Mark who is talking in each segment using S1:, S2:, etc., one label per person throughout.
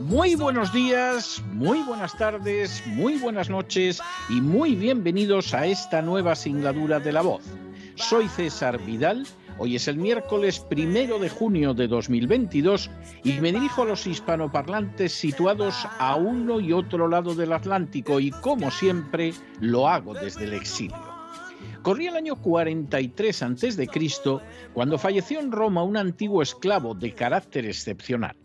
S1: muy buenos días, muy buenas tardes, muy buenas noches y muy bienvenidos a esta nueva singladura de La Voz. Soy César Vidal. Hoy es el miércoles primero de junio de 2022 y me dirijo a los hispanoparlantes situados a uno y otro lado del Atlántico y como siempre lo hago desde el exilio. Corría el año 43 a.C. cuando falleció en Roma un antiguo esclavo de carácter excepcional.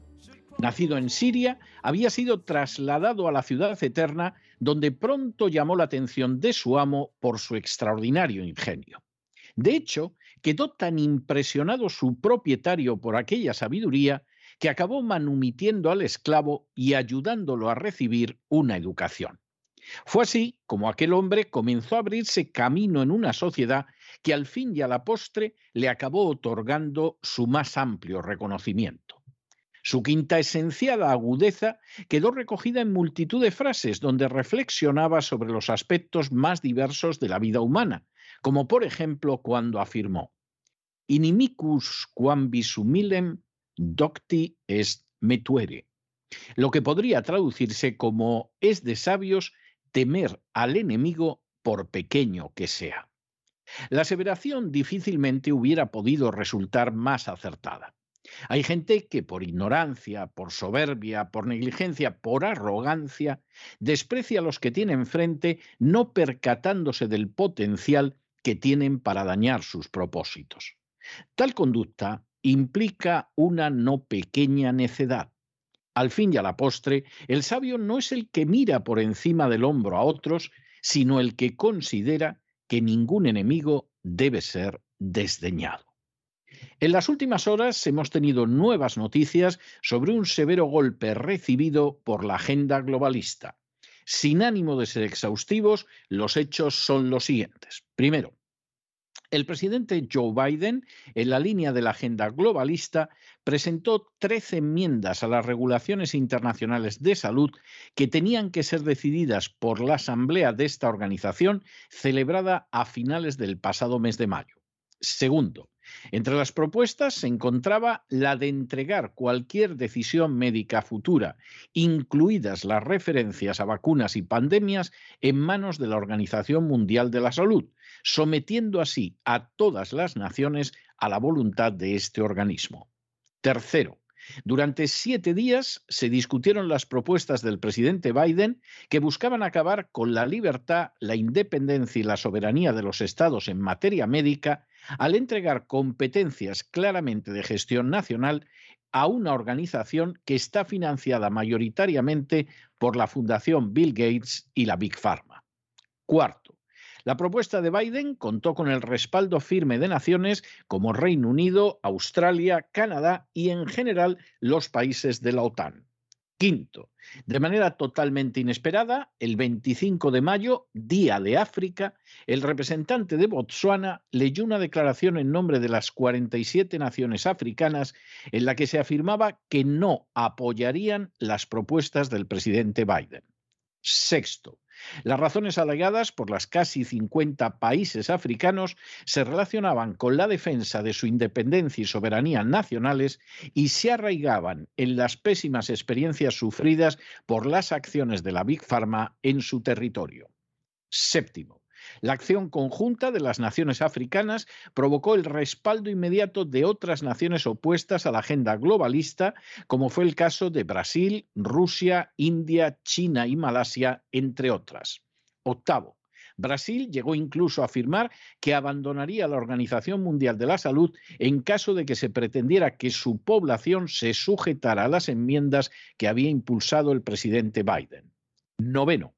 S1: Nacido en Siria, había sido trasladado a la ciudad eterna, donde pronto llamó la atención de su amo por su extraordinario ingenio. De hecho, quedó tan impresionado su propietario por aquella sabiduría que acabó manumitiendo al esclavo y ayudándolo a recibir una educación. Fue así como aquel hombre comenzó a abrirse camino en una sociedad que al fin y a la postre le acabó otorgando su más amplio reconocimiento. Su quinta esenciada agudeza quedó recogida en multitud de frases donde reflexionaba sobre los aspectos más diversos de la vida humana, como por ejemplo cuando afirmó Inimicus quam humilem docti est metuere, lo que podría traducirse como es de sabios temer al enemigo por pequeño que sea. La aseveración difícilmente hubiera podido resultar más acertada. Hay gente que por ignorancia, por soberbia, por negligencia, por arrogancia, desprecia a los que tienen frente, no percatándose del potencial que tienen para dañar sus propósitos. Tal conducta implica una no pequeña necedad. Al fin y a la postre, el sabio no es el que mira por encima del hombro a otros, sino el que considera que ningún enemigo debe ser desdeñado. En las últimas horas hemos tenido nuevas noticias sobre un severo golpe recibido por la agenda globalista. Sin ánimo de ser exhaustivos, los hechos son los siguientes. Primero, el presidente Joe Biden, en la línea de la agenda globalista, presentó 13 enmiendas a las regulaciones internacionales de salud que tenían que ser decididas por la asamblea de esta organización celebrada a finales del pasado mes de mayo. Segundo, entre las propuestas se encontraba la de entregar cualquier decisión médica futura, incluidas las referencias a vacunas y pandemias, en manos de la Organización Mundial de la Salud, sometiendo así a todas las naciones a la voluntad de este organismo. Tercero, durante siete días se discutieron las propuestas del presidente Biden que buscaban acabar con la libertad, la independencia y la soberanía de los estados en materia médica al entregar competencias claramente de gestión nacional a una organización que está financiada mayoritariamente por la Fundación Bill Gates y la Big Pharma. Cuarto, la propuesta de Biden contó con el respaldo firme de naciones como Reino Unido, Australia, Canadá y en general los países de la OTAN. Quinto, de manera totalmente inesperada, el 25 de mayo, Día de África, el representante de Botsuana leyó una declaración en nombre de las 47 naciones africanas en la que se afirmaba que no apoyarían las propuestas del presidente Biden. Sexto, las razones alegadas por las casi 50 países africanos se relacionaban con la defensa de su independencia y soberanía nacionales y se arraigaban en las pésimas experiencias sufridas por las acciones de la Big Pharma en su territorio. Séptimo, la acción conjunta de las naciones africanas provocó el respaldo inmediato de otras naciones opuestas a la agenda globalista, como fue el caso de Brasil, Rusia, India, China y Malasia, entre otras. Octavo, Brasil llegó incluso a afirmar que abandonaría la Organización Mundial de la Salud en caso de que se pretendiera que su población se sujetara a las enmiendas que había impulsado el presidente Biden. Noveno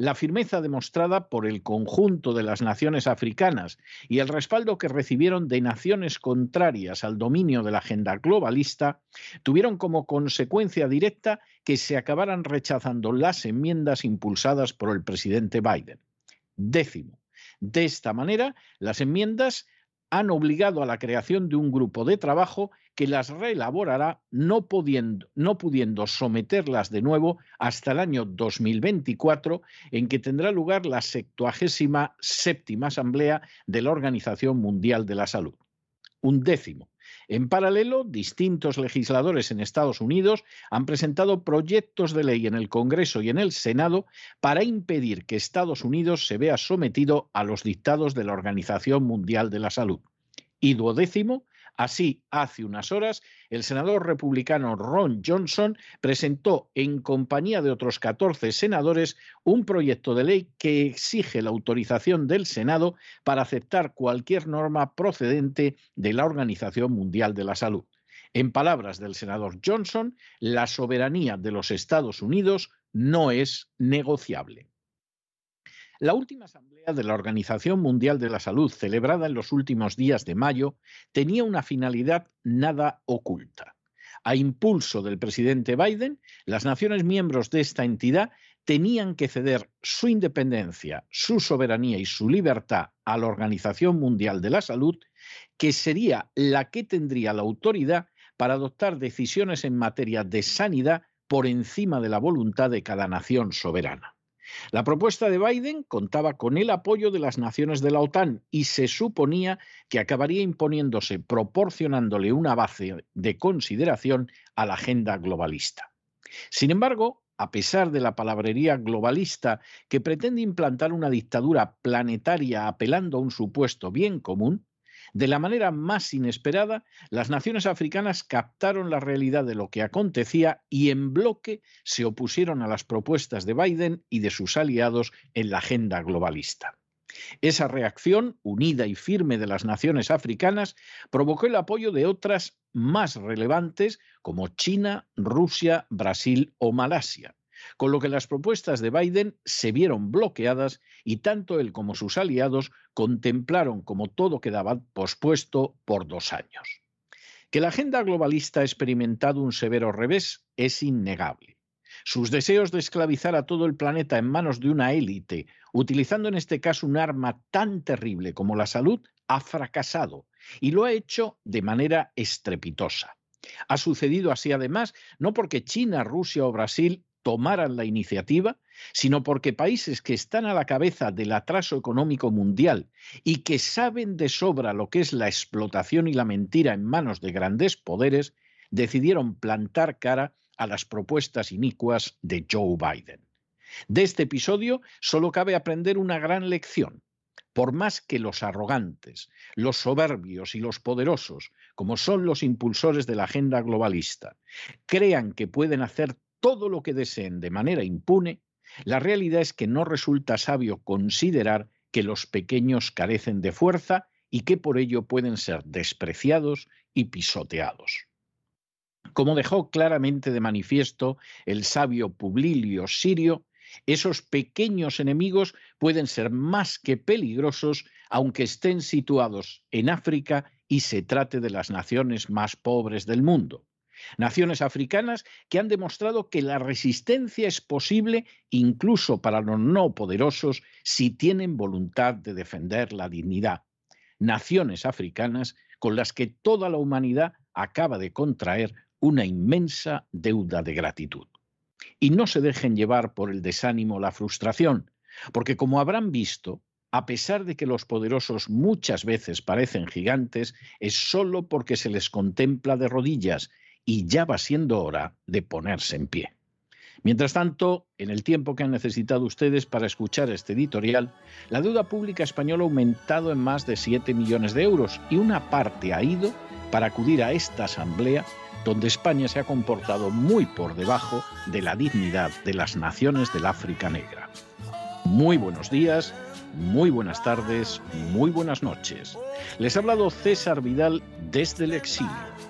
S1: la firmeza demostrada por el conjunto de las naciones africanas y el respaldo que recibieron de naciones contrarias al dominio de la agenda globalista tuvieron como consecuencia directa que se acabaran rechazando las enmiendas impulsadas por el presidente Biden. Décimo. De esta manera, las enmiendas han obligado a la creación de un grupo de trabajo que las reelaborará no pudiendo, someterlas de nuevo hasta el año 2024, en que tendrá lugar la 77 Asamblea de la Organización Mundial de la Salud. Un décimo. En paralelo, distintos legisladores en Estados Unidos han presentado proyectos de ley en el Congreso y en el Senado para impedir que Estados Unidos se vea sometido a los dictados de la Organización Mundial de la Salud. Y duodécimo, Así, hace unas horas, el senador republicano Ron Johnson presentó, en compañía de otros 14 senadores, un proyecto de ley que exige la autorización del Senado para aceptar cualquier norma procedente de la Organización Mundial de la Salud. En palabras del senador Johnson, la soberanía de los Estados Unidos no es negociable. La última asamblea de la Organización Mundial de la Salud, celebrada en los últimos días de mayo, tenía una finalidad nada oculta. A impulso del presidente Biden, las naciones miembros de esta entidad tenían que ceder su independencia, su soberanía y su libertad a la Organización Mundial de la Salud, que sería la que tendría la autoridad para adoptar decisiones en materia de sanidad por encima de la voluntad de cada nación soberana. La propuesta de Biden contaba con el apoyo de las naciones de la OTAN y se suponía que acabaría imponiéndose proporcionándole una base de consideración a la agenda globalista. Sin embargo, a pesar de la palabrería globalista que pretende implantar una dictadura planetaria apelando a un supuesto bien común, de la manera más inesperada, las naciones africanas captaron la realidad de lo que acontecía y en bloque se opusieron a las propuestas de Biden y de sus aliados en la agenda globalista. Esa reacción, unida y firme de las naciones africanas, provocó el apoyo de otras más relevantes como China, Rusia, Brasil o Malasia, con lo que las propuestas de Biden se vieron bloqueadas y tanto él como sus aliados contemplaron como todo quedaba pospuesto por dos años. Que la agenda globalista ha experimentado un severo revés es innegable. Sus deseos de esclavizar a todo el planeta en manos de una élite, utilizando en este caso un arma tan terrible como la salud, ha fracasado y lo ha hecho de manera estrepitosa. Ha sucedido así además no porque China, Rusia o Brasil tomaran la iniciativa, sino porque países que están a la cabeza del atraso económico mundial y que saben de sobra lo que es la explotación y la mentira en manos de grandes poderes, decidieron plantar cara a las propuestas inicuas de Joe Biden. De este episodio solo cabe aprender una gran lección. Por más que los arrogantes, los soberbios y los poderosos, como son los impulsores de la agenda globalista, crean que pueden hacer todo lo que deseen de manera impune, la realidad es que no resulta sabio considerar que los pequeños carecen de fuerza y que por ello pueden ser despreciados y pisoteados. Como dejó claramente de manifiesto el sabio Publilio Sirio, esos pequeños enemigos pueden ser más que peligrosos aunque estén situados en África y se trate de las naciones más pobres del mundo. Naciones africanas que han demostrado que la resistencia es posible incluso para los no poderosos si tienen voluntad de defender la dignidad. Naciones africanas con las que toda la humanidad acaba de contraer una inmensa deuda de gratitud. Y no se dejen llevar por el desánimo la frustración, porque como habrán visto, a pesar de que los poderosos muchas veces parecen gigantes, es solo porque se les contempla de rodillas y ya va siendo hora de ponerse en pie. Mientras tanto, en el tiempo que han necesitado ustedes para escuchar este editorial, la deuda pública española ha aumentado en más de 7 millones de euros y una parte ha ido para acudir a esta asamblea donde España se ha comportado muy por debajo de la dignidad de las naciones del África Negra. Muy buenos días, muy buenas tardes, muy buenas noches. Les ha hablado César Vidal desde el exilio.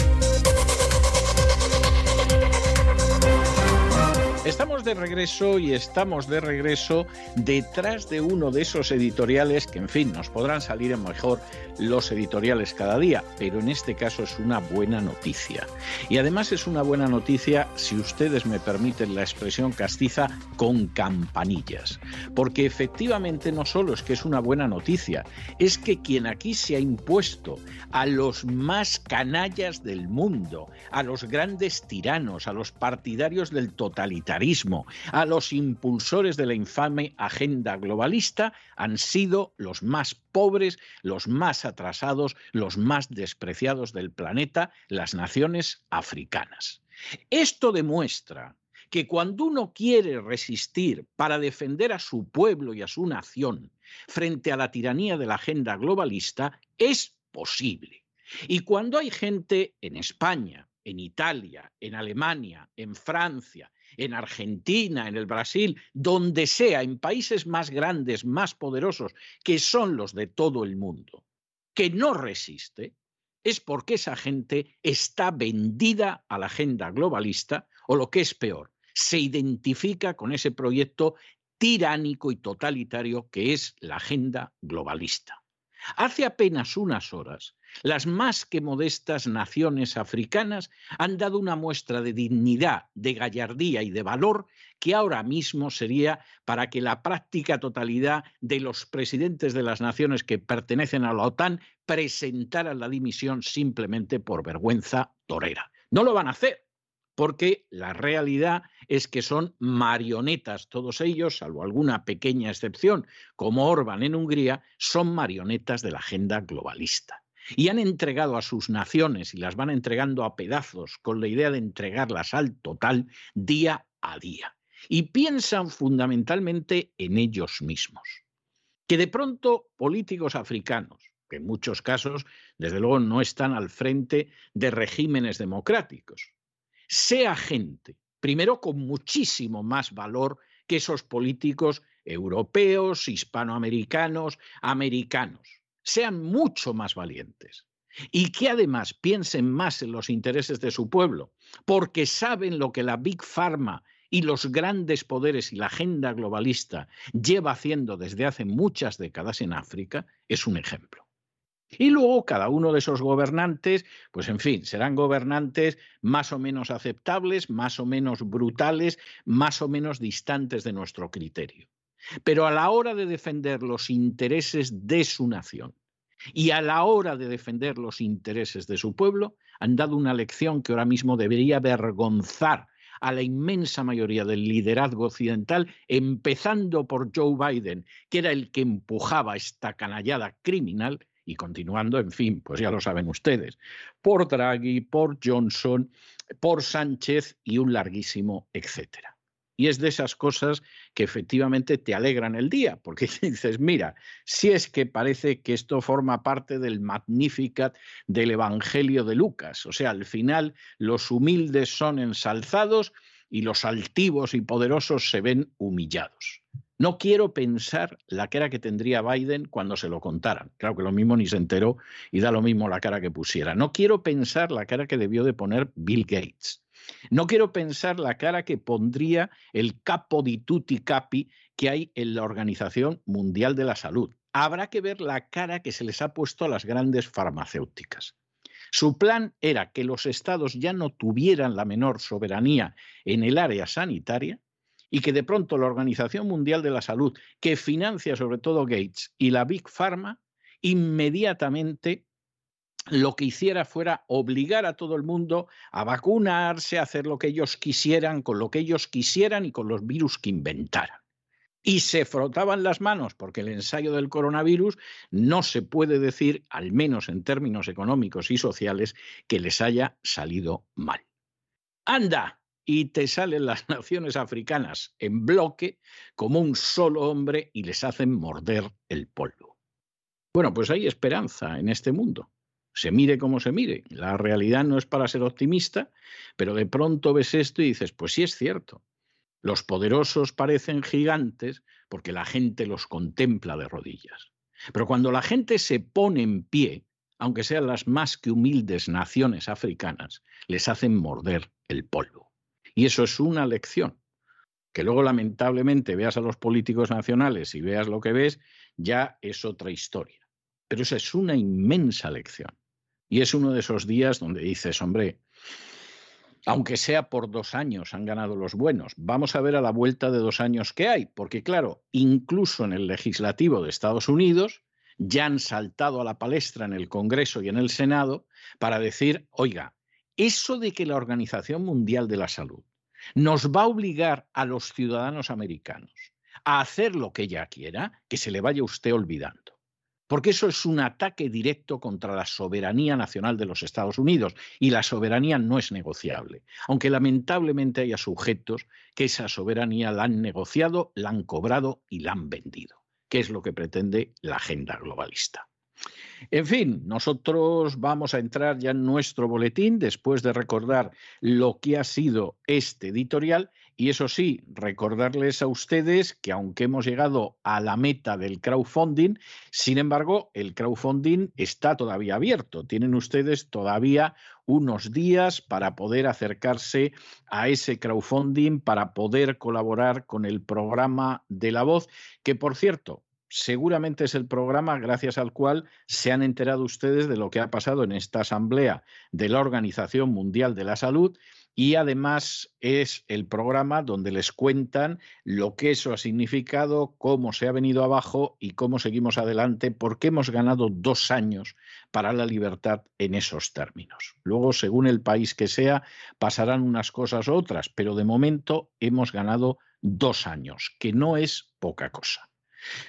S1: Estamos de regreso y estamos de regreso detrás de uno de esos editoriales que, en fin, nos podrán salir mejor los editoriales cada día, pero en este caso es una buena noticia. Y además es una buena noticia, si ustedes me permiten la expresión castiza, con campanillas. Porque efectivamente no solo es que es una buena noticia, es que quien aquí se ha impuesto a los más canallas del mundo, a los grandes tiranos, a los partidarios del totalitarismo, a los impulsores de la infame agenda globalista han sido los más pobres, los más atrasados, los más despreciados del planeta, las naciones africanas. Esto demuestra que cuando uno quiere resistir para defender a su pueblo y a su nación frente a la tiranía de la agenda globalista, es posible. Y cuando hay gente en España, en Italia, en Alemania, en Francia, en Argentina, en el Brasil, donde sea, en países más grandes, más poderosos, que son los de todo el mundo, que no resiste, es porque esa gente está vendida a la agenda globalista o lo que es peor, se identifica con ese proyecto tiránico y totalitario que es la agenda globalista. Hace apenas unas horas, las más que modestas naciones africanas han dado una muestra de dignidad, de gallardía y de valor que ahora mismo sería para que la práctica totalidad de los presidentes de las naciones que pertenecen a la OTAN presentaran la dimisión simplemente por vergüenza torera. No lo van a hacer, porque la realidad es que son marionetas todos ellos, salvo alguna pequeña excepción, como Orban en Hungría, son marionetas de la agenda globalista. Y han entregado a sus naciones y las van entregando a pedazos con la idea de entregarlas al total día a día. Y piensan fundamentalmente en ellos mismos. Que de pronto políticos africanos, que en muchos casos, desde luego, no están al frente de regímenes democráticos, sea gente, primero con muchísimo más valor que esos políticos europeos, hispanoamericanos, americanos, sean mucho más valientes y que además piensen más en los intereses de su pueblo, porque saben lo que la Big Pharma y los grandes poderes y la agenda globalista lleva haciendo desde hace muchas décadas en África, es un ejemplo. Y luego cada uno de esos gobernantes, pues en fin, serán gobernantes más o menos aceptables, más o menos brutales, más o menos distantes de nuestro criterio. Pero a la hora de defender los intereses de su nación y a la hora de defender los intereses de su pueblo, han dado una lección que ahora mismo debería avergonzar a la inmensa mayoría del liderazgo occidental, empezando por Joe Biden, que era el que empujaba esta canallada criminal, y continuando, en fin, pues ya lo saben ustedes, por Draghi, por Johnson, por Sánchez y un larguísimo etcétera. Y es de esas cosas que efectivamente te alegran el día, porque dices, mira, si es que parece que esto forma parte del Magnificat del Evangelio de Lucas, o sea, al final los humildes son ensalzados y los altivos y poderosos se ven humillados. No quiero pensar la cara que tendría Biden cuando se lo contaran. Claro que lo mismo ni se enteró y da lo mismo la cara que pusiera. No quiero pensar la cara que debió de poner Bill Gates. No quiero pensar la cara que pondría el capo di tutti capi que hay en la Organización Mundial de la Salud. Habrá que ver la cara que se les ha puesto a las grandes farmacéuticas. Su plan era que los estados ya no tuvieran la menor soberanía en el área sanitaria y que de pronto la Organización Mundial de la Salud, que financia sobre todo Gates y la Big Pharma, inmediatamente lo que hiciera fuera obligar a todo el mundo a vacunarse, a hacer lo que ellos quisieran, con lo que ellos quisieran y con los virus que inventaran y se frotaban las manos porque el ensayo del coronavirus no se puede decir, al menos en términos económicos y sociales, que les haya salido mal. Anda, y te salen las naciones africanas en bloque como un solo hombre y les hacen morder el polvo. Bueno, pues hay esperanza en este mundo. Se mire como se mire. La realidad no es para ser optimista, pero de pronto ves esto y dices, pues sí es cierto. Los poderosos parecen gigantes porque la gente los contempla de rodillas. Pero cuando la gente se pone en pie, aunque sean las más que humildes naciones africanas, les hacen morder el polvo. Y eso es una lección. Que luego, lamentablemente, veas a los políticos nacionales y veas lo que ves, ya es otra historia. Pero esa es una inmensa lección. Y es uno de esos días donde dices, hombre, aunque sea por dos años, han ganado los buenos. Vamos a ver a la vuelta de dos años qué hay, porque claro, incluso en el legislativo de Estados Unidos ya han saltado a la palestra en el Congreso y en el Senado para decir, oiga, eso de que la Organización Mundial de la Salud nos va a obligar a los ciudadanos americanos a hacer lo que ella quiera, que se le vaya usted olvidando porque eso es un ataque directo contra la soberanía nacional de los Estados Unidos y la soberanía no es negociable, aunque lamentablemente haya sujetos que esa soberanía la han negociado, la han cobrado y la han vendido, que es lo que pretende la agenda globalista. En fin, nosotros vamos a entrar ya en nuestro boletín después de recordar lo que ha sido este editorial y eso sí, recordarles a ustedes que aunque hemos llegado a la meta del crowdfunding, sin embargo, el crowdfunding está todavía abierto. Tienen ustedes todavía unos días para poder acercarse a ese crowdfunding, para poder colaborar con el programa de la voz, que por cierto, seguramente es el programa gracias al cual se han enterado ustedes de lo que ha pasado en esta asamblea de la Organización Mundial de la Salud y además es el programa donde les cuentan lo que eso ha significado, cómo se ha venido abajo y cómo seguimos adelante, porque hemos ganado dos años para la libertad en esos términos. Luego, según el país que sea, pasarán unas cosas u otras, pero de momento hemos ganado dos años, que no es poca cosa.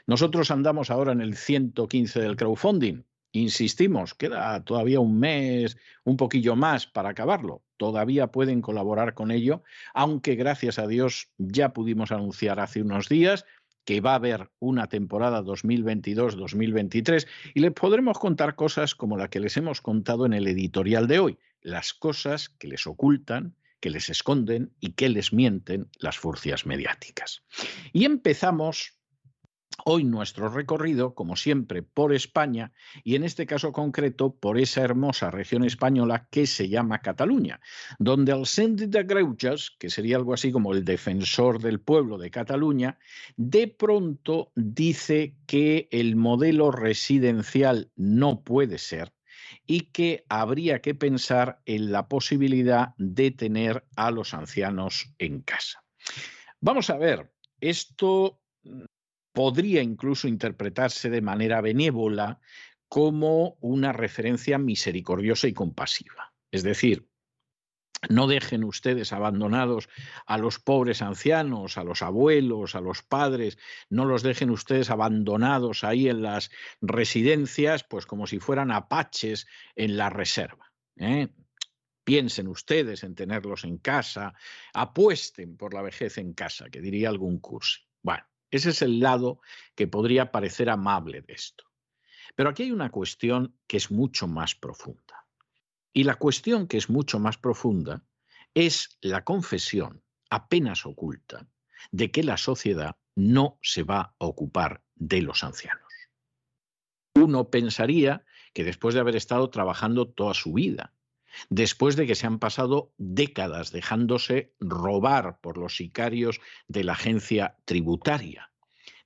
S1: Nosotros andamos ahora en el 115 del crowdfunding. Insistimos, queda todavía un mes, un poquillo más para acabarlo. Todavía pueden colaborar con ello, aunque gracias a Dios ya pudimos anunciar hace unos días que va a haber una temporada 2022-2023 y les podremos contar cosas como la que les hemos contado en el editorial de hoy, las cosas que les ocultan, que les esconden y que les mienten las furcias mediáticas. Y empezamos Hoy nuestro recorrido, como siempre, por España y en este caso concreto por esa hermosa región española que se llama Cataluña, donde el Síndic de Greuges, que sería algo así como el defensor del pueblo de Cataluña, de pronto dice que el modelo residencial no puede ser y que habría que pensar en la posibilidad de tener a los ancianos en casa. Vamos a ver, esto podría incluso interpretarse de manera benévola como una referencia misericordiosa y compasiva. Es decir, no dejen ustedes abandonados a los pobres ancianos, a los abuelos, a los padres, no los dejen ustedes abandonados ahí en las residencias, pues como si fueran apaches en la reserva. ¿eh? Piensen ustedes en tenerlos en casa, apuesten por la vejez en casa, que diría algún curso. Bueno, ese es el lado que podría parecer amable de esto. Pero aquí hay una cuestión que es mucho más profunda. Y la cuestión que es mucho más profunda es la confesión, apenas oculta, de que la sociedad no se va a ocupar de los ancianos. Uno pensaría que después de haber estado trabajando toda su vida, después de que se han pasado décadas dejándose robar por los sicarios de la agencia tributaria,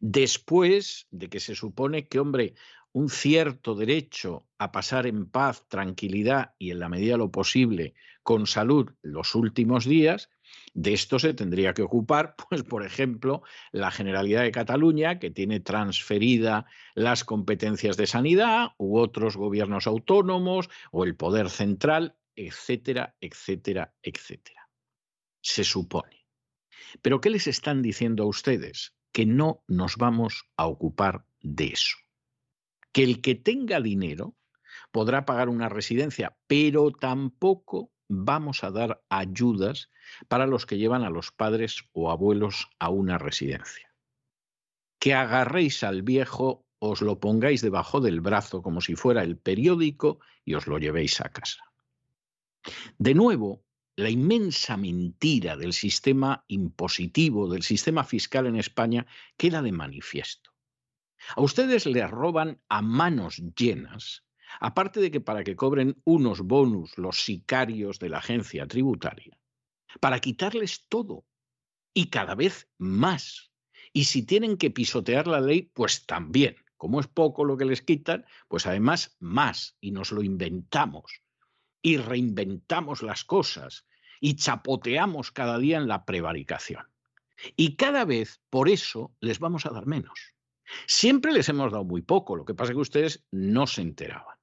S1: después de que se supone que, hombre, un cierto derecho a pasar en paz, tranquilidad y en la medida de lo posible con salud los últimos días, de esto se tendría que ocupar, pues, por ejemplo, la Generalidad de Cataluña, que tiene transferida las competencias de sanidad, u otros gobiernos autónomos, o el poder central, etcétera, etcétera, etcétera. Se supone. Pero ¿qué les están diciendo a ustedes? Que no nos vamos a ocupar de eso. Que el que tenga dinero podrá pagar una residencia, pero tampoco vamos a dar ayudas para los que llevan a los padres o abuelos a una residencia. Que agarréis al viejo, os lo pongáis debajo del brazo como si fuera el periódico y os lo llevéis a casa. De nuevo, la inmensa mentira del sistema impositivo, del sistema fiscal en España, queda de manifiesto. A ustedes les roban a manos llenas Aparte de que para que cobren unos bonus los sicarios de la agencia tributaria, para quitarles todo y cada vez más. Y si tienen que pisotear la ley, pues también. Como es poco lo que les quitan, pues además más. Y nos lo inventamos. Y reinventamos las cosas. Y chapoteamos cada día en la prevaricación. Y cada vez por eso les vamos a dar menos. Siempre les hemos dado muy poco, lo que pasa es que ustedes no se enteraban.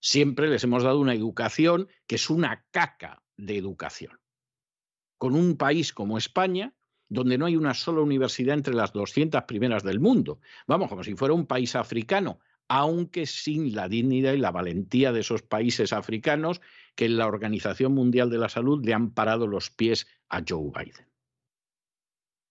S1: Siempre les hemos dado una educación que es una caca de educación. Con un país como España, donde no hay una sola universidad entre las 200 primeras del mundo. Vamos, como si fuera un país africano, aunque sin la dignidad y la valentía de esos países africanos que en la Organización Mundial de la Salud le han parado los pies a Joe Biden.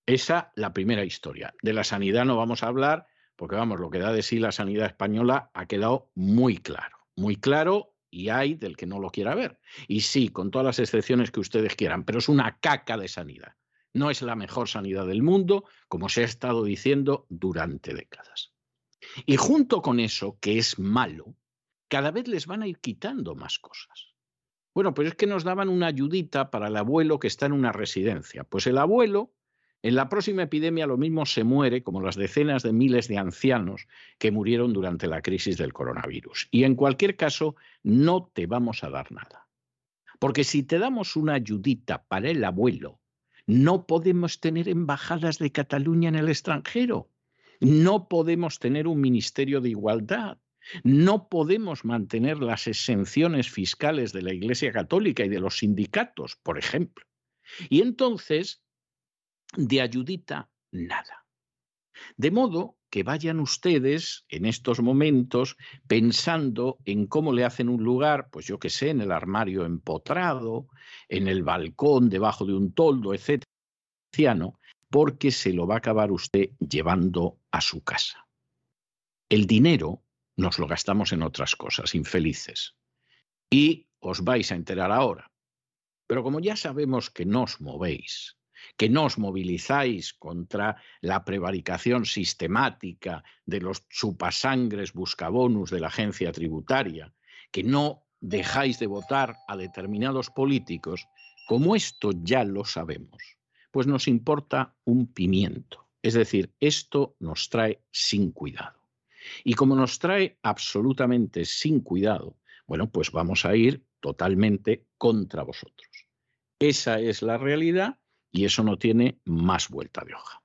S1: Esa la primera historia. De la sanidad no vamos a hablar, porque vamos, lo que da de sí la sanidad española ha quedado muy claro muy claro y hay del que no lo quiera ver. Y sí, con todas las excepciones que ustedes quieran, pero es una caca de sanidad. No es la mejor sanidad del mundo, como se ha estado diciendo durante décadas. Y junto con eso, que es malo, cada vez les van a ir quitando más cosas. Bueno, pues es que nos daban una ayudita para el abuelo que está en una residencia. Pues el abuelo En la próxima epidemia lo mismo se muere como las decenas de miles de ancianos que murieron durante la crisis del coronavirus. Y en cualquier caso, no te vamos a dar nada. Porque si te damos una ayudita para el abuelo, no podemos tener embajadas de Cataluña en el extranjero. No podemos tener un ministerio de igualdad. No podemos mantener las exenciones fiscales de la Iglesia Católica y de los sindicatos, por ejemplo. Y entonces, de ayudita, nada. De modo que vayan ustedes en estos momentos pensando en cómo le hacen un lugar, pues yo qué sé, en el armario empotrado, en el balcón, debajo de un toldo, etcétera, porque se lo va a acabar usted llevando a su casa. El dinero nos lo gastamos en otras cosas, infelices. Y os vais a enterar ahora. Pero como ya sabemos que no os movéis, que no os movilizáis contra la prevaricación sistemática de los chupasangres buscabonus de la agencia tributaria, que no dejáis de votar a determinados políticos, como esto ya lo sabemos, pues nos importa un pimiento. Es decir, esto nos trae sin cuidado. Y como nos trae absolutamente sin cuidado, bueno, pues vamos a ir totalmente contra vosotros. Esa es la realidad y eso no tiene más vuelta de hoja.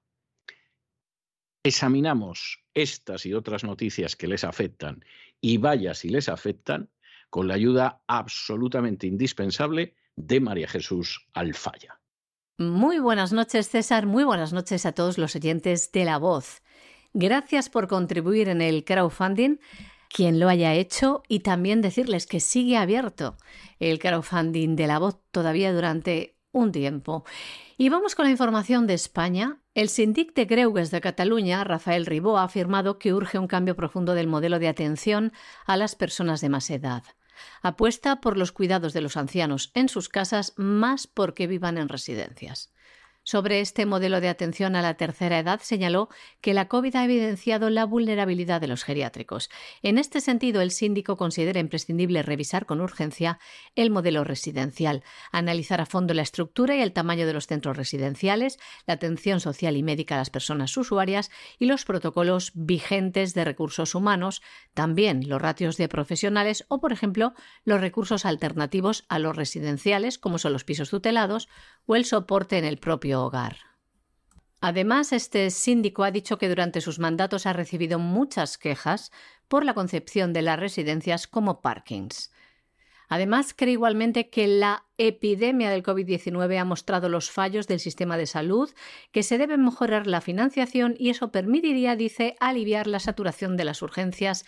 S1: Examinamos estas y otras noticias que les afectan y vaya si les afectan con la ayuda absolutamente indispensable de María Jesús Alfaya.
S2: Muy buenas noches, César. Muy buenas noches a todos los oyentes de La Voz. Gracias por contribuir en el crowdfunding, quien lo haya hecho, y también decirles que sigue abierto el crowdfunding de La Voz todavía durante un tiempo. Y vamos con la información de España. El sindic de Greugues de Cataluña, Rafael Ribó, ha afirmado que urge un cambio profundo del modelo de atención a las personas de más edad. Apuesta por los cuidados de los ancianos en sus casas más porque vivan en residencias. Sobre este modelo de atención a la tercera edad señaló que la COVID ha evidenciado la vulnerabilidad de los geriátricos. En este sentido, el síndico considera imprescindible revisar con urgencia el modelo residencial, analizar a fondo la estructura y el tamaño de los centros residenciales, la atención social y médica a las personas usuarias y los protocolos vigentes de recursos humanos, también los ratios de profesionales o, por ejemplo, los recursos alternativos a los residenciales, como son los pisos tutelados o el soporte en el propio hogar. Además, este síndico ha dicho que durante sus mandatos ha recibido muchas quejas por la concepción de las residencias como parkings. Además, cree igualmente que la epidemia del COVID-19 ha mostrado los fallos del sistema de salud, que se debe mejorar la financiación y eso permitiría, dice, aliviar la saturación de las urgencias,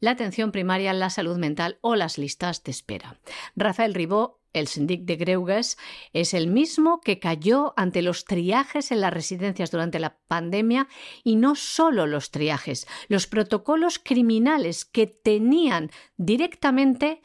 S2: la atención primaria, la salud mental o las listas de espera. Rafael Ribó el sindic de Greuges, es el mismo que cayó ante los triajes en las residencias durante la pandemia y no solo los triajes, los protocolos criminales que tenían directamente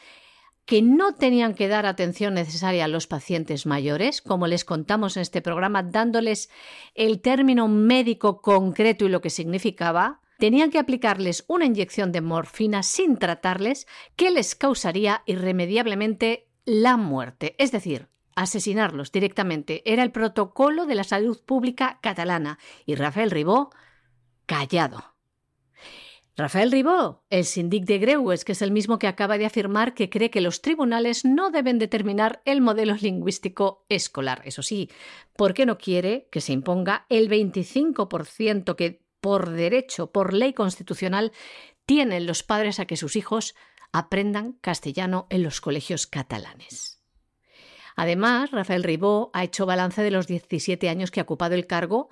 S2: que no tenían que dar atención necesaria a los pacientes mayores, como les contamos en este programa, dándoles el término médico concreto y lo que significaba, tenían que aplicarles una inyección de morfina sin tratarles que les causaría irremediablemente la muerte, es decir, asesinarlos directamente. Era el protocolo de la salud pública catalana y Rafael Ribó callado. Rafael Ribó, el sindic de Greues, que es el mismo que acaba de afirmar que cree que los tribunales no deben determinar el modelo lingüístico escolar. Eso sí, porque no quiere que se imponga el 25% que por derecho, por ley constitucional, tienen los padres a que sus hijos aprendan castellano en los colegios catalanes. Además, Rafael Ribó ha hecho balance de los 17 años que ha ocupado el cargo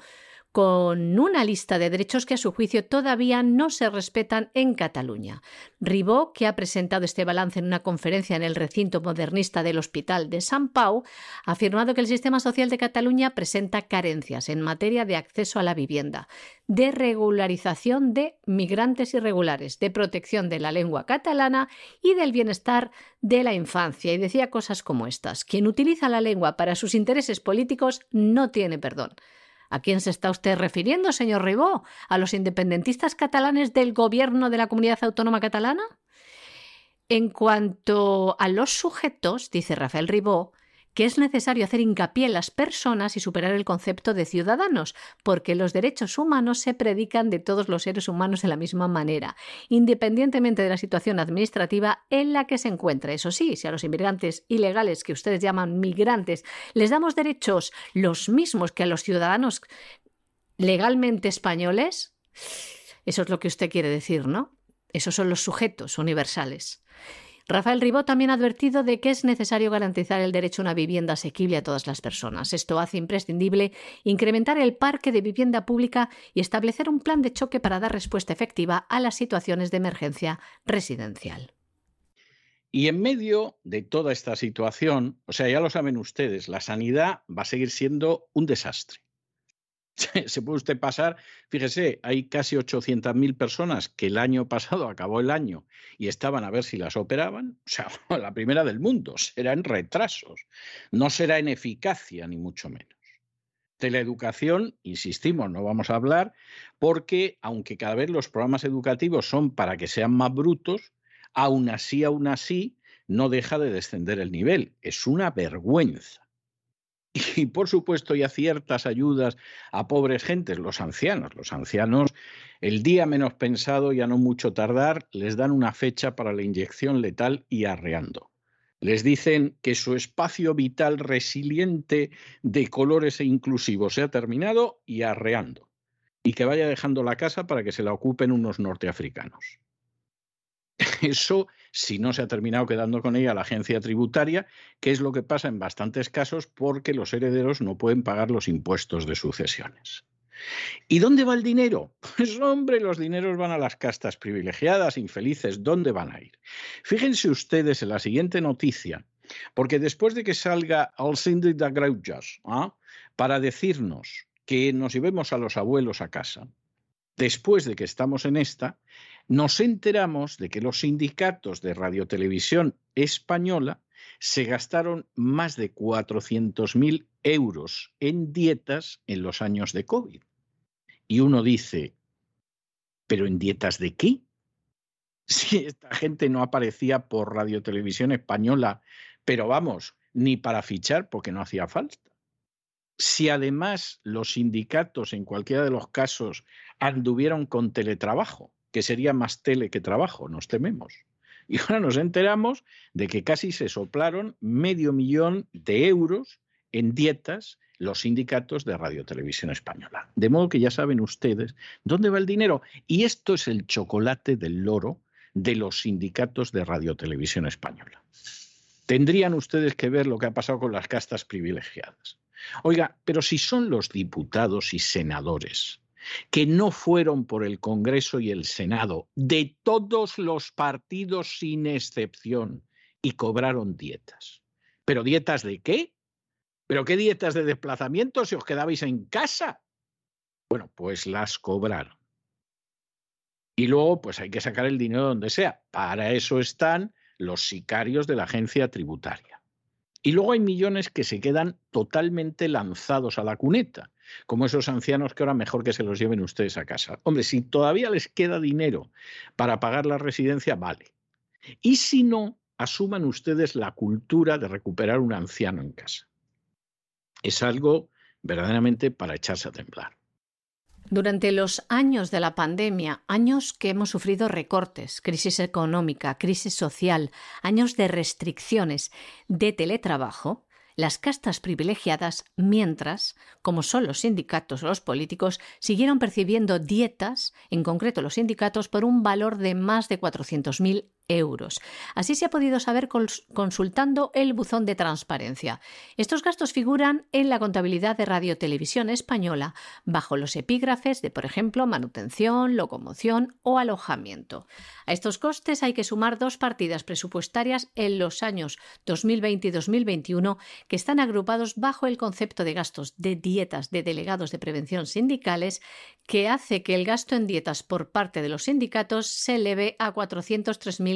S2: con una lista de derechos que a su juicio todavía no se respetan en Cataluña. Ribó, que ha presentado este balance en una conferencia en el recinto modernista del Hospital de San Pau, ha afirmado que el sistema social de Cataluña presenta carencias en materia de acceso a la vivienda, de regularización de migrantes irregulares, de protección de la lengua catalana y del bienestar de la infancia. Y decía cosas como estas. Quien utiliza la lengua para sus intereses políticos no tiene perdón. ¿A quién se está usted refiriendo, señor Ribó? ¿A los independentistas catalanes del gobierno de la comunidad autónoma catalana? En cuanto a los sujetos, dice Rafael Ribó, que es necesario hacer hincapié en las personas y superar el concepto de ciudadanos, porque los derechos humanos se predican de todos los seres humanos de la misma manera, independientemente de la situación administrativa en la que se encuentre. Eso sí, si a los inmigrantes ilegales que ustedes llaman migrantes les damos derechos los mismos que a los ciudadanos legalmente españoles, eso es lo que usted quiere decir, ¿no? Esos son los sujetos universales. Rafael Ribó también ha advertido de que es necesario garantizar el derecho a una vivienda asequible a todas las personas. Esto hace imprescindible incrementar el parque de vivienda pública y establecer un plan de choque para dar respuesta efectiva a las situaciones de emergencia residencial.
S1: Y en medio de toda esta situación, o sea, ya lo saben ustedes, la sanidad va a seguir siendo un desastre. se puede usted pasar, fíjese, hay casi 800.000 personas que el año pasado acabó el año y estaban a ver si las operaban, o sea, la primera del mundo, será en retrasos, no será en eficacia ni mucho menos. De la educación, insistimos, no vamos a hablar, porque aunque cada vez los programas educativos son para que sean más brutos, aún así, aún así, no deja de descender el nivel. Es una vergüenza. Y por supuesto ya ciertas ayudas a pobres gentes, los ancianos. Los ancianos, el día menos pensado, ya no mucho tardar, les dan una fecha para la inyección letal y arreando. Les dicen que su espacio vital resiliente de colores e inclusivos se ha terminado y arreando. Y que vaya dejando la casa para que se la ocupen unos norteafricanos. Eso si no se ha terminado quedando con ella la agencia tributaria, que es lo que pasa en bastantes casos porque los herederos no pueden pagar los impuestos de sucesiones. ¿Y dónde va el dinero? Pues hombre, los dineros van a las castas privilegiadas, infelices. ¿Dónde van a ir? Fíjense ustedes en la siguiente noticia, porque después de que salga al de Greujas ¿ah? para decirnos que nos llevemos a los abuelos a casa, después de que estamos en esta, nos enteramos de que los sindicatos de radiotelevisión española se gastaron más de 400.000 euros en dietas en los años de COVID. Y uno dice, ¿pero en dietas de qué? Si esta gente no aparecía por radiotelevisión española, pero vamos, ni para fichar porque no hacía falta. Si además los sindicatos en cualquiera de los casos anduvieron con teletrabajo, que sería más tele que trabajo, nos tememos. Y ahora nos enteramos de que casi se soplaron medio millón de euros en dietas los sindicatos de Radio Televisión Española. De modo que ya saben ustedes dónde va el dinero. Y esto es el chocolate del loro de los sindicatos de Radio Televisión Española. Tendrían ustedes que ver lo que ha pasado con las castas privilegiadas. Oiga, pero si son los diputados y senadores que no fueron por el Congreso y el Senado de todos los partidos sin excepción y cobraron dietas. ¿Pero dietas de qué? ¿Pero qué dietas de desplazamiento si os quedabais en casa? Bueno, pues las cobraron. Y luego, pues hay que sacar el dinero donde sea. Para eso están los sicarios de la agencia tributaria. Y luego hay millones que se quedan totalmente lanzados a la cuneta como esos ancianos que ahora mejor que se los lleven ustedes a casa. Hombre, si todavía les queda dinero para pagar la residencia, vale. Y si no, asuman ustedes la cultura de recuperar un anciano en casa. Es algo verdaderamente para echarse a temblar.
S2: Durante los años de la pandemia, años que hemos sufrido recortes, crisis económica, crisis social, años de restricciones, de teletrabajo, las castas privilegiadas, mientras, como son los sindicatos o los políticos, siguieron percibiendo dietas, en concreto los sindicatos, por un valor de más de 400.000 euros. Así se ha podido saber consultando el buzón de transparencia. Estos gastos figuran en la contabilidad de Radio Televisión Española bajo los epígrafes de, por ejemplo, manutención, locomoción o alojamiento. A estos costes hay que sumar dos partidas presupuestarias en los años 2020 y 2021 que están agrupados bajo el concepto de gastos de dietas de delegados de prevención sindicales que hace que el gasto en dietas por parte de los sindicatos se eleve a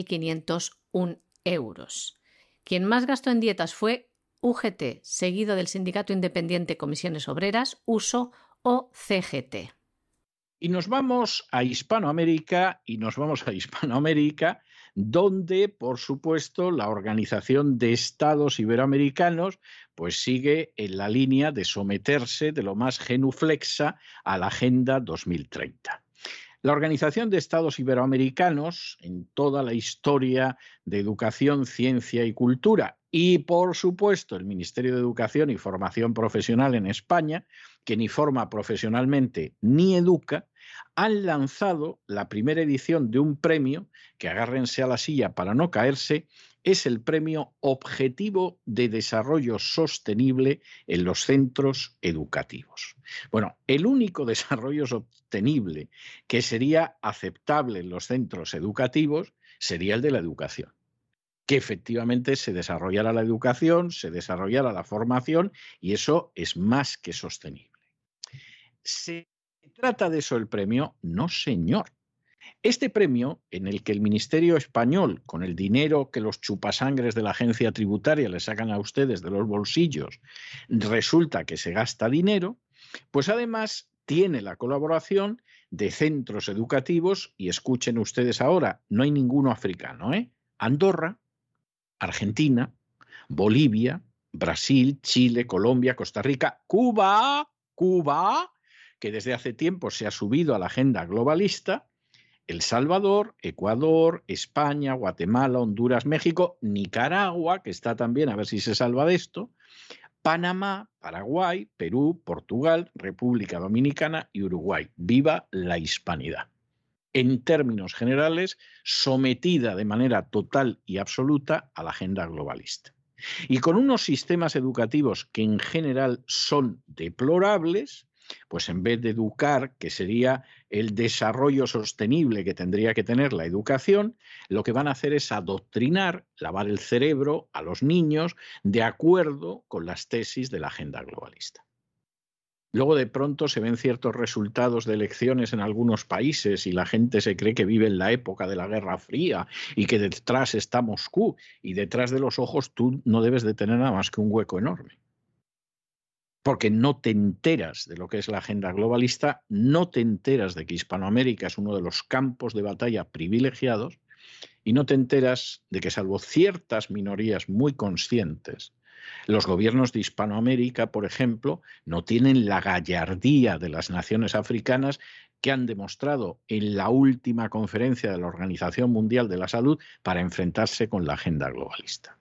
S2: 403.501 euros. Quien más gastó en dietas fue UGT, seguido del Sindicato Independiente Comisiones Obreras, USO o CGT.
S1: Y nos vamos a Hispanoamérica y nos vamos a Hispanoamérica donde, por supuesto, la Organización de Estados Iberoamericanos pues sigue en la línea de someterse de lo más genuflexa a la Agenda 2030. La Organización de Estados Iberoamericanos, en toda la historia de educación, ciencia y cultura, y por supuesto el Ministerio de Educación y Formación Profesional en España, que ni forma profesionalmente ni educa, han lanzado la primera edición de un premio, que agárrense a la silla para no caerse, es el premio Objetivo de Desarrollo Sostenible en los centros educativos. Bueno, el único desarrollo sostenible que sería aceptable en los centros educativos sería el de la educación que efectivamente se desarrollara la educación, se desarrollara la formación y eso es más que sostenible. ¿Se trata de eso el premio? No, señor. Este premio, en el que el Ministerio español, con el dinero que los chupasangres de la agencia tributaria le sacan a ustedes de los bolsillos, resulta que se gasta dinero, pues además tiene la colaboración de centros educativos, y escuchen ustedes ahora, no hay ninguno africano, ¿eh? Andorra, Argentina, Bolivia, Brasil, Chile, Colombia, Costa Rica, Cuba, Cuba, que desde hace tiempo se ha subido a la agenda globalista, El Salvador, Ecuador, España, Guatemala, Honduras, México, Nicaragua, que está también, a ver si se salva de esto, Panamá, Paraguay, Perú, Portugal, República Dominicana y Uruguay. Viva la hispanidad. En términos generales, sometida de manera total y absoluta a la agenda globalista. Y con unos sistemas educativos que en general son deplorables, pues en vez de educar, que sería el desarrollo sostenible que tendría que tener la educación, lo que van a hacer es adoctrinar, lavar el cerebro a los niños de acuerdo con las tesis de la agenda globalista. Luego de pronto se ven ciertos resultados de elecciones en algunos países y la gente se cree que vive en la época de la Guerra Fría y que detrás está Moscú y detrás de los ojos tú no debes de tener nada más que un hueco enorme porque no te enteras de lo que es la agenda globalista, no te enteras de que Hispanoamérica es uno de los campos de batalla privilegiados y no te enteras de que salvo ciertas minorías muy conscientes, los gobiernos de Hispanoamérica, por ejemplo, no tienen la gallardía de las naciones africanas que han demostrado en la última conferencia de la Organización Mundial de la Salud para enfrentarse con la agenda globalista.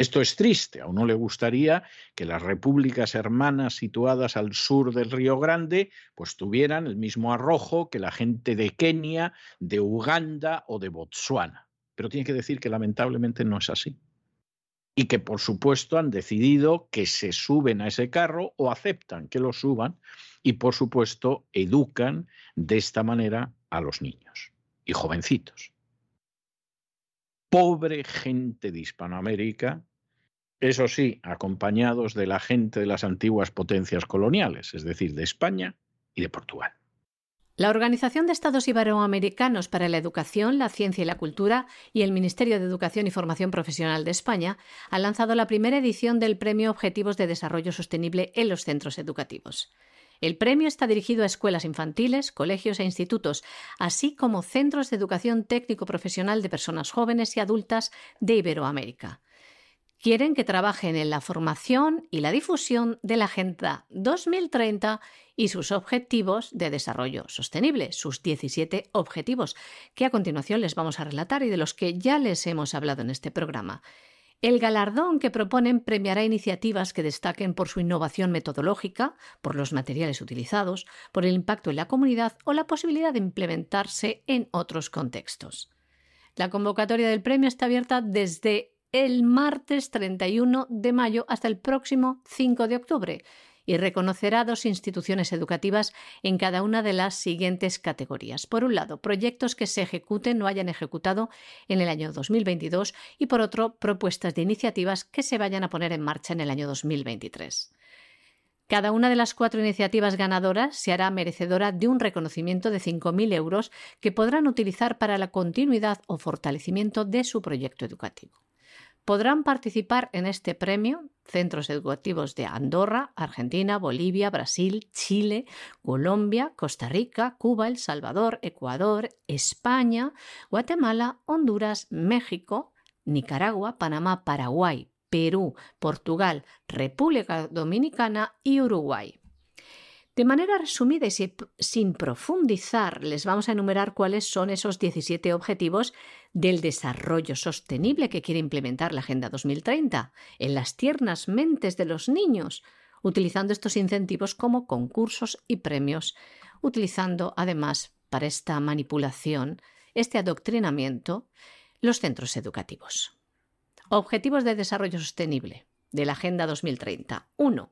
S1: Esto es triste. A uno le gustaría que las repúblicas hermanas situadas al sur del Río Grande pues tuvieran el mismo arrojo que la gente de Kenia, de Uganda o de Botsuana. Pero tiene que decir que lamentablemente no es así. Y que por supuesto han decidido que se suben a ese carro o aceptan que lo suban y por supuesto educan de esta manera a los niños y jovencitos. Pobre gente de Hispanoamérica eso sí, acompañados de la gente de las antiguas potencias coloniales, es decir, de España y de Portugal.
S2: La Organización de Estados Iberoamericanos para la Educación, la Ciencia y la Cultura y el Ministerio de Educación y Formación Profesional de España han lanzado la primera edición del Premio Objetivos de Desarrollo Sostenible en los centros educativos. El premio está dirigido a escuelas infantiles, colegios e institutos, así como centros de educación técnico-profesional de personas jóvenes y adultas de Iberoamérica quieren que trabajen en la formación y la difusión de la Agenda 2030 y sus objetivos de desarrollo sostenible, sus 17 objetivos, que a continuación les vamos a relatar y de los que ya les hemos hablado en este programa. El galardón que proponen premiará iniciativas que destaquen por su innovación metodológica, por los materiales utilizados, por el impacto en la comunidad o la posibilidad de implementarse en otros contextos. La convocatoria del premio está abierta desde el martes 31 de mayo hasta el próximo 5 de octubre y reconocerá dos instituciones educativas en cada una de las siguientes categorías. Por un lado, proyectos que se ejecuten o hayan ejecutado en el año 2022 y por otro, propuestas de iniciativas que se vayan a poner en marcha en el año 2023. Cada una de las cuatro iniciativas ganadoras se hará merecedora de un reconocimiento de 5.000 euros que podrán utilizar para la continuidad o fortalecimiento de su proyecto educativo. Podrán participar en este premio centros educativos de Andorra, Argentina, Bolivia, Brasil, Chile, Colombia, Costa Rica, Cuba, El Salvador, Ecuador, España, Guatemala, Honduras, México, Nicaragua, Panamá, Paraguay, Perú, Portugal, República Dominicana y Uruguay. De manera resumida y sin profundizar, les vamos a enumerar cuáles son esos 17 objetivos del desarrollo sostenible que quiere implementar la Agenda 2030 en las tiernas mentes de los niños, utilizando estos incentivos como concursos y premios, utilizando además para esta manipulación, este adoctrinamiento, los centros educativos. Objetivos de desarrollo sostenible de la Agenda 2030. 1.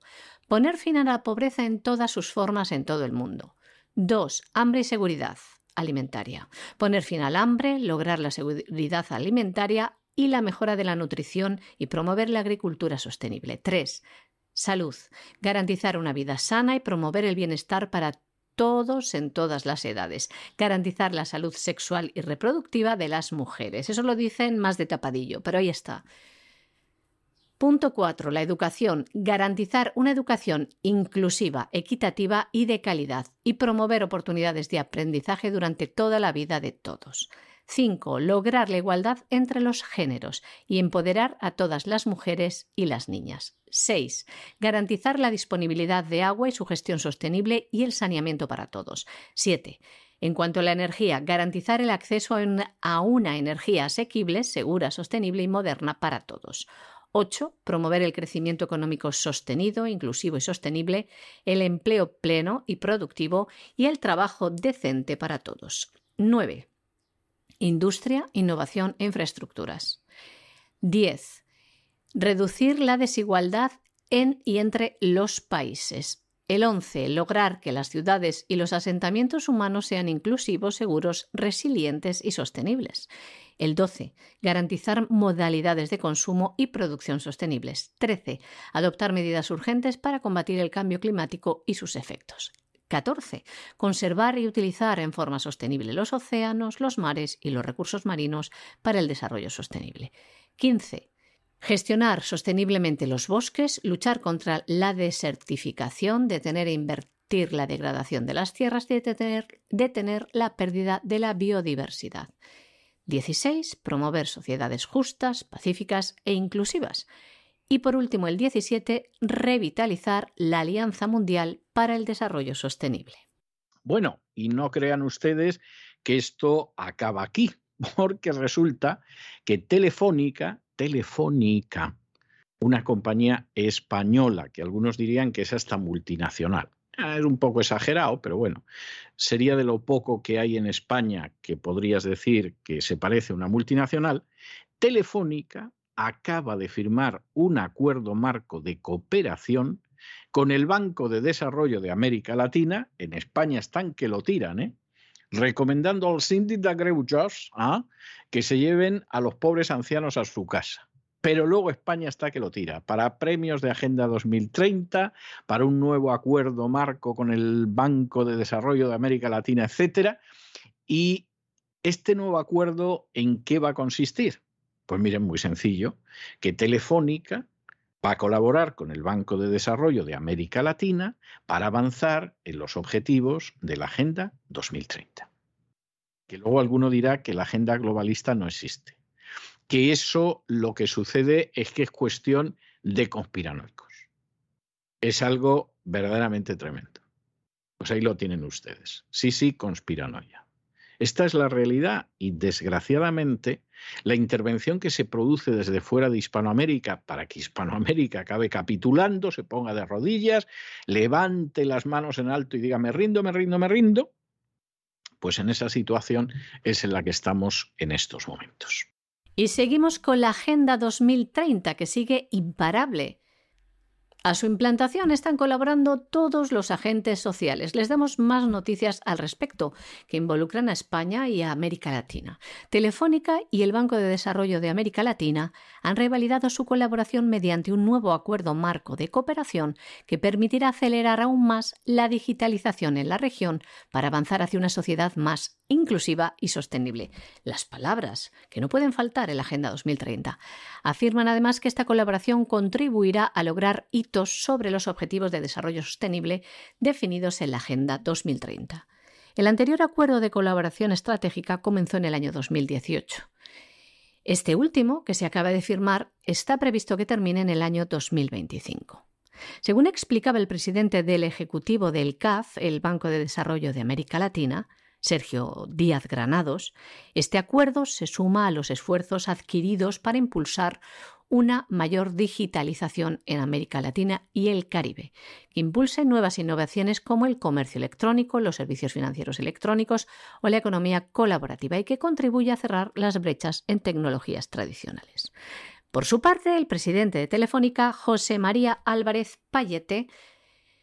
S2: Poner fin a la pobreza en todas sus formas en todo el mundo. 2. Hambre y seguridad alimentaria. Poner fin al hambre, lograr la seguridad alimentaria y la mejora de la nutrición y promover la agricultura sostenible. 3. Salud. Garantizar una vida sana y promover el bienestar para todos en todas las edades. Garantizar la salud sexual y reproductiva de las mujeres. Eso lo dicen más de tapadillo, pero ahí está. Punto 4. La educación. Garantizar una educación inclusiva, equitativa y de calidad y promover oportunidades de aprendizaje durante toda la vida de todos. 5. Lograr la igualdad entre los géneros y empoderar a todas las mujeres y las niñas. 6. Garantizar la disponibilidad de agua y su gestión sostenible y el saneamiento para todos. 7. En cuanto a la energía, garantizar el acceso a una energía asequible, segura, sostenible y moderna para todos. 8. Promover el crecimiento económico sostenido, inclusivo y sostenible, el empleo pleno y productivo y el trabajo decente para todos. 9. Industria, innovación e infraestructuras. 10. Reducir la desigualdad en y entre los países. El 11. Lograr que las ciudades y los asentamientos humanos sean inclusivos, seguros, resilientes y sostenibles. El 12. Garantizar modalidades de consumo y producción sostenibles. 13. Adoptar medidas urgentes para combatir el cambio climático y sus efectos. 14. Conservar y utilizar en forma sostenible los océanos, los mares y los recursos marinos para el desarrollo sostenible. 15. Gestionar sosteniblemente los bosques, luchar contra la desertificación, detener e invertir la degradación de las tierras y detener, detener la pérdida de la biodiversidad. 16. Promover sociedades justas, pacíficas e inclusivas. Y por último, el 17. Revitalizar la Alianza Mundial para el Desarrollo Sostenible.
S1: Bueno, y no crean ustedes que esto acaba aquí, porque resulta que Telefónica, Telefónica, una compañía española, que algunos dirían que es hasta multinacional, es un poco exagerado, pero bueno, sería de lo poco que hay en España que podrías decir que se parece a una multinacional. Telefónica acaba de firmar un acuerdo marco de cooperación con el Banco de Desarrollo de América Latina. En España están que lo tiran, ¿eh? recomendando al síndic de Greujas ¿ah? que se lleven a los pobres ancianos a su casa pero luego España está que lo tira, para premios de Agenda 2030, para un nuevo acuerdo marco con el Banco de Desarrollo de América Latina, etcétera. Y este nuevo acuerdo, ¿en qué va a consistir? Pues miren, muy sencillo, que Telefónica va a colaborar con el Banco de Desarrollo de América Latina para avanzar en los objetivos de la Agenda 2030. Que luego alguno dirá que la agenda globalista no existe que eso lo que sucede es que es cuestión de conspiranoicos. Es algo verdaderamente tremendo. Pues ahí lo tienen ustedes. Sí, sí, conspiranoia. Esta es la realidad y desgraciadamente la intervención que se produce desde fuera de Hispanoamérica para que Hispanoamérica acabe capitulando, se ponga de rodillas, levante las manos en alto y diga me rindo, me rindo, me rindo, pues en esa situación es en la que estamos en estos momentos.
S2: Y seguimos con la Agenda 2030, que sigue imparable. A su implantación están colaborando todos los agentes sociales. Les damos más noticias al respecto, que involucran a España y a América Latina. Telefónica y el Banco de Desarrollo de América Latina han revalidado su colaboración mediante un nuevo acuerdo marco de cooperación que permitirá acelerar aún más la digitalización en la región para avanzar hacia una sociedad más inclusiva y sostenible. Las palabras que no pueden faltar en la Agenda 2030. Afirman además que esta colaboración contribuirá a lograr sobre los Objetivos de Desarrollo Sostenible definidos en la Agenda 2030. El anterior acuerdo de colaboración estratégica comenzó en el año 2018. Este último, que se acaba de firmar, está previsto que termine en el año 2025. Según explicaba el presidente del Ejecutivo del CAF, el Banco de Desarrollo de América Latina, Sergio Díaz Granados, este acuerdo se suma a los esfuerzos adquiridos para impulsar una mayor digitalización en América Latina y el Caribe, que impulse nuevas innovaciones como el comercio electrónico, los servicios financieros electrónicos o la economía colaborativa y que contribuya a cerrar las brechas en tecnologías tradicionales. Por su parte, el presidente de Telefónica, José María Álvarez Payete,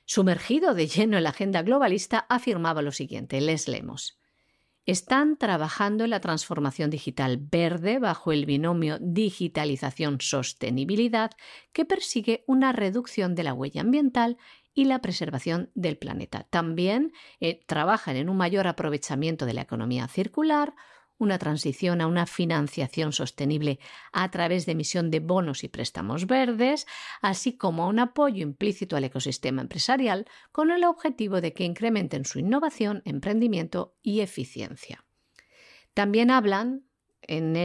S2: sumergido de lleno en la agenda globalista, afirmaba lo siguiente, les leemos están trabajando en la transformación digital verde bajo el binomio digitalización-sostenibilidad que persigue una reducción de la huella ambiental y la preservación del planeta. También eh, trabajan en un mayor aprovechamiento de la economía circular, una transición a una financiación sostenible a través de emisión de bonos y préstamos verdes, así como un apoyo implícito al ecosistema empresarial con el objetivo de que incrementen su innovación, emprendimiento y eficiencia. También hablan en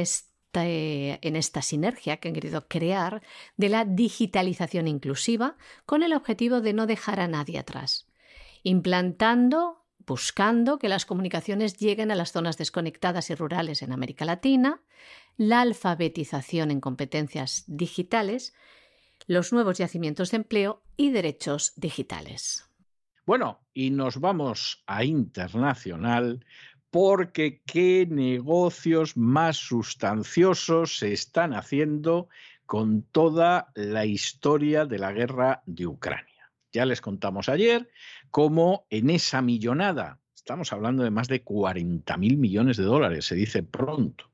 S2: en esta sinergia que han querido crear de la digitalización inclusiva con el objetivo de no dejar a nadie atrás, implantando buscando que las comunicaciones lleguen a las zonas desconectadas y rurales en América Latina, la alfabetización en competencias digitales, los nuevos yacimientos de empleo y derechos digitales.
S1: Bueno, y nos vamos a internacional porque qué negocios más sustanciosos se están haciendo con toda la historia de la guerra de Ucrania. Ya les contamos ayer cómo en esa millonada, estamos hablando de más de 40 mil millones de dólares, se dice pronto,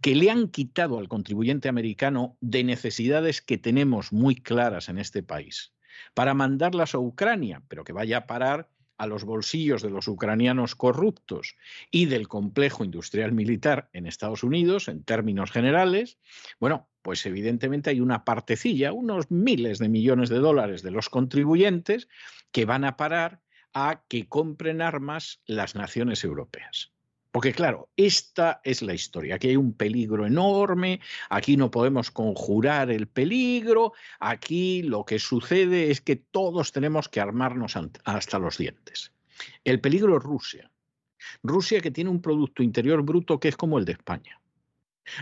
S1: que le han quitado al contribuyente americano de necesidades que tenemos muy claras en este país para mandarlas a Ucrania, pero que vaya a parar a los bolsillos de los ucranianos corruptos y del complejo industrial militar en Estados Unidos, en términos generales, bueno, pues evidentemente hay una partecilla, unos miles de millones de dólares de los contribuyentes que van a parar a que compren armas las naciones europeas. Porque claro, esta es la historia. Aquí hay un peligro enorme, aquí no podemos conjurar el peligro, aquí lo que sucede es que todos tenemos que armarnos hasta los dientes. El peligro es Rusia. Rusia que tiene un Producto Interior Bruto que es como el de España.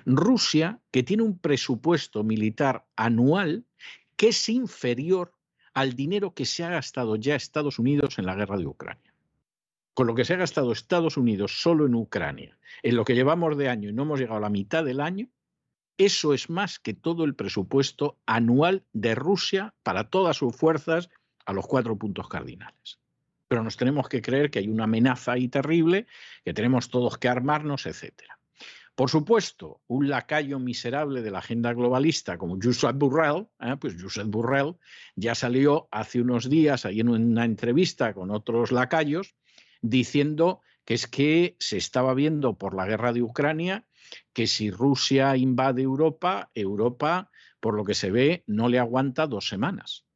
S1: Rusia que tiene un presupuesto militar anual que es inferior al dinero que se ha gastado ya Estados Unidos en la guerra de Ucrania con lo que se ha gastado Estados Unidos solo en Ucrania, en lo que llevamos de año y no hemos llegado a la mitad del año, eso es más que todo el presupuesto anual de Rusia para todas sus fuerzas a los cuatro puntos cardinales. Pero nos tenemos que creer que hay una amenaza ahí terrible, que tenemos todos que armarnos, etc. Por supuesto, un lacayo miserable de la agenda globalista como Josep Burrell, ¿eh? pues Josep Burrell ya salió hace unos días ahí en una entrevista con otros lacayos diciendo que es que se estaba viendo por la guerra de Ucrania que si Rusia invade Europa, Europa, por lo que se ve, no le aguanta dos semanas.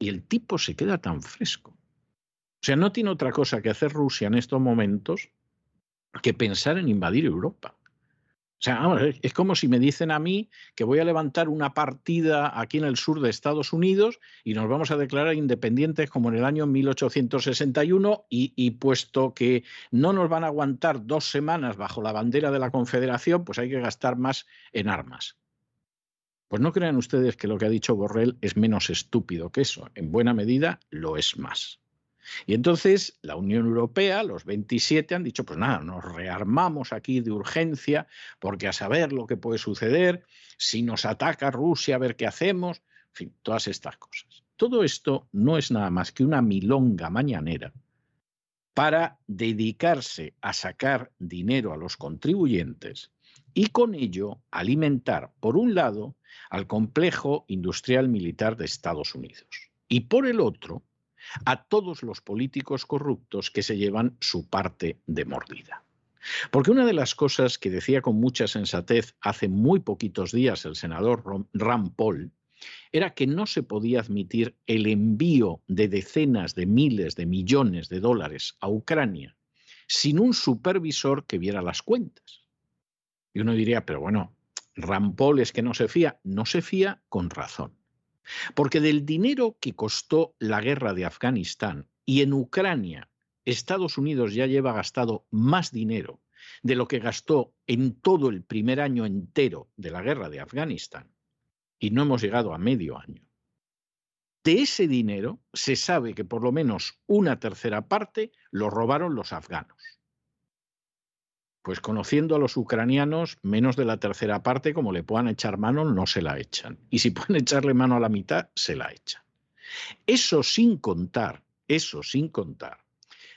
S1: Y el tipo se queda tan fresco. O sea, no tiene otra cosa que hacer Rusia en estos momentos que pensar en invadir Europa. O sea, es como si me dicen a mí que voy a levantar una partida aquí en el sur de Estados Unidos y nos vamos a declarar independientes como en el año 1861 y, y puesto que no nos van a aguantar dos semanas bajo la bandera de la Confederación, pues hay que gastar más en armas. Pues no crean ustedes que lo que ha dicho Borrell es menos estúpido que eso. En buena medida lo es más. Y entonces la Unión Europea, los 27, han dicho, pues nada, nos rearmamos aquí de urgencia porque a saber lo que puede suceder, si nos ataca Rusia, a ver qué hacemos, en fin, todas estas cosas. todo esto no es nada más que una milonga mañanera para dedicarse a sacar dinero a los contribuyentes y con ello alimentar, por un lado, al complejo industrial militar de Estados Unidos y por el otro, a todos los políticos corruptos que se llevan su parte de mordida. Porque una de las cosas que decía con mucha sensatez hace muy poquitos días el senador Ram Paul era que no se podía admitir el envío de decenas de miles de millones de dólares a Ucrania sin un supervisor que viera las cuentas. Y uno diría, pero bueno, Rampol es que no se fía. No se fía con razón. Porque del dinero que costó la guerra de Afganistán y en Ucrania, Estados Unidos ya lleva gastado más dinero de lo que gastó en todo el primer año entero de la guerra de Afganistán. Y no hemos llegado a medio año. De ese dinero se sabe que por lo menos una tercera parte lo robaron los afganos. Pues conociendo a los ucranianos, menos de la tercera parte, como le puedan echar mano, no se la echan. Y si pueden echarle mano a la mitad, se la echan. Eso sin contar, eso sin contar,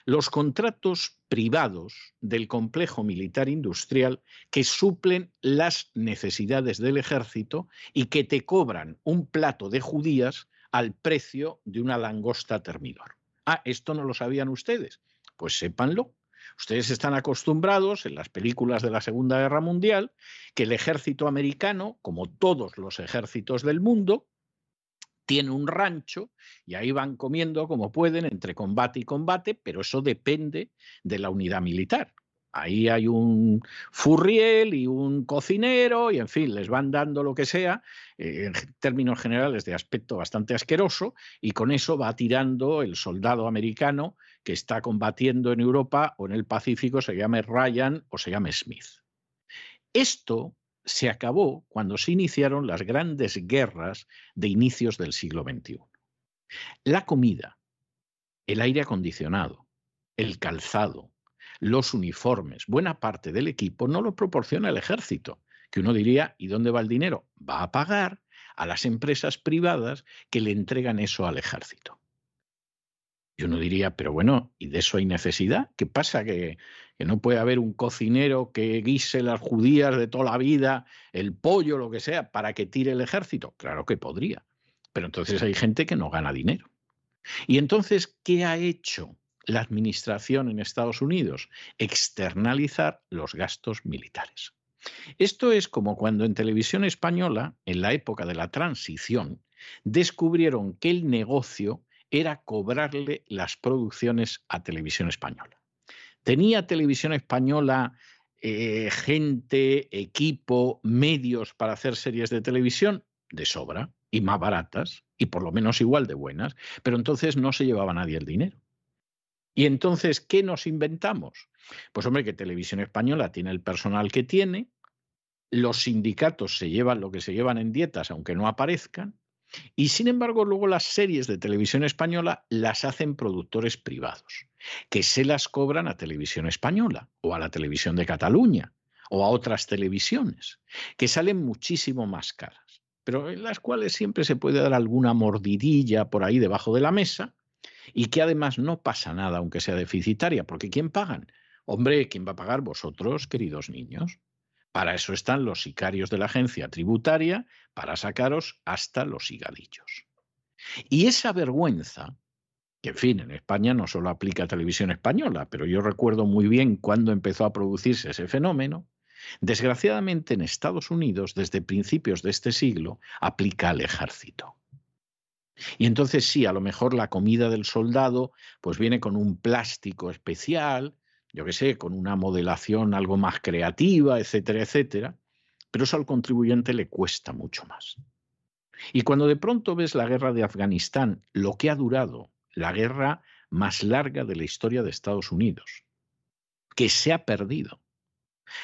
S1: los contratos privados del complejo militar industrial que suplen las necesidades del ejército y que te cobran un plato de judías al precio de una langosta termidor. Ah, esto no lo sabían ustedes. Pues sépanlo. Ustedes están acostumbrados en las películas de la Segunda Guerra Mundial que el ejército americano, como todos los ejércitos del mundo, tiene un rancho y ahí van comiendo como pueden entre combate y combate, pero eso depende de la unidad militar. Ahí hay un furriel y un cocinero y, en fin, les van dando lo que sea, eh, en términos generales de aspecto bastante asqueroso, y con eso va tirando el soldado americano que está combatiendo en Europa o en el Pacífico, se llame Ryan o se llame Smith. Esto se acabó cuando se iniciaron las grandes guerras de inicios del siglo XXI. La comida, el aire acondicionado, el calzado, los uniformes, buena parte del equipo no lo proporciona el ejército, que uno diría, ¿y dónde va el dinero? Va a pagar a las empresas privadas que le entregan eso al ejército. Y uno diría, pero bueno, ¿y de eso hay necesidad? ¿Qué pasa? ¿Que, que, no puede haber un cocinero que guise las judías de toda la vida, el pollo, lo que sea, para que tire el ejército? Claro que podría. Pero entonces hay gente que no gana dinero. Y entonces, ¿qué ha hecho la administración en Estados Unidos, externalizar los gastos militares. Esto es como cuando en televisión española, en la época de la transición, descubrieron que el negocio era cobrarle las producciones a televisión española. ¿Tenía televisión española eh, gente, equipo, medios para hacer series de televisión? De sobra, y más baratas, y por lo menos igual de buenas, pero entonces no se llevaba nadie el dinero. Y entonces, ¿qué nos inventamos? Pues hombre, que Televisión Española tiene el personal que tiene, los sindicatos se llevan lo que se llevan en dietas, aunque no aparezcan, y sin embargo luego las series de Televisión Española las hacen productores privados, que se las cobran a Televisión Española o a la Televisión de Cataluña o a otras televisiones, que salen muchísimo más caras, pero en las cuales siempre se puede dar alguna mordidilla por ahí debajo de la mesa y que además no pasa nada aunque sea deficitaria, porque ¿quién pagan? Hombre, ¿quién va a pagar vosotros, queridos niños? Para eso están los sicarios de la agencia tributaria, para sacaros hasta los higadillos. Y esa vergüenza, que en fin, en España no solo aplica a televisión española, pero yo recuerdo muy bien cuándo empezó a producirse ese fenómeno, desgraciadamente en Estados Unidos, desde principios de este siglo, aplica al ejército. Y entonces sí, a lo mejor la comida del soldado pues viene con un plástico especial, yo qué sé, con una modelación algo más creativa, etcétera, etcétera, pero eso al contribuyente le cuesta mucho más. Y cuando de pronto ves la guerra de Afganistán, lo que ha durado, la guerra más larga de la historia de Estados Unidos, que se ha perdido,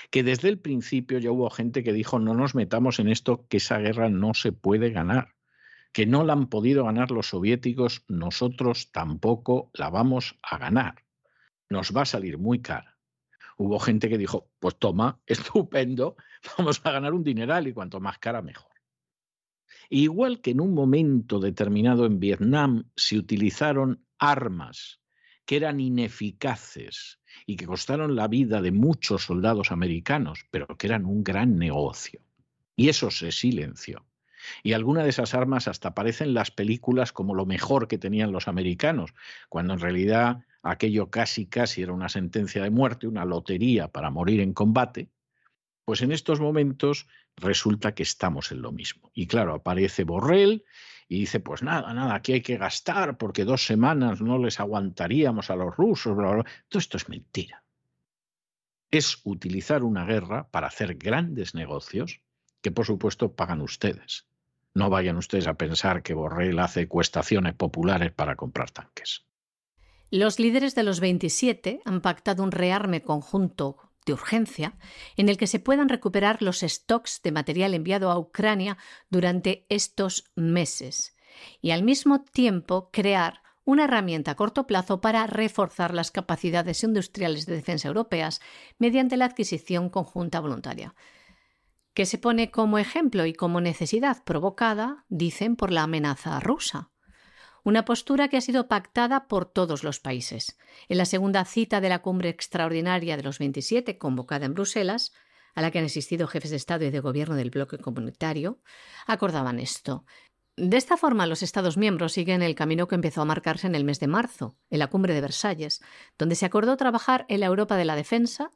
S1: que desde el principio ya hubo gente que dijo no nos metamos en esto, que esa guerra no se puede ganar que no la han podido ganar los soviéticos, nosotros tampoco la vamos a ganar. Nos va a salir muy cara. Hubo gente que dijo, pues toma, estupendo, vamos a ganar un dineral y cuanto más cara mejor. Igual que en un momento determinado en Vietnam se utilizaron armas que eran ineficaces y que costaron la vida de muchos soldados americanos, pero que eran un gran negocio. Y eso se silenció. Y alguna de esas armas hasta aparecen en las películas como lo mejor que tenían los americanos, cuando en realidad aquello casi casi era una sentencia de muerte, una lotería para morir en combate, pues en estos momentos resulta que estamos en lo mismo. Y claro, aparece Borrell y dice, pues nada, nada, aquí hay que gastar porque dos semanas no les aguantaríamos a los rusos. Todo esto es mentira. Es utilizar una guerra para hacer grandes negocios que por supuesto pagan ustedes. No vayan ustedes a pensar que Borrell hace ecuestaciones populares para comprar tanques.
S2: Los líderes de los 27 han pactado un rearme conjunto de urgencia en el que se puedan recuperar los stocks de material enviado a Ucrania durante estos meses y al mismo tiempo crear una herramienta a corto plazo para reforzar las capacidades industriales de defensa europeas mediante la adquisición conjunta voluntaria, que se pone como ejemplo y como necesidad provocada, dicen, por la amenaza rusa una postura que ha sido pactada por todos los países. En la segunda cita de la cumbre extraordinaria de los 27, convocada en Bruselas, a la que han asistido jefes de Estado y de Gobierno del bloque comunitario, acordaban esto. De esta forma, los Estados miembros siguen el camino que empezó a marcarse en el mes de marzo, en la cumbre de Versalles, donde se acordó trabajar en la Europa de la defensa,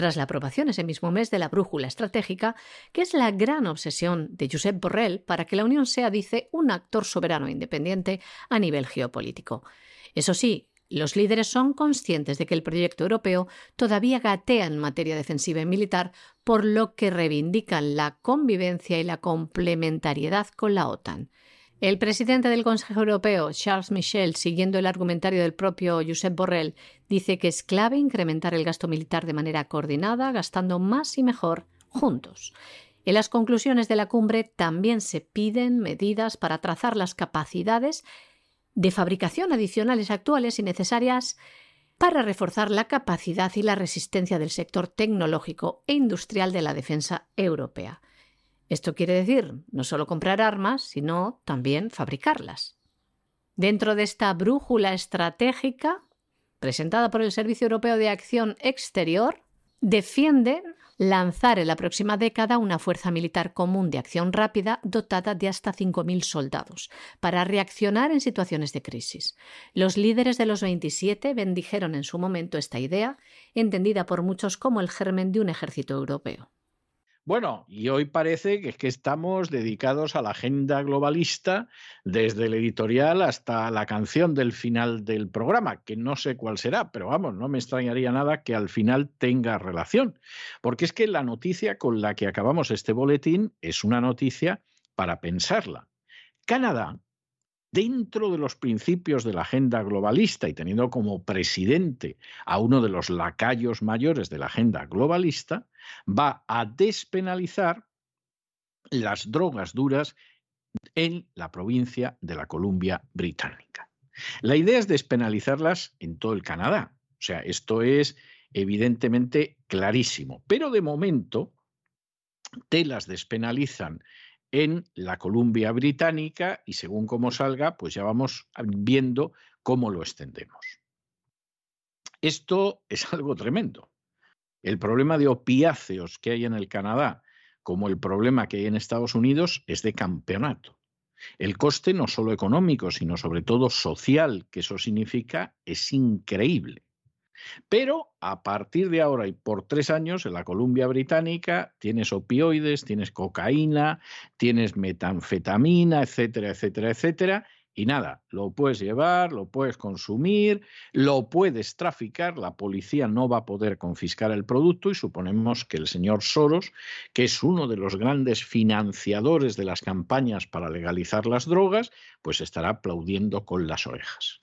S2: tras la aprobación ese mismo mes de la brújula estratégica, que es la gran obsesión de Josep Borrell para que la Unión sea, dice, un actor soberano e independiente a nivel geopolítico. Eso sí, los líderes son conscientes de que el proyecto europeo todavía gatea en materia defensiva y militar, por lo que reivindican la convivencia y la complementariedad con la OTAN. El presidente del Consejo Europeo, Charles Michel, siguiendo el argumentario del propio Josep Borrell, dice que es clave incrementar el gasto militar de manera coordinada, gastando más y mejor juntos. En las conclusiones de la cumbre también se piden medidas para trazar las capacidades de fabricación adicionales actuales y necesarias para reforzar la capacidad y la resistencia del sector tecnológico e industrial de la defensa europea. Esto quiere decir no solo comprar armas, sino también fabricarlas. Dentro de esta brújula estratégica, presentada por el Servicio Europeo de Acción Exterior, defiende lanzar en la próxima década una fuerza militar común de acción rápida dotada de hasta 5.000 soldados para reaccionar en situaciones de crisis. Los líderes de los 27 bendijeron en su momento esta idea, entendida por muchos como el germen de un ejército europeo.
S1: Bueno, y hoy parece que es que estamos dedicados a la agenda globalista desde el editorial hasta la canción del final del programa, que no sé cuál será, pero vamos, no me extrañaría nada que al final tenga relación, porque es que la noticia con la que acabamos este boletín es una noticia para pensarla. Canadá dentro de los principios de la agenda globalista y teniendo como presidente a uno de los lacayos mayores de la agenda globalista, va a despenalizar las drogas duras en la provincia de la Columbia Británica. La idea es despenalizarlas en todo el Canadá. O sea, esto es evidentemente clarísimo. Pero de momento te las despenalizan en la Columbia Británica y según cómo salga, pues ya vamos viendo cómo lo extendemos. Esto es algo tremendo. El problema de opiáceos que hay en el Canadá, como el problema que hay en Estados Unidos, es de campeonato. El coste no solo económico, sino sobre todo social que eso significa, es increíble. Pero a partir de ahora y por tres años en la Columbia Británica tienes opioides, tienes cocaína, tienes metanfetamina, etcétera, etcétera, etcétera. Y nada, lo puedes llevar, lo puedes consumir, lo puedes traficar, la policía no va a poder confiscar el producto y suponemos que el señor Soros, que es uno de los grandes financiadores de las campañas para legalizar las drogas, pues estará aplaudiendo con las orejas.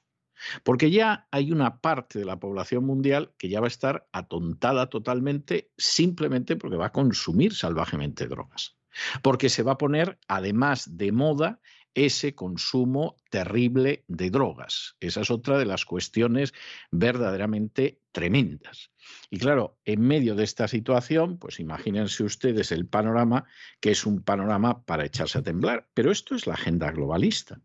S1: Porque ya hay una parte de la población mundial que ya va a estar atontada totalmente simplemente porque va a consumir salvajemente drogas. Porque se va a poner, además de moda, ese consumo terrible de drogas. Esa es otra de las cuestiones verdaderamente tremendas. Y claro, en medio de esta situación, pues imagínense ustedes el panorama, que es un panorama para echarse a temblar. Pero esto es la agenda globalista.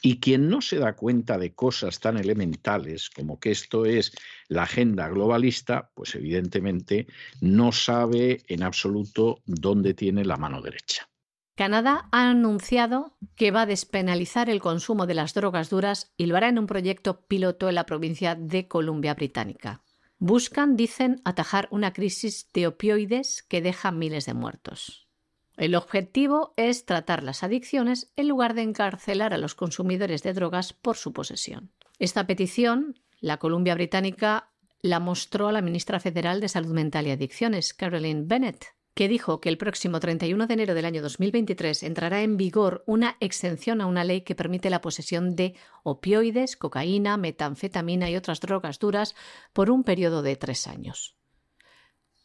S1: Y quien no se da cuenta de cosas tan elementales como que esto es la agenda globalista, pues evidentemente no sabe en absoluto dónde tiene la mano derecha.
S2: Canadá ha anunciado que va a despenalizar el consumo de las drogas duras y lo hará en un proyecto piloto en la provincia de Columbia Británica. Buscan, dicen, atajar una crisis de opioides que deja miles de muertos. El objetivo es tratar las adicciones en lugar de encarcelar a los consumidores de drogas por su posesión. Esta petición, la Columbia Británica la mostró a la ministra federal de Salud Mental y Adicciones, Caroline Bennett, que dijo que el próximo 31 de enero del año 2023 entrará en vigor una exención a una ley que permite la posesión de opioides, cocaína, metanfetamina y otras drogas duras por un periodo de tres años.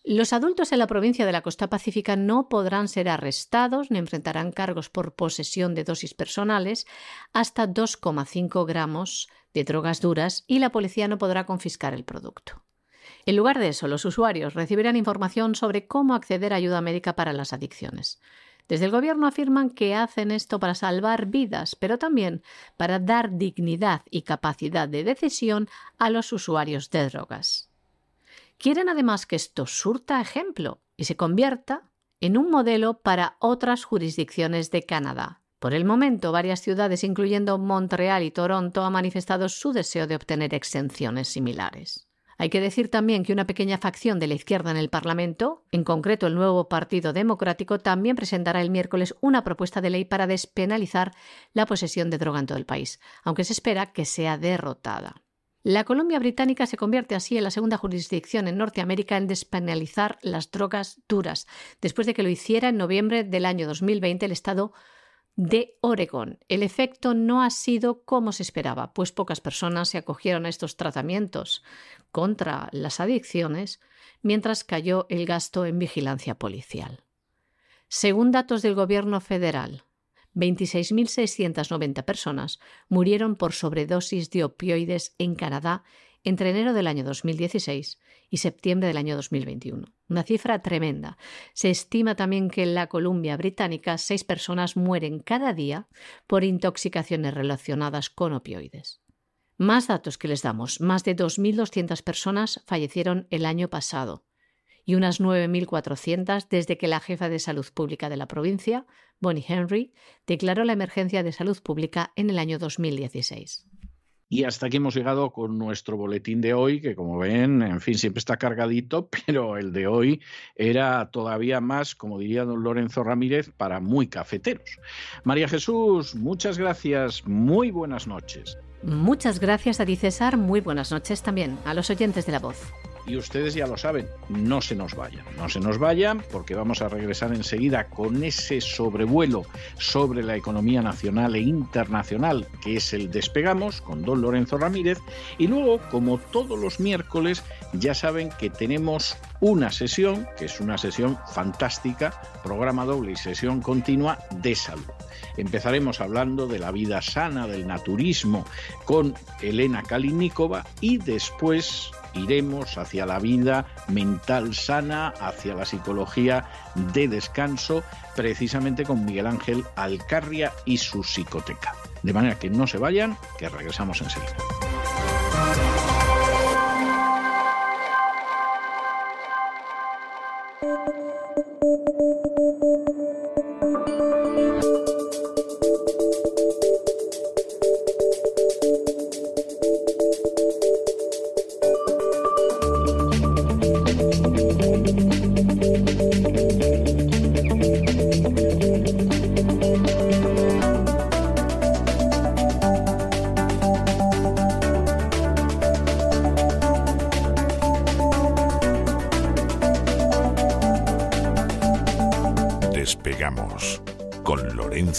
S2: Los adultos en la provincia de la costa pacífica no podrán ser arrestados ni enfrentarán cargos por posesión de dosis personales hasta 2,5 gramos de drogas duras y la policía no podrá confiscar el producto. En lugar de eso, los usuarios recibirán información sobre cómo acceder a ayuda médica para las adicciones. Desde el gobierno afirman que hacen esto para salvar vidas, pero también para dar dignidad y capacidad de decisión a los usuarios de drogas. Quieren además que esto surta ejemplo y se convierta en un modelo para otras jurisdicciones de Canadá. Por el momento, varias ciudades, incluyendo Montreal y Toronto, han manifestado su deseo de obtener exenciones similares. Hay que decir también que una pequeña facción de la izquierda en el Parlamento, en concreto el nuevo Partido Democrático, también presentará el miércoles una propuesta de ley para despenalizar la posesión de droga en todo el país, aunque se espera que sea derrotada. La Columbia Británica se convierte así en la segunda jurisdicción en Norteamérica en despenalizar las drogas duras, después de que lo hiciera en noviembre del año 2020 el estado de Oregón. El efecto no ha sido como se esperaba, pues pocas personas se acogieron a estos tratamientos contra las adicciones, mientras cayó el gasto en vigilancia policial. Según datos del Gobierno federal, 26.690 personas murieron por sobredosis de opioides en Canadá entre enero del año 2016 y septiembre del año 2021. Una cifra tremenda. Se estima también que en la Columbia Británica seis personas mueren cada día por intoxicaciones relacionadas con opioides. Más datos que les damos. Más de 2.200 personas fallecieron el año pasado y unas 9.400 desde que la jefa de salud pública de la provincia, Bonnie Henry, declaró la emergencia de salud pública en el año 2016.
S1: Y hasta aquí hemos llegado con nuestro boletín de hoy, que como ven, en fin, siempre está cargadito, pero el de hoy era todavía más, como diría don Lorenzo Ramírez, para muy cafeteros. María Jesús, muchas gracias, muy buenas noches.
S2: Muchas gracias a ti, César, muy buenas noches también a los oyentes de la voz
S1: y ustedes ya lo saben, no se nos vayan, no se nos vayan porque vamos a regresar enseguida con ese sobrevuelo sobre la economía nacional e internacional que es el Despegamos con don Lorenzo Ramírez y luego, como todos los miércoles, ya saben que tenemos una sesión, que es una sesión fantástica, programa doble y sesión continua de salud. Empezaremos hablando de la vida sana, del naturismo, con Elena Kalinikova y después iremos hacia la vida mental sana, hacia la psicología de descanso, precisamente con Miguel Ángel Alcarria y su psicoteca. De manera que no se vayan, que regresamos enseguida.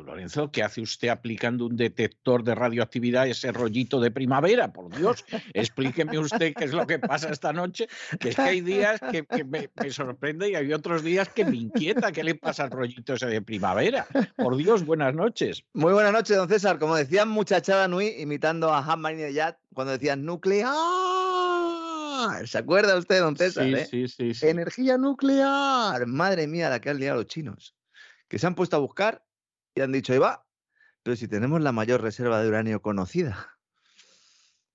S1: Lorenzo, ¿qué hace usted aplicando un detector de radioactividad a ese rollito de primavera? Por Dios, explíqueme usted qué es lo que pasa esta noche, que es que hay días que, me, sorprende y hay otros días que me inquieta qué le pasa al rollito ese de primavera. Por Dios, buenas noches.
S3: Muy buenas noches, don César. Como decía muchachada Nui, imitando a Han y Yat, cuando decían nuclear. ¿Se acuerda usted, don César?
S1: Sí,
S3: eh?
S1: sí, sí, sí.
S3: Energía nuclear. Madre mía, la que han liado los chinos. Que se han puesto a buscar y han dicho, ahí va, pero si tenemos la mayor reserva de uranio conocida.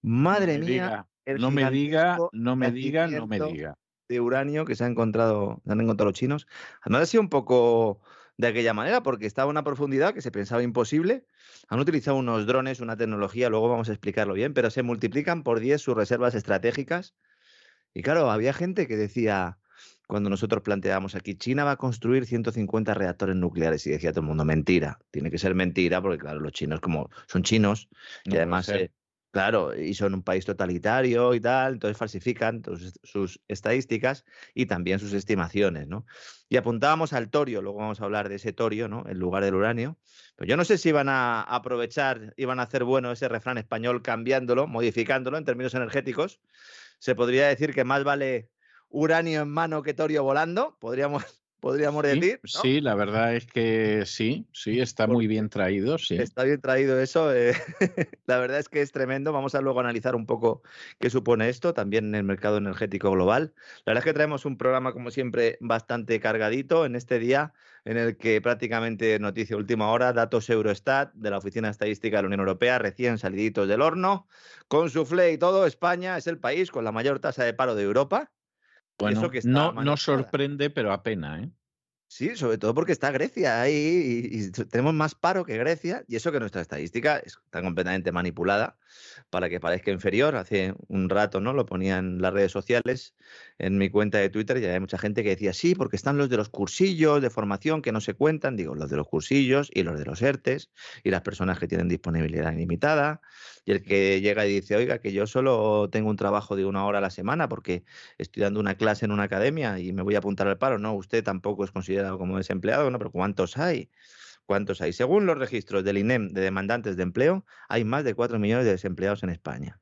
S3: Madre mía.
S1: no me diga, no me diga, no me diga.
S3: De uranio que se, ha encontrado, han encontrado los chinos. Además ha sido un poco de aquella manera porque estaba a una profundidad que se pensaba imposible. Han utilizado unos drones, una tecnología, luego vamos a explicarlo bien, pero se multiplican por 10 sus reservas estratégicas. Y claro, había gente que decía, cuando nosotros planteábamos aquí, China va a construir 150 reactores nucleares y decía todo el mundo, mentira, tiene que ser mentira porque claro, los chinos como son chinos y además, eh, claro, y son un país totalitario y tal, entonces falsifican sus, estadísticas y también sus estimaciones, ¿no? Y apuntábamos al torio, luego vamos a hablar de ese torio, ¿no? En lugar del uranio. Pero yo no sé si iban a aprovechar, iban a hacer bueno ese refrán español cambiándolo, modificándolo en términos energéticos. Se podría decir que más vale uranio en mano que torio volando, podríamos, podríamos decir.
S1: Sí, la verdad es que sí, sí, está muy bien traído. Sí.
S3: Está bien traído eso. Eh, la verdad es que es tremendo. Vamos a luego analizar un poco qué supone esto también en el mercado energético global. La verdad es que traemos un programa, como siempre, bastante cargadito en este día en el que prácticamente noticia última hora, datos Eurostat de la Oficina Estadística de la Unión Europea, recién saliditos del horno, con su y todo, España es el país con la mayor tasa de paro de Europa
S1: bueno, no, no sorprende, pero apena, ¿eh?
S3: Sí, sobre todo porque está Grecia ahí y, tenemos más paro que Grecia y eso que nuestra estadística está completamente manipulada para que parezca inferior. Hace un rato no lo ponía en las redes sociales, en mi cuenta de Twitter y hay mucha gente que decía sí, porque están los de los cursillos de formación que no se cuentan, digo, los de los cursillos y los de los ERTES y las personas que tienen disponibilidad ilimitada y el que llega y dice, oiga, que yo solo tengo un trabajo de una hora a la semana porque estoy dando una clase en una academia y me voy a apuntar al paro. No, usted tampoco es considerado como desempleado, ¿no? Pero ¿cuántos hay? ¿Cuántos hay? Según los registros del INEM de demandantes de empleo, hay más de 4 millones de desempleados en España.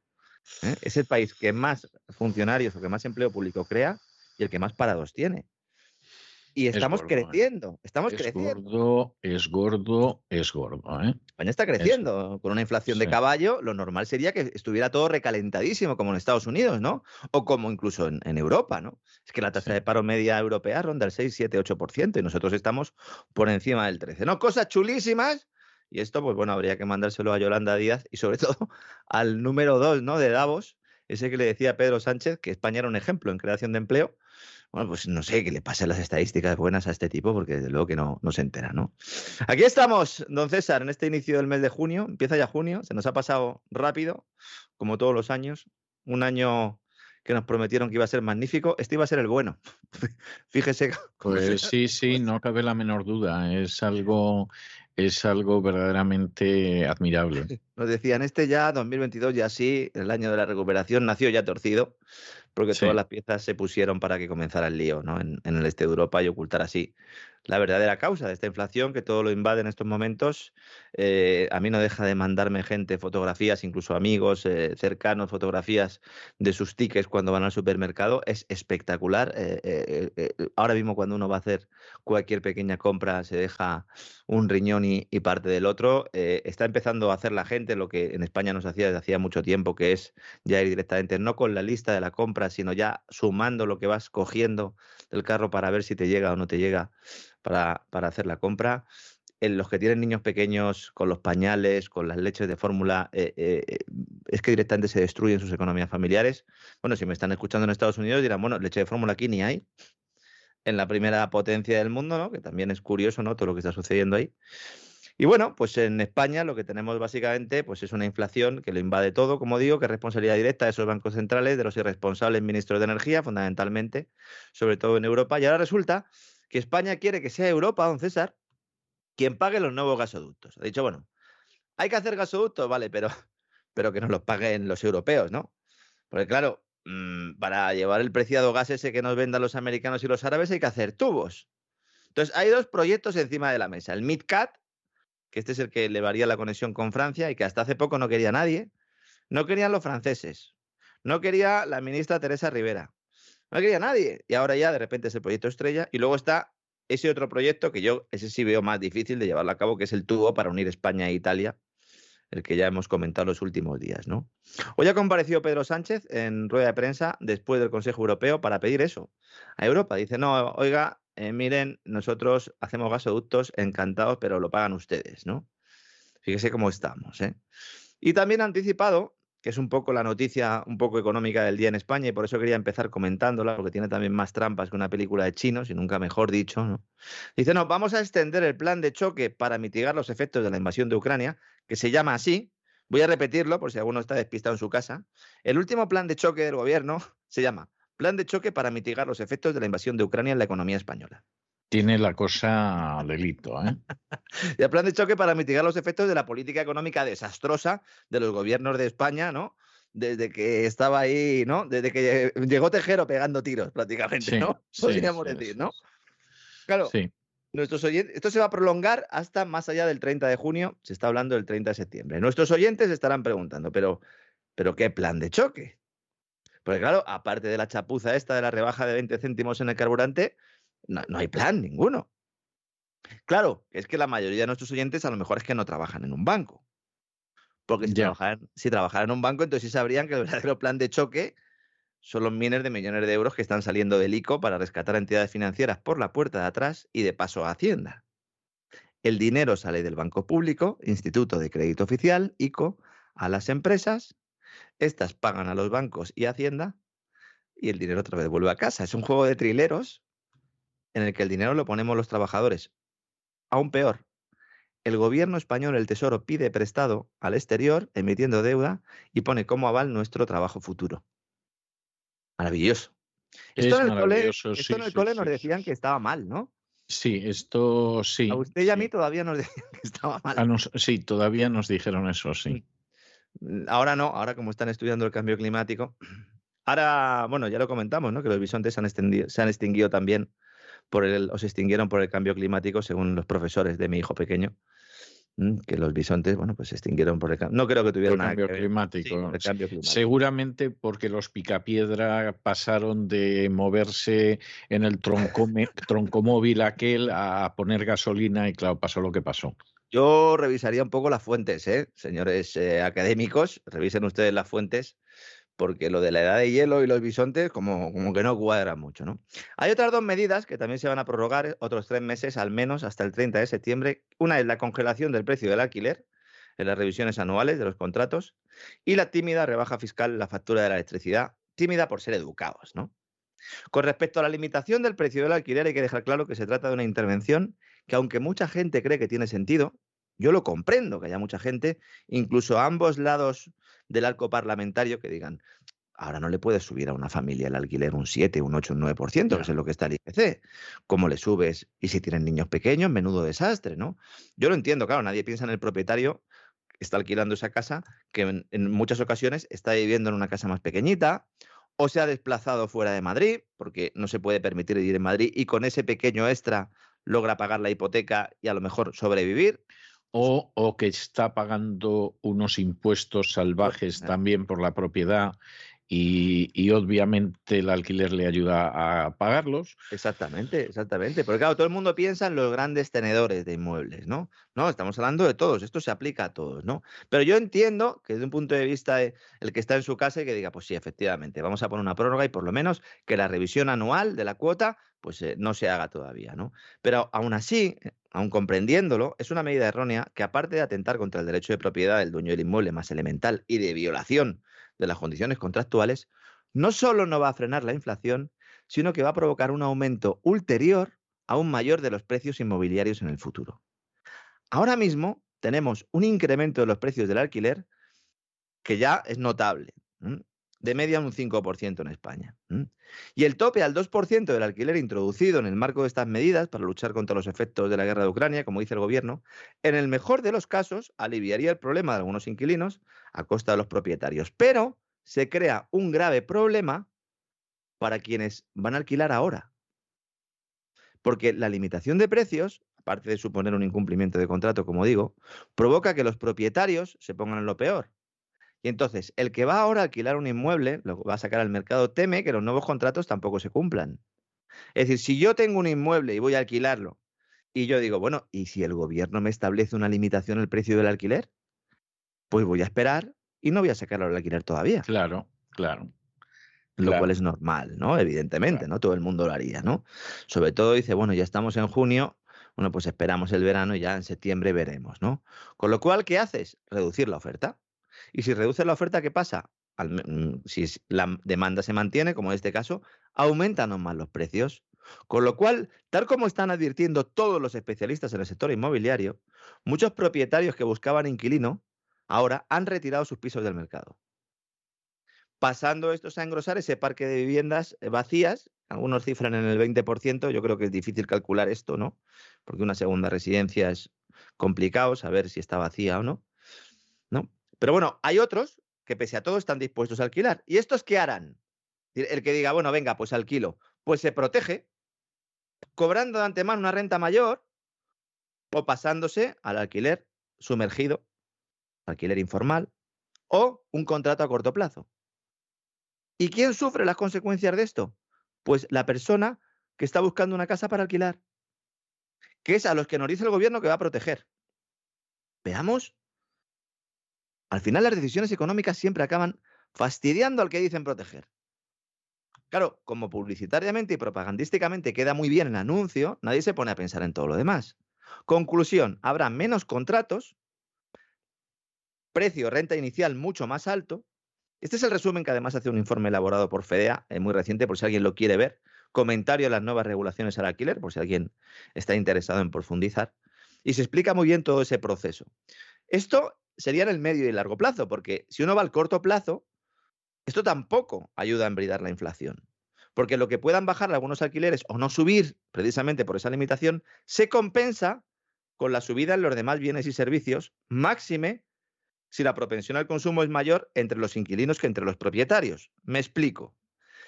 S3: ¿eh? Es el país que más funcionarios o que más empleo público crea y el que más parados tiene. Y estamos ¿eh? creciendo, estamos
S1: es
S3: creciendo.
S1: Gordo, es gordo, es gordo. ¿eh?
S3: España está creciendo con una inflación de caballo. Lo normal sería que estuviera todo recalentadísimo, como en Estados Unidos, ¿no? O como incluso en, Europa, ¿no? Es que la tasa de paro media europea ronda el 6, 7, 8% y nosotros estamos por encima del 13%. ¿No? Cosas chulísimas. Y esto, pues bueno, habría que mandárselo a Yolanda Díaz y sobre todo al número 2, ¿no? De Davos, ese que le decía a Pedro Sánchez que España era un ejemplo en creación de empleo bueno, pues no sé qué le pasa las estadísticas buenas a este tipo, porque desde luego que no, no se entera, ¿no? Aquí estamos, don César, en este inicio del mes de junio. Empieza ya junio, se nos ha pasado rápido, como todos los años. Un año que nos prometieron que iba a ser magnífico, este iba a ser el bueno. Fíjese.
S1: Pues sí, sí, no cabe la menor duda. Es algo, es algo verdaderamente admirable.
S3: Nos decían, este ya, 2022, ya sí, el año de la recuperación, nació ya torcido porque todas las piezas se pusieron para que comenzara el lío ¿no? en, el este de Europa y ocultar así la verdadera causa de esta inflación que todo lo invade en estos momentos. Eh, a mí no deja de mandarme gente fotografías, incluso amigos eh, cercanos, fotografías de sus tickets cuando van al supermercado. Es espectacular. Eh, ahora mismo cuando uno va a hacer cualquier pequeña compra se deja un riñón y, y parte del otro. está empezando a hacer la gente lo que en España nos hacía desde hacía mucho tiempo, que es ya ir directamente no con la lista de la compra, sino ya sumando lo que vas cogiendo del carro para ver si te llega o no te llega para, hacer la compra. En los que tienen niños pequeños con los pañales, con las leches de fórmula, eh, eh, eh, es que directamente se destruyen sus economías familiares. Bueno, si me están escuchando en Estados Unidos dirán, bueno, leche de fórmula aquí ni hay. En la primera potencia del mundo, ¿no? Que también es curioso, ¿no? Todo lo que está sucediendo ahí. Y bueno, pues en España lo que tenemos básicamente pues es una inflación que lo invade todo, como digo, que es responsabilidad directa de esos bancos centrales, de los irresponsables ministros de energía, fundamentalmente, sobre todo en Europa. Y ahora resulta que España quiere que sea Europa, don César, quien pague los nuevos gasoductos. Ha dicho, bueno, hay que hacer gasoductos, vale, pero, pero que nos los paguen los europeos, ¿no? Porque claro, mm, para llevar el preciado gas ese que nos vendan los americanos y los árabes hay que hacer tubos. Entonces, hay dos proyectos encima de la mesa. El MidCat, que este es el que elevaría la conexión con Francia y que hasta hace poco no quería nadie. No querían los franceses. No quería la ministra Teresa Rivera. No quería nadie. Y ahora ya de repente es el proyecto estrella. Y luego está ese otro proyecto que yo, ese sí veo más difícil de llevarlo a cabo, que es el tubo para unir España e Italia, el que ya hemos comentado los últimos días, ¿no? Hoy ha comparecido Pedro Sánchez en rueda de prensa después del Consejo Europeo para pedir eso a Europa. Dice, no, oiga, eh, miren, nosotros hacemos gasoductos encantados, pero lo pagan ustedes, ¿no? Fíjese cómo estamos, ¿eh? Y también anticipado, que es un poco la noticia un poco económica del día en España, y por eso quería empezar comentándola, porque tiene también más trampas que una película de chinos, y nunca mejor dicho, ¿no? Dice, no, vamos a extender el plan de choque para mitigar los efectos de la invasión de Ucrania, que se llama así, voy a repetirlo por si alguno está despistado en su casa. El último plan de choque del gobierno se llama Plan de choque para mitigar los efectos de la invasión de Ucrania en la economía española.
S1: Tiene la cosa delito, ¿eh?
S3: y el plan de choque para mitigar los efectos de la política económica desastrosa de los gobiernos de España, ¿no? Desde que estaba ahí, ¿no? Desde que llegó Tejero pegando tiros, prácticamente, ¿no? Podríamos decir, ¿no? Claro. Nuestros oyentes, esto se va a prolongar hasta más allá del 30 de junio, se está hablando del 30 de septiembre. Nuestros oyentes estarán preguntando, pero, pero ¿qué plan de choque? Porque claro, aparte de la chapuza esta de la rebaja de 20 céntimos en el carburante, no, hay plan ninguno. Claro, es que la mayoría de nuestros oyentes a lo mejor es que no trabajan en un banco. Porque si, trabajaran, si trabajaran en un banco, entonces sí sabrían que el verdadero plan de choque son los miles de millones de euros que están saliendo del ICO para rescatar a entidades financieras por la puerta de atrás y de paso a Hacienda. El dinero sale del banco público, Instituto de Crédito Oficial, ICO, a las empresas estas pagan a los bancos y Hacienda y el dinero otra vez vuelve a casa. Es un juego de trileros en el que el dinero lo ponemos los trabajadores. Aún peor, el gobierno español, el Tesoro, pide prestado al exterior, emitiendo deuda, y pone como aval nuestro trabajo futuro. Maravilloso. Esto en el cole, esto en el cole nos decían que estaba mal, ¿no?
S1: Sí, esto sí.
S3: A usted y a mí todavía nos decían que estaba mal.
S1: sí, todavía nos dijeron eso, sí.
S3: Mm, ahora no, ahora como están estudiando el cambio climático. Ahora, bueno, ya lo comentamos, ¿no? Que los bisontes se han, se han extinguido también por el, o se extinguieron por el cambio climático, según los profesores de mi hijo pequeño. Que los bisontes, bueno, pues se extinguieron por el cambio. No creo que tuvieran
S1: cambio, climático. Seguramente porque los picapiedra pasaron de moverse en el troncomóvil aquel a poner gasolina y claro, pasó lo que pasó.
S3: Yo revisaría un poco las fuentes, ¿eh? señores eh, académicos, revisen ustedes las fuentes, porque lo de la edad de hielo y los bisontes como, como que no cuadra mucho. ¿no? Hay otras dos medidas que también se van a prorrogar otros tres meses, al menos hasta el 30 de septiembre. Una es la congelación del precio del alquiler en las revisiones anuales de los contratos y la tímida rebaja fiscal en la factura de la electricidad, tímida por ser educados. ¿no? Con respecto a la limitación del precio del alquiler, hay que dejar claro que se trata de una intervención que aunque mucha gente cree que tiene sentido, yo lo comprendo que haya mucha gente, incluso a ambos lados del arco parlamentario, que digan, ahora no le puedes subir a una familia el alquiler un 7, un 8, un 9%, que es lo que está el IPC. ¿Cómo le subes? Y si tienen niños pequeños, menudo desastre, ¿no? Yo lo entiendo, claro, nadie piensa en el propietario que está alquilando esa casa, que en muchas ocasiones está viviendo en una casa más pequeñita, o se ha desplazado fuera de Madrid, porque no se puede permitir vivir en Madrid, y con ese pequeño extra logra pagar la hipoteca y a lo mejor sobrevivir.
S1: O, o que está pagando unos impuestos pues, salvajes también por la propiedad y, obviamente el alquiler le ayuda a pagarlos.
S3: Exactamente, exactamente. Porque claro, todo el mundo piensa en los grandes tenedores de inmuebles, ¿no? No, estamos hablando de todos, esto se aplica a todos, ¿no? Pero yo entiendo que desde un punto de vista el que está en su casa y que diga, pues sí, efectivamente, vamos a poner una prórroga y por lo menos que la revisión anual de la cuota pues eh, no se haga todavía, ¿no? Pero aún así, eh, aún comprendiéndolo, es una medida errónea que aparte de atentar contra el derecho de propiedad del dueño del inmueble más elemental y de violación de las condiciones contractuales, no solo no va a frenar la inflación, sino que va a provocar un aumento ulterior aún mayor de los precios inmobiliarios en el futuro. ahora mismo tenemos un incremento de los precios del alquiler que ya es notable, de media un 5% en España. Y el tope al 2% del alquiler introducido en el marco de estas medidas para luchar contra los efectos de la guerra de Ucrania, como dice el gobierno, en el mejor de los casos aliviaría el problema de algunos inquilinos a costa de los propietarios. Pero se crea un grave problema para quienes van a alquilar ahora. Porque la limitación de precios, aparte de suponer un incumplimiento de contrato, como digo, provoca que los propietarios se pongan en lo peor. Y entonces, el que va ahora a alquilar un inmueble, lo va a sacar al mercado, teme que los nuevos contratos tampoco se cumplan. Es decir, si yo tengo un inmueble y voy a alquilarlo, y yo digo, bueno, ¿y si el gobierno me establece una limitación al precio del alquiler? Pues voy a esperar y no voy a sacarlo al alquiler todavía.
S1: Claro, claro.
S3: Lo cual es normal, ¿no? Evidentemente, ¿no? Todo el mundo lo haría, ¿no? Sobre todo dice, bueno, ya estamos en junio, bueno, pues esperamos el verano y ya en septiembre veremos, ¿no? Con lo cual, ¿qué haces? Reducir la oferta. Y si reduces la oferta, ¿qué pasa? Mm, si la demanda se mantiene, como en este caso, aumentan más los precios. Con lo cual, tal como están advirtiendo todos los especialistas en el sector inmobiliario, muchos propietarios que buscaban inquilino ahora han retirado sus pisos del mercado. Pasando estos a engrosar ese parque de viviendas eh, vacías, algunos cifran en el 20%, yo creo que es difícil calcular esto, ¿no? Porque una segunda residencia es complicado saber si está vacía o no, ¿no? Pero bueno, hay otros que pese a todo están dispuestos a alquilar. ¿Y estos qué harán? El que diga, bueno, venga, pues alquilo, pues se protege cobrando de antemano una renta mayor o pasándose al alquiler sumergido, alquiler informal o un contrato a corto plazo. ¿Y quién sufre las consecuencias de esto? Pues la persona que está buscando una casa para alquilar, que es a los que nos dice el gobierno que va a proteger. Veamos al final las decisiones económicas siempre acaban fastidiando al que dicen proteger. Claro, como publicitariamente y propagandísticamente queda muy bien el anuncio, nadie se pone a pensar en todo lo demás. Conclusión, habrá menos contratos, precio renta inicial mucho más alto. Este es el resumen que además hace un informe elaborado por FEDEA, eh, muy reciente, por si alguien lo quiere ver. Comentario a las nuevas regulaciones al alquiler, por si alguien está interesado en profundizar. Y se explica muy bien todo ese proceso. Esto sería en el medio y largo plazo, porque si uno va al corto plazo, esto tampoco ayuda a embridar la inflación. Porque lo que puedan bajar algunos alquileres o no subir precisamente por esa limitación, se compensa con la subida en los demás bienes y servicios, máxime si la propensión al consumo es mayor entre los inquilinos que entre los propietarios. Me explico.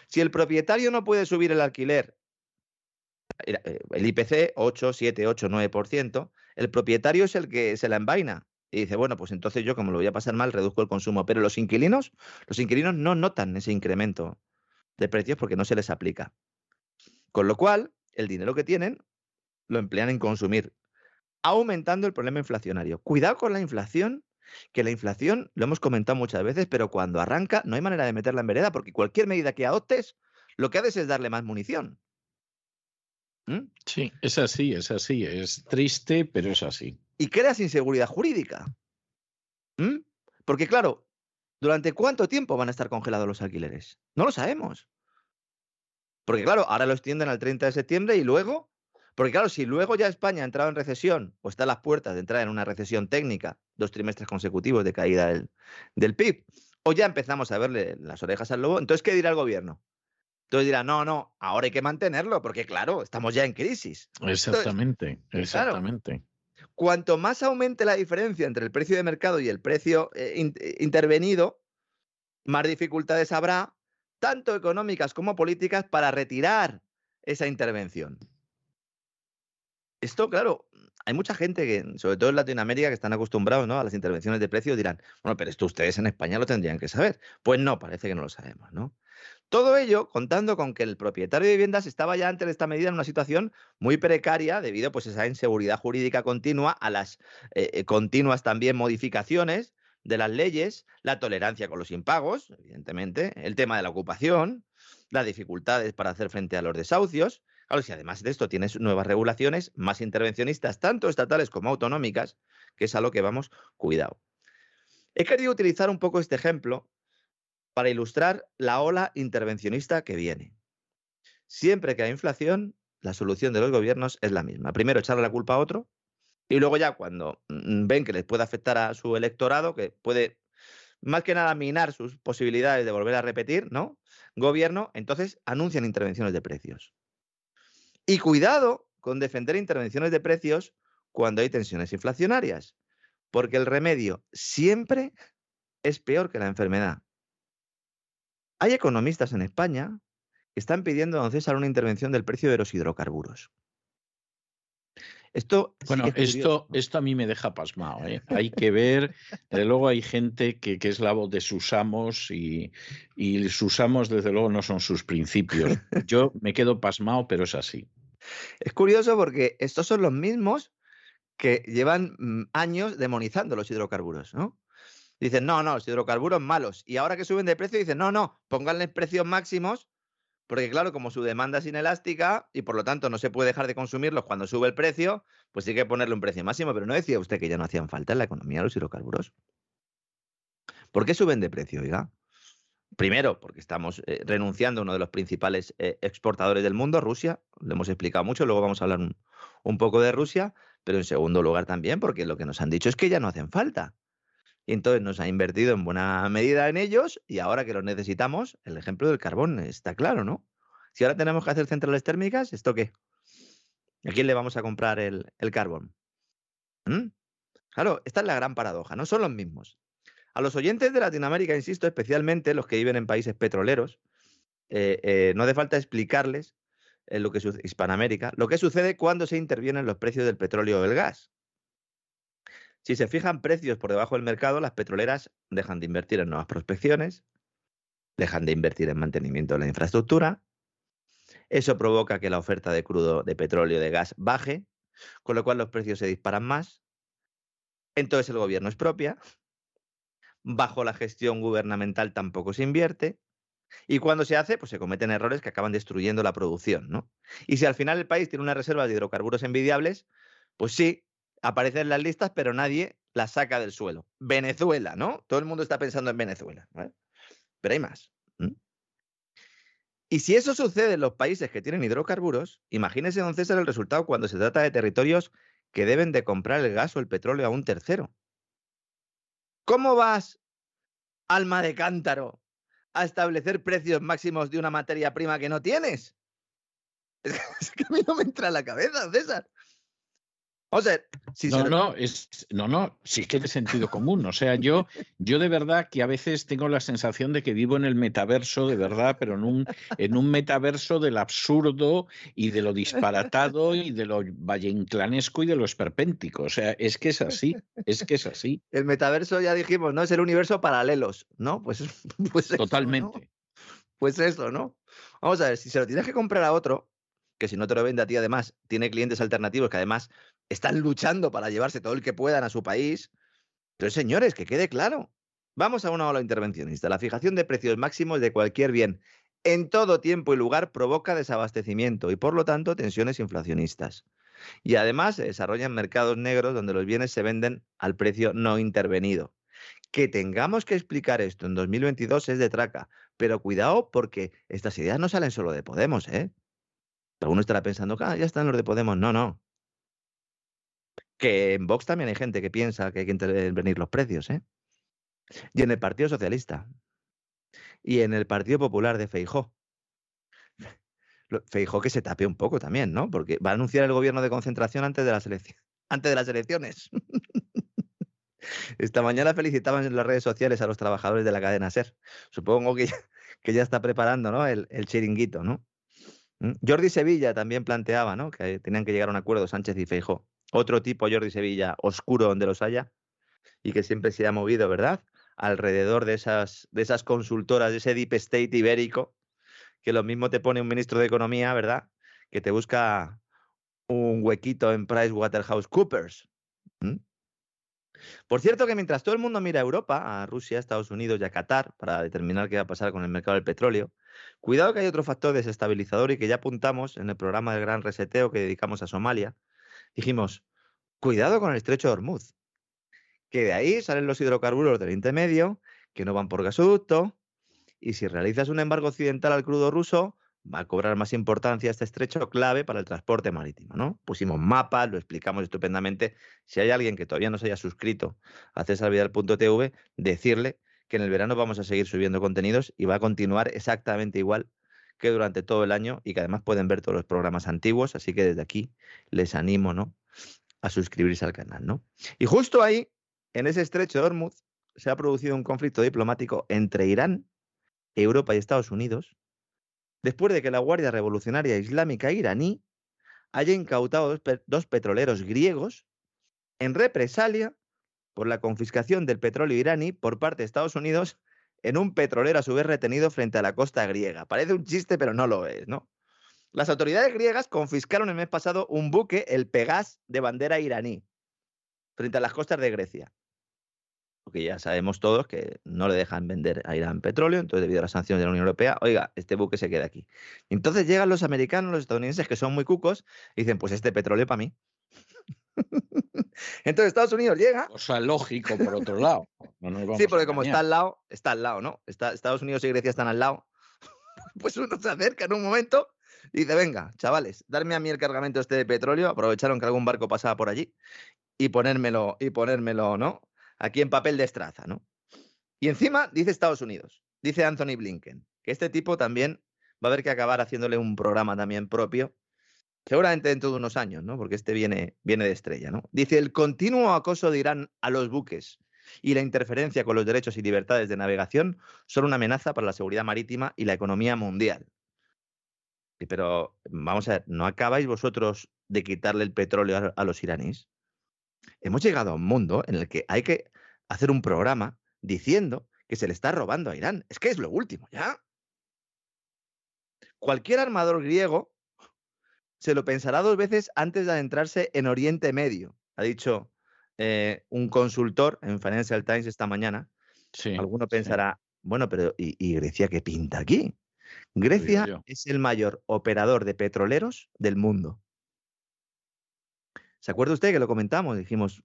S3: Si el propietario no puede subir el alquiler, eh, el IPC 8, 7, 8, 9%, el propietario es el que se la envaina y dice, bueno, pues entonces yo como lo voy a pasar mal, reduzco el consumo. Pero los inquilinos, los inquilinos no notan ese incremento de precios porque no se les aplica. Con lo cual, el dinero que tienen lo emplean en consumir, aumentando el problema inflacionario. Cuidado con la inflación, que la inflación, lo hemos comentado muchas veces, pero cuando arranca no hay manera de meterla en vereda porque cualquier medida que adoptes, lo que haces es darle más munición.
S1: ¿Mm? Sí, es así, es así. Es triste, pero es así
S3: y creas inseguridad jurídica. ¿Mm? Porque claro, ¿durante cuánto tiempo van a estar congelados los alquileres? No lo sabemos. Porque claro, ahora lo extienden al 30 de septiembre y luego, porque claro, si luego ya España ha entrado en recesión o está a las puertas de entrar en una recesión técnica, dos trimestres consecutivos de caída del, del PIB, o ya empezamos a verle las orejas al lobo, entonces, ¿qué dirá el gobierno? Entonces dirá, no, no, ahora hay que mantenerlo, porque claro, estamos ya en crisis.
S1: Exactamente, exactamente.
S3: Cuanto más aumente la diferencia entre el precio de mercado y el precio eh, eh, intervenido, más dificultades habrá, tanto económicas como políticas, para retirar esa intervención. Esto, claro, hay mucha gente que, sobre todo en Latinoamérica, que están acostumbrados a las intervenciones de precios, dirán, bueno, pero esto ustedes en España lo tendrían que saber. Pues no, parece que no lo sabemos, ¿no? Todo ello contando con que el propietario de viviendas estaba ya antes de esta medida en una situación muy precaria debido pues, a esa inseguridad jurídica continua, a las eh, eh, continuas también modificaciones de las leyes, la tolerancia con los impagos, evidentemente, el tema de la ocupación, las dificultades para hacer frente a los desahucios. Si además de esto tienes nuevas regulaciones más intervencionistas, tanto estatales como autonómicas, que es a lo que vamos, cuidado. He querido utilizar un poco este ejemplo para ilustrar la ola intervencionista que viene. Siempre que hay inflación, la solución de los gobiernos es la misma. Primero, echarle la culpa a otro Y luego ya cuando mm, ven que les puede afectar a su electorado, que puede más que nada minar sus posibilidades de volver a repetir, ¿no? Gobierno, entonces anuncian intervenciones de precios. Y cuidado con defender intervenciones de precios cuando hay tensiones inflacionarias, porque el remedio siempre es peor que la enfermedad. Hay economistas en España que están pidiendo a don César una intervención del precio de los hidrocarburos.
S1: Esto, bueno, esto, esto a mí me deja pasmado. ¿eh? Hay que ver, desde luego hay gente que, es la voz de sus amos y, y, sus amos desde luego no son sus principios. Yo me quedo pasmado, pero es así.
S3: Es curioso porque estos son los mismos que llevan mm, años demonizando los hidrocarburos, ¿no? Dicen, no, no, los hidrocarburos malos. Y ahora que suben de precio, dicen, no, no, pónganles precios máximos porque claro, como su demanda es inelástica y por lo tanto no se puede dejar de consumirlos cuando sube el precio, pues hay que ponerle un precio máximo. Pero no decía usted que ya no hacían falta en la economía los hidrocarburos. ¿Por qué suben de precio, oiga? Primero, porque estamos eh, renunciando a uno de los principales eh, exportadores del mundo, Rusia. Lo hemos explicado mucho, luego vamos a hablar un poco de Rusia. Pero en segundo lugar también, porque lo que nos han dicho es que ya no hacen falta. Y entonces nos ha invertido en buena medida en ellos y ahora que los necesitamos, el ejemplo del carbón está claro, ¿no? Si ahora tenemos que hacer centrales térmicas, ¿esto qué? ¿A quién le vamos a comprar el, carbón? ¿Mm? Claro, esta es la gran paradoja, no son los mismos. A los oyentes de Latinoamérica, insisto, especialmente los que viven en países petroleros, eh, eh, no hace falta explicarles eh, lo que Hispanoamérica, lo que sucede cuando se intervienen los precios del petróleo o del gas. Si se fijan precios por debajo del mercado, las petroleras dejan de invertir en nuevas prospecciones, dejan de invertir en mantenimiento de la infraestructura. Eso provoca que la oferta de crudo, de petróleo, de gas baje, con lo cual los precios se disparan más. Entonces el gobierno es propia. Bajo la gestión gubernamental tampoco se invierte. Y cuando se hace, pues se cometen errores que acaban destruyendo la producción, ¿no? Y si al final el país tiene una reserva de hidrocarburos envidiables, pues sí, aparecen en las listas, pero nadie las saca del suelo. Venezuela, ¿no? Todo el mundo está pensando en Venezuela. Pero hay más. Y si eso sucede en los países que tienen hidrocarburos, imagínese, don César, el resultado cuando se trata de territorios que deben de comprar el gas o el petróleo a un tercero. ¿Cómo vas, alma de cántaro, a establecer precios máximos de una materia prima que no tienes? Es que a mí no me entra en la cabeza, César. O sea,
S1: si no, no, es, no, no, sí que es de sentido común. O sea, yo, yo de verdad que a veces tengo la sensación de que vivo en el metaverso, de verdad, pero en un, en un metaverso del absurdo y de lo disparatado y de lo vallenclanesco y de lo esperpéntico. O sea, es que es así, es que es así.
S3: El metaverso, ya dijimos, ¿no? Es el universo paralelos, ¿no? Pues, pues
S1: Totalmente.
S3: Pues eso, ¿no? Vamos a ver, si se lo tienes que comprar a otro, que si no te lo vende a ti además, tiene clientes alternativos que además están luchando para llevarse todo el que puedan a su país. Entonces, señores, que quede claro. Vamos a una ola intervencionista. La fijación de precios máximos de cualquier bien en todo tiempo y lugar provoca desabastecimiento y, por lo tanto, tensiones inflacionistas. Y además se desarrollan mercados negros donde los bienes se venden al precio no intervenido. Que tengamos que explicar esto en 2022 es de traca, pero cuidado porque estas ideas no salen solo de Podemos, ¿eh? Alguno estará pensando, ah, ya están los de Podemos. No, no que en Vox también hay gente que piensa que hay que intervenir los precios, ¿eh? Y en el Partido Socialista. Y en el Partido Popular de Feijó. Feijó que se tape un poco también, ¿no? Porque va a anunciar el gobierno de concentración antes de las, elecciones. Esta mañana felicitaban en las redes sociales a los trabajadores de la cadena SER. Supongo que ya, que ya está preparando ¿no? el chiringuito, ¿no? ¿Mm? Jordi Sevilla también planteaba ¿no? que tenían que llegar a un acuerdo Sánchez y Feijó otro tipo, Jordi Sevilla, oscuro donde los haya, y que siempre se ha movido, ¿verdad? Alrededor de esas, de esas consultoras, de ese deep state ibérico, que lo mismo te pone un ministro de Economía, ¿verdad? Que te busca un huequito en PricewaterhouseCoopers. Por cierto que mientras todo el mundo mira a Europa, a Rusia, a Estados Unidos y a Qatar para determinar qué va a pasar con el mercado del petróleo, cuidado que hay otro factor desestabilizador y que ya apuntamos en el programa del gran reseteo que dedicamos a Somalia, dijimos, cuidado con el estrecho de Hormuz, que de ahí salen los hidrocarburos del intermedio, que no van por gasoducto, y si realizas un embargo occidental al crudo ruso, va a cobrar más importancia este estrecho clave para el transporte marítimo, ¿no? Pusimos mapas, lo explicamos estupendamente. Si hay alguien que todavía no se haya suscrito a cesarvidal.tv, decirle que en el verano vamos a seguir subiendo contenidos y va a continuar exactamente igual que durante todo el año y que además pueden ver todos los programas antiguos, así que desde aquí les animo, ¿no? a suscribirse al canal, ¿no? Y justo ahí, en ese estrecho de Hormuz, se ha producido un conflicto diplomático entre Irán, Europa y Estados Unidos, después de que la Guardia Revolucionaria Islámica iraní haya incautado dos, petroleros griegos en represalia por la confiscación del petróleo iraní por parte de Estados Unidos en un petrolero a su vez retenido frente a la costa griega. Parece un chiste, pero no lo es, ¿no? Las autoridades griegas confiscaron el mes pasado un buque, el Pegas, de bandera iraní, frente a las costas de Grecia. Porque ya sabemos todos que no le dejan vender a Irán petróleo, entonces debido a las sanciones de la Unión Europea, oiga, este buque se queda aquí. Entonces llegan los americanos, los estadounidenses, que son muy cucos, y dicen, pues este petróleo para mí. Entonces Estados Unidos llega.
S1: O sea, lógico, por otro lado.
S3: sí, porque como está al lado, está al lado, ¿no? Está, Estados Unidos y Grecia están al lado. Pues uno se acerca en un momento dice, venga, chavales, darme a mí el cargamento este de petróleo, aprovecharon que algún barco pasaba por allí y ponérmelo, y ponérmelo, ¿no? Aquí en papel de estraza, ¿no? Y encima dice Estados Unidos, dice Anthony Blinken, que este tipo también va a haber que acabar haciéndole un programa también propio, seguramente dentro de unos años, ¿no? Porque este viene, viene de estrella, ¿no? Dice, el continuo acoso de Irán a los buques y la interferencia con los derechos y libertades de navegación son una amenaza para la seguridad marítima y la economía mundial. Pero vamos a ver, ¿no acabáis vosotros de quitarle el petróleo a, los iraníes? Hemos llegado a un mundo en el que hay que hacer un programa diciendo que se le está robando a Irán. Es que es lo último, ¿ya? Cualquier armador griego se lo pensará dos veces antes de adentrarse en Oriente Medio, ha dicho eh, un consultor en Financial Times esta mañana. Sí, Alguno pensará, bueno, pero ¿y Grecia qué pinta aquí? Grecia es el mayor operador de petroleros del mundo. ¿Se acuerda usted que lo comentamos? Dijimos,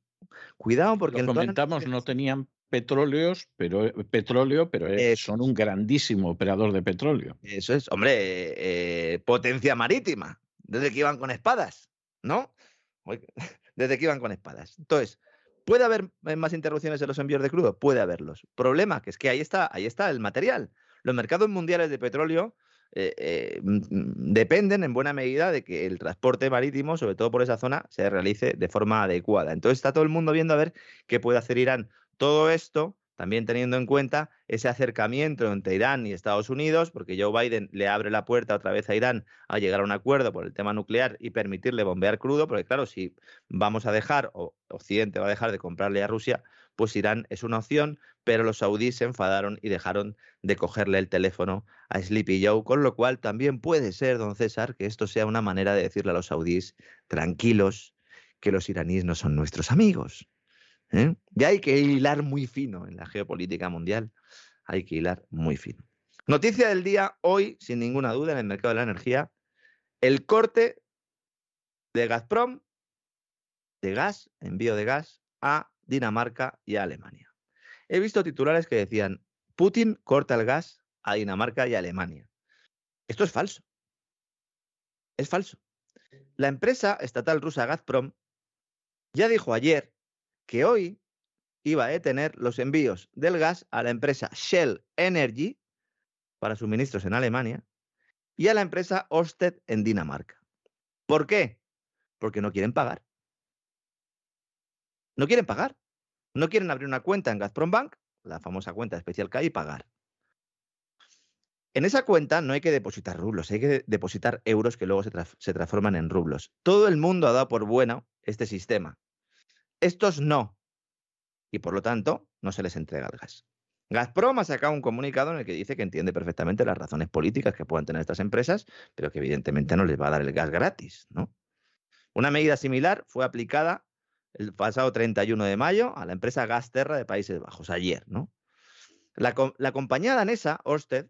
S3: cuidado porque...
S1: Lo comentamos, no tenían petróleos, pero, eh, petróleo, pero son un grandísimo operador de petróleo.
S3: Eso es, hombre, eh, potencia marítima, desde que iban con espadas, ¿no? Desde que iban con espadas. Entonces, ¿puede haber eh, más interrupciones en los envíos de crudo? Puede haberlos. Problema, que es que ahí está, ahí está el material los mercados mundiales de petróleo eh, eh, mm, mm, dependen en buena medida de que el transporte marítimo, sobre todo por esa zona, se realice de forma adecuada. Entonces está todo el mundo viendo a ver qué puede hacer Irán. Todo esto también teniendo en cuenta ese acercamiento entre Irán y Estados Unidos, porque Joe Biden le abre la puerta otra vez a Irán a llegar a un acuerdo por el tema nuclear y permitirle bombear crudo, porque claro, si vamos a dejar, o Occidente va a dejar de comprarle a Rusia, pues Irán es una opción, pero los saudíes se enfadaron y dejaron de cogerle el teléfono a Sleepy Joe, con lo cual también puede ser, don César, que esto sea una manera de decirle a los saudíes, tranquilos, que los iraníes no son nuestros amigos. ¿eh? Ya hay que hilar muy fino en la geopolítica mundial, hay que hilar muy fino. Noticia del día hoy, sin ninguna duda, en el mercado de la energía, el corte de Gazprom de gas, envío de gas a Dinamarca y Alemania. He visto titulares que decían, Putin corta el gas a Dinamarca y Alemania. Esto es falso. Es falso. La empresa estatal rusa Gazprom ya dijo ayer que hoy iba a detener los envíos del gas a la empresa Shell Energy para suministros en Alemania y a la empresa Ørsted en Dinamarca. ¿Por qué? Porque no quieren pagar. No quieren pagar. No quieren abrir una cuenta en Gazprom Bank, la famosa cuenta especial que hay, y pagar. En esa cuenta no hay que depositar rublos, hay que depositar euros que luego se, transforman en rublos. Todo el mundo ha dado por bueno este sistema. Estos no. Y por lo tanto, no se les entrega el gas. Gazprom ha sacado un comunicado en el que dice que entiende perfectamente las razones políticas que puedan tener estas empresas, pero que evidentemente no les va a dar el gas gratis. ¿no? Una medida similar fue aplicada el pasado 31 de mayo a la empresa Gasterra de Países Bajos, ayer. ¿no? La, la compañía danesa, Orsted,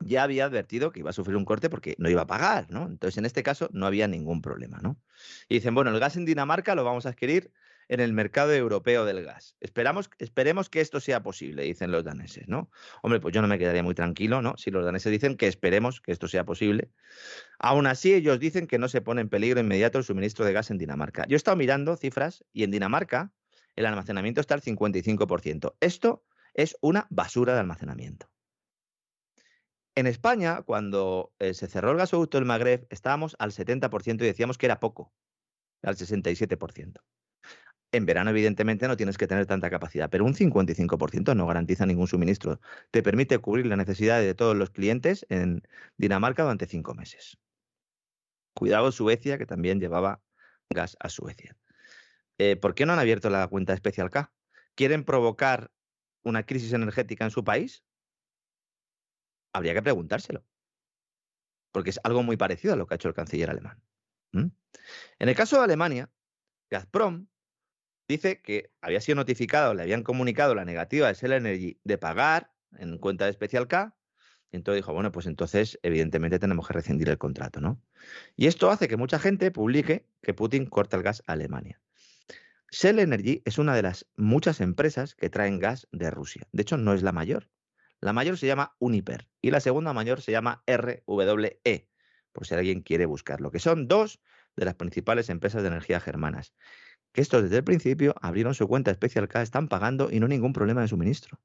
S3: ya había advertido que iba a sufrir un corte porque no iba a pagar, ¿no? Entonces, en este caso, no había ningún problema, ¿no? Y dicen, bueno, el gas en Dinamarca lo vamos a adquirir en el mercado europeo del gas. Esperamos, esperemos que esto sea posible, dicen los daneses, ¿no? Hombre, pues yo no me quedaría muy tranquilo, ¿no? Si los daneses dicen que esperemos que esto sea posible. Aún así, ellos dicen que no se pone en peligro inmediato el suministro de gas en Dinamarca. Yo he estado mirando cifras y en Dinamarca el almacenamiento está al 55%. Esto es una basura de almacenamiento. En España, cuando eh, se cerró el gasoducto del Magreb, estábamos al 70% y decíamos que era poco, al 67%. En verano, evidentemente, no tienes que tener tanta capacidad, pero un 55% no garantiza ningún suministro. Te permite cubrir las necesidades de todos los clientes en Dinamarca durante cinco meses. Cuidado Suecia, que también llevaba gas a Suecia. Eh, ¿Por qué no han abierto la cuenta especial K? ¿Quieren provocar una crisis energética en su país? Habría que preguntárselo. Porque es algo muy parecido a lo que ha hecho el canciller alemán. En el caso de Alemania, Gazprom dice que había sido notificado, le habían comunicado la negativa de Shell Energy de pagar en cuenta de especial K, y entonces dijo, bueno, pues entonces evidentemente tenemos que rescindir el contrato, ¿no? Y esto hace que mucha gente publique que Putin corta el gas a Alemania. Shell Energy es una de las muchas empresas que traen gas de Rusia. De hecho, no es la mayor. La mayor se llama Uniper y la segunda mayor se llama RWE, por si alguien quiere buscarlo, que son dos de las principales empresas de energía germanas que estos desde el principio abrieron su cuenta especial K, están pagando y no ningún problema de suministro.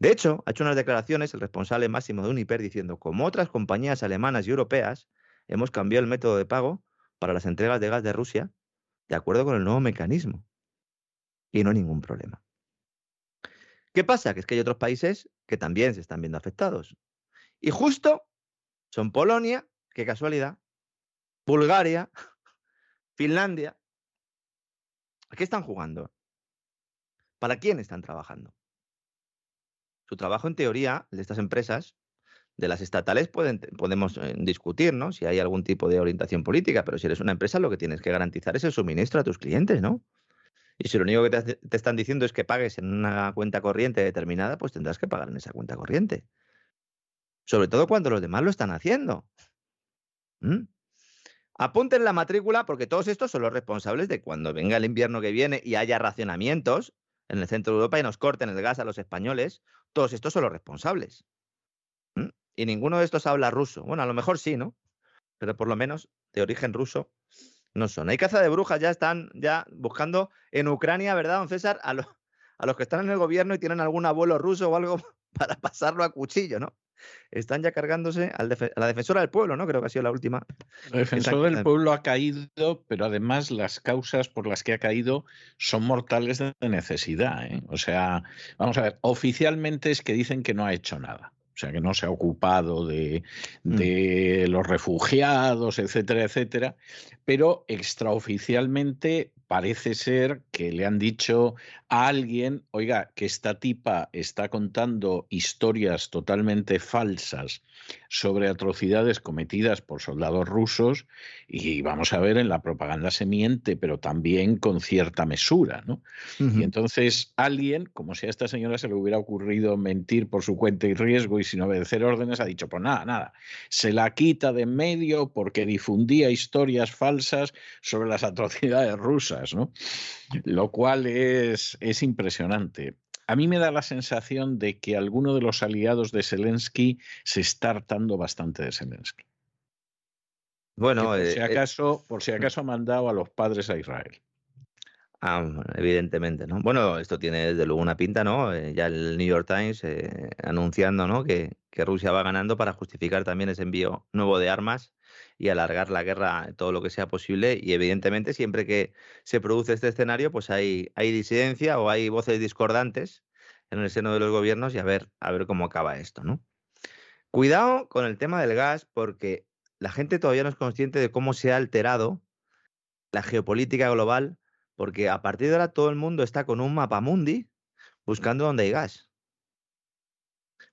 S3: De hecho, ha hecho unas declaraciones el responsable máximo de Uniper diciendo, como otras compañías alemanas y europeas, hemos cambiado el método de pago para las entregas de gas de Rusia de acuerdo con el nuevo mecanismo. Y no hay ningún problema. ¿Qué pasa? Que es que hay otros países que también se están viendo afectados. Y justo son Polonia, qué casualidad, Bulgaria, Finlandia, ¿A qué están jugando? ¿Para quién están trabajando? Su trabajo, en teoría, de estas empresas, de las estatales, podemos eh, discutir, ¿no? Si hay algún tipo de orientación política, pero si eres una empresa, lo que tienes que garantizar es el suministro a tus clientes, ¿no? Y si lo único que te, están diciendo es que pagues en una cuenta corriente determinada, pues tendrás que pagar en esa cuenta corriente. Sobre todo cuando los demás lo están haciendo. ¿Mm? Apunten la matrícula porque todos estos son los responsables de cuando venga el invierno que viene y haya racionamientos en el centro de Europa y nos corten el gas a los españoles. Todos estos son los responsables. Y ninguno de estos habla ruso. Bueno, a lo mejor sí, ¿no? Pero por lo menos de origen ruso no son. Hay caza de brujas, ya están ya buscando en Ucrania, ¿verdad, don César? A, a los que están en el gobierno y tienen algún abuelo ruso o algo para pasarlo a cuchillo, ¿no? Están ya cargándose a la defensora del pueblo, ¿no? Creo que ha sido la última.
S1: El defensor del pueblo ha caído, pero además las causas por las que ha caído son mortales de necesidad. ¿eh? O sea, vamos a ver, oficialmente es que dicen que no ha hecho nada. O sea, que no se ha ocupado de, mm. de los refugiados, etcétera, etcétera. Pero extraoficialmente parece ser que le han dicho a alguien, oiga, que esta tipa está contando historias totalmente falsas sobre atrocidades cometidas por soldados rusos y vamos a ver, en la propaganda se miente, pero también con cierta mesura, ¿no? Y entonces alguien, como si a esta señora se le hubiera ocurrido mentir por su cuenta y riesgo y sin obedecer órdenes, ha dicho, pues nada, nada, se la quita de en medio porque difundía historias falsas sobre las atrocidades rusas. Lo cual es, es impresionante. A mí me da la sensación de que alguno de los aliados de Zelensky se está hartando bastante de Zelensky. Bueno, por, si eh, eh, acaso, por si mm. acaso ha mandado a los padres a Israel.
S3: Ah, evidentemente, ¿no? Bueno, esto tiene desde luego una pinta, ¿no? Eh, ya el New York Times anunciando, ¿no? Que, que, Rusia va ganando para justificar también ese envío nuevo de armas y alargar la guerra todo lo que sea posible. Y evidentemente, siempre que se produce este escenario, pues hay, hay disidencia o hay voces discordantes en el seno de los gobiernos y a ver, a ver cómo acaba esto, ¿no? Cuidado con el tema del gas, porque la gente todavía no es consciente de cómo se ha alterado la geopolítica global, porque a partir de ahora todo el mundo está con un mapa mundi buscando dónde hay gas.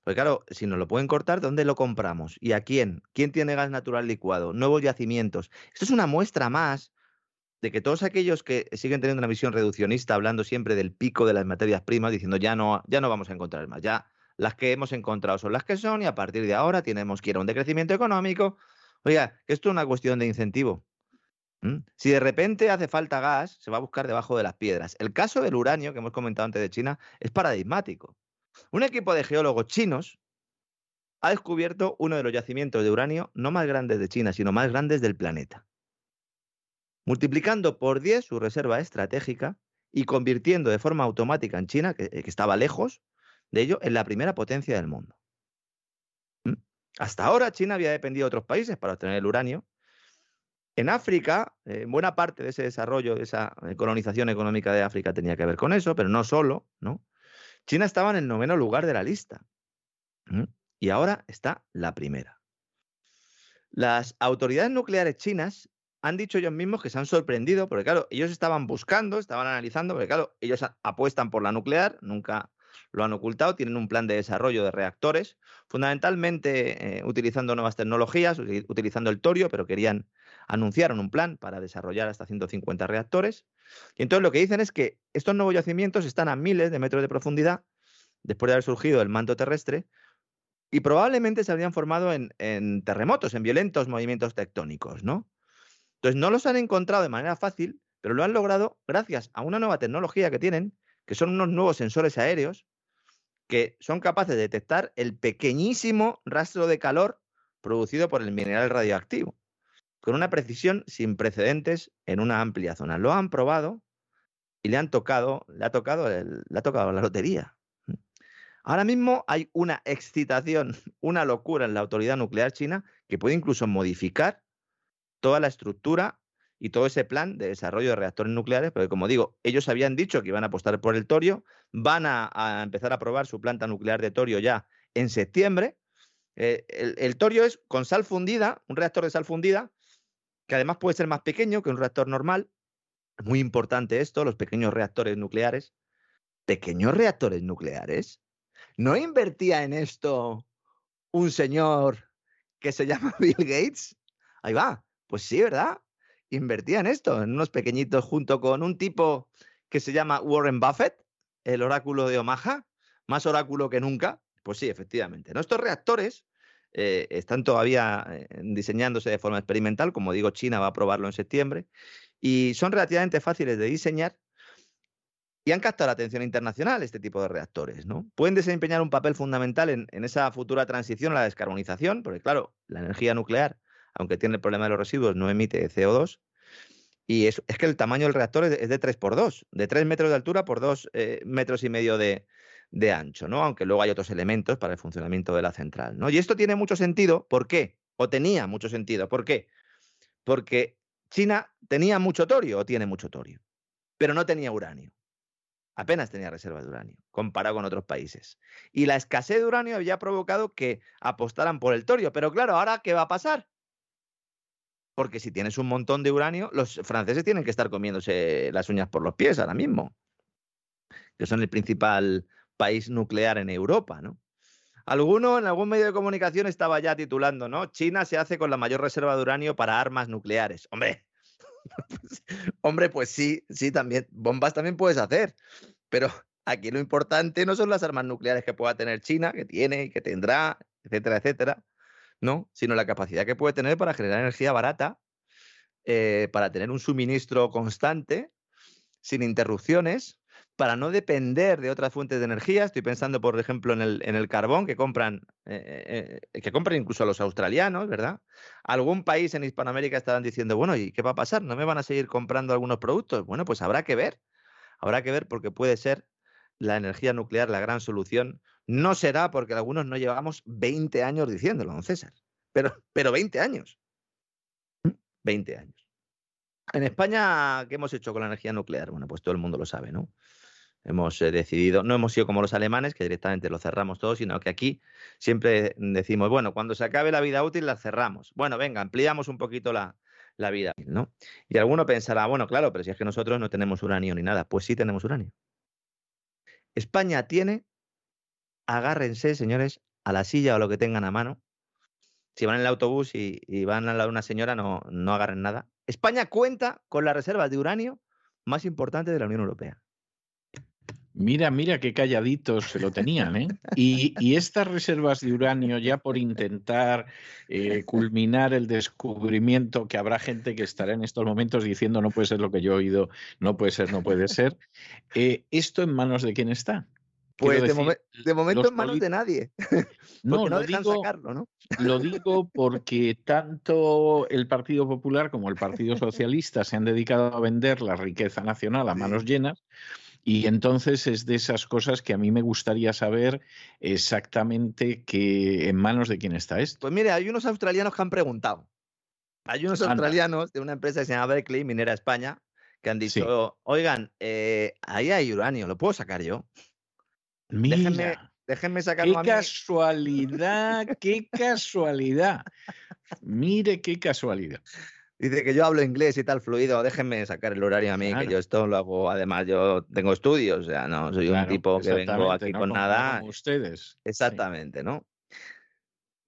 S3: Pues claro, si nos lo pueden cortar, ¿dónde lo compramos? ¿Y a quién? ¿Quién tiene gas natural licuado? Nuevos yacimientos. Esto es una muestra más de que todos aquellos que siguen teniendo una visión reduccionista, hablando siempre del pico de las materias primas, diciendo ya no, ya no vamos a encontrar más, ya las que hemos encontrado son las que son y a partir de ahora tenemos que ir a un decrecimiento económico. Oiga, esto es una cuestión de incentivo. Si de repente hace falta gas, se va a buscar debajo de las piedras. El caso del uranio, que hemos comentado antes de China, es paradigmático. Un equipo de geólogos chinos ha descubierto uno de los yacimientos de uranio no más grandes de China, sino más grandes del planeta. Multiplicando por 10 su reserva estratégica y convirtiendo de forma automática en China, que, que estaba lejos de ello, en la primera potencia del mundo. Hasta ahora China había dependido de otros países para obtener el uranio. En África, eh, buena parte de ese desarrollo, de esa eh, colonización económica de África tenía que ver con eso, pero no solo, ¿no? China estaba en el noveno lugar de la lista. Y ahora está la primera. Las autoridades nucleares chinas han dicho ellos mismos que se han sorprendido, porque claro, ellos estaban buscando, estaban analizando, porque claro, ellos apuestan por la nuclear, nunca lo han ocultado, tienen un plan de desarrollo de reactores, fundamentalmente eh, utilizando nuevas tecnologías, utilizando el torio, pero querían, anunciaron un plan para desarrollar hasta 150 reactores. Y entonces lo que dicen es que estos nuevos yacimientos están a miles de metros de profundidad, después de haber surgido el manto terrestre, y probablemente se habrían formado en, en terremotos, en violentos movimientos tectónicos, ¿no? Entonces no los han encontrado de manera fácil, pero lo han logrado gracias a una nueva tecnología que tienen, que son unos nuevos sensores aéreos que son capaces de detectar el pequeñísimo rastro de calor producido por el mineral radioactivo, con una precisión sin precedentes en una amplia zona. Lo han probado y le han tocado, le ha tocado, le ha tocado la lotería. Ahora mismo hay una excitación, una locura en la autoridad nuclear china que puede incluso modificar toda la estructura y todo ese plan de desarrollo de reactores nucleares, porque como digo, ellos habían dicho que iban a apostar por el torio, van a, empezar a probar su planta nuclear de torio ya en septiembre. Eh, el, el, torio es con sal fundida, un reactor de sal fundida, que además puede ser más pequeño que un reactor normal. Muy importante esto, los pequeños reactores nucleares. ¿Pequeños reactores nucleares? ¿No invertía en esto un señor que se llama Bill Gates? Ahí va. Pues sí, ¿verdad? Invertía en esto, en unos pequeñitos, junto con un tipo que se llama Warren Buffett, el oráculo de Omaha, más oráculo que nunca. Pues sí, efectivamente. Estos reactores eh, están todavía eh, diseñándose de forma experimental, como digo, China va a probarlo en septiembre, y son relativamente fáciles de diseñar y han captado la atención internacional este tipo de reactores. ¿no? Pueden desempeñar un papel fundamental en, esa futura transición a la descarbonización, porque claro, la energía nuclear aunque tiene el problema de los residuos, no emite CO2. Y es, es que el tamaño del reactor es de 3 por 2, de 3 metros de altura por 2 eh, metros y medio de, de, ancho, ¿no? Aunque luego hay otros elementos para el funcionamiento de la central, ¿no? Y esto tiene mucho sentido, ¿por qué? O tenía mucho sentido, ¿por qué? Porque China tenía mucho torio o tiene mucho torio, pero no tenía uranio. Apenas tenía reservas de uranio, comparado con otros países. Y la escasez de uranio había provocado que apostaran por el torio. Pero claro, ¿ahora qué va a pasar? porque si tienes un montón de uranio, los franceses tienen que estar comiéndose las uñas por los pies ahora mismo, que son el principal país nuclear en Europa, ¿no? Alguno en algún medio de comunicación estaba ya titulando, ¿no? China se hace con la mayor reserva de uranio para armas nucleares. Hombre, hombre, pues sí, sí, también. Bombas también puedes hacer. Pero aquí lo importante no son las armas nucleares que pueda tener China, que tiene y que tendrá, etcétera, etcétera, ¿no? Sino la capacidad que puede tener para generar energía barata, eh, para tener un suministro constante, sin interrupciones, para no depender de otras fuentes de energía. Estoy pensando, por ejemplo, en el, en el carbón que compran, eh, eh, que compran incluso los australianos, ¿verdad? Algún país en Hispanoamérica estarán diciendo, bueno, ¿y qué va a pasar? ¿No me van a seguir comprando algunos productos? Bueno, pues habrá que ver. Habrá que ver porque puede ser la energía nuclear la gran solución no será porque algunos no llevamos 20 años diciéndolo, don César. Pero, pero 20 años. 20 años. En España, ¿qué hemos hecho con la energía nuclear? Bueno, pues todo el mundo lo sabe, ¿no? Hemos eh, decidido, no hemos sido como los alemanes, que directamente lo cerramos todo, sino que aquí siempre decimos, bueno, cuando se acabe la vida útil la cerramos. Bueno, venga, ampliamos un poquito la, la vida, ¿no? Y alguno pensará, bueno, claro, pero si es que nosotros no tenemos uranio ni nada. Pues sí tenemos uranio. España tiene agárrense, señores, a la silla o lo que tengan a mano. Si van en el autobús y, van al lado de una señora, no, no agarren nada. España cuenta con las reservas de uranio más importantes de la Unión Europea.
S1: Mira, mira qué calladitos se lo tenían, ¿eh? Y, estas reservas de uranio, ya por intentar eh, culminar el descubrimiento, que habrá gente que estará en estos momentos diciendo no puede ser lo que yo he oído, no puede ser, no puede ser. Eh, ¿Esto en manos de quién está?
S3: Pues de, momento en manos de nadie. no, no lo digo, sacarlo, ¿no?
S1: Lo digo porque tanto el Partido Popular como el Partido Socialista se han dedicado a vender la riqueza nacional a manos llenas y entonces es de esas cosas que a mí me gustaría saber exactamente que en manos de quién está esto.
S3: Pues mire, hay unos australianos que han preguntado. Hay unos australianos de una empresa que se llama Berkeley, Minera España, que han dicho, oigan, eh, ahí hay uranio, ¿lo puedo sacar yo?
S1: Mira,
S3: déjenme, déjenme sacarlo
S1: qué casualidad, qué casualidad. Mire qué casualidad.
S3: Dice que yo hablo inglés y tal fluido, déjenme sacar el horario a mí, que yo esto lo hago, además yo tengo estudios, o sea, no soy un tipo que vengo aquí con nada.
S1: ustedes.
S3: Exactamente, ¿no?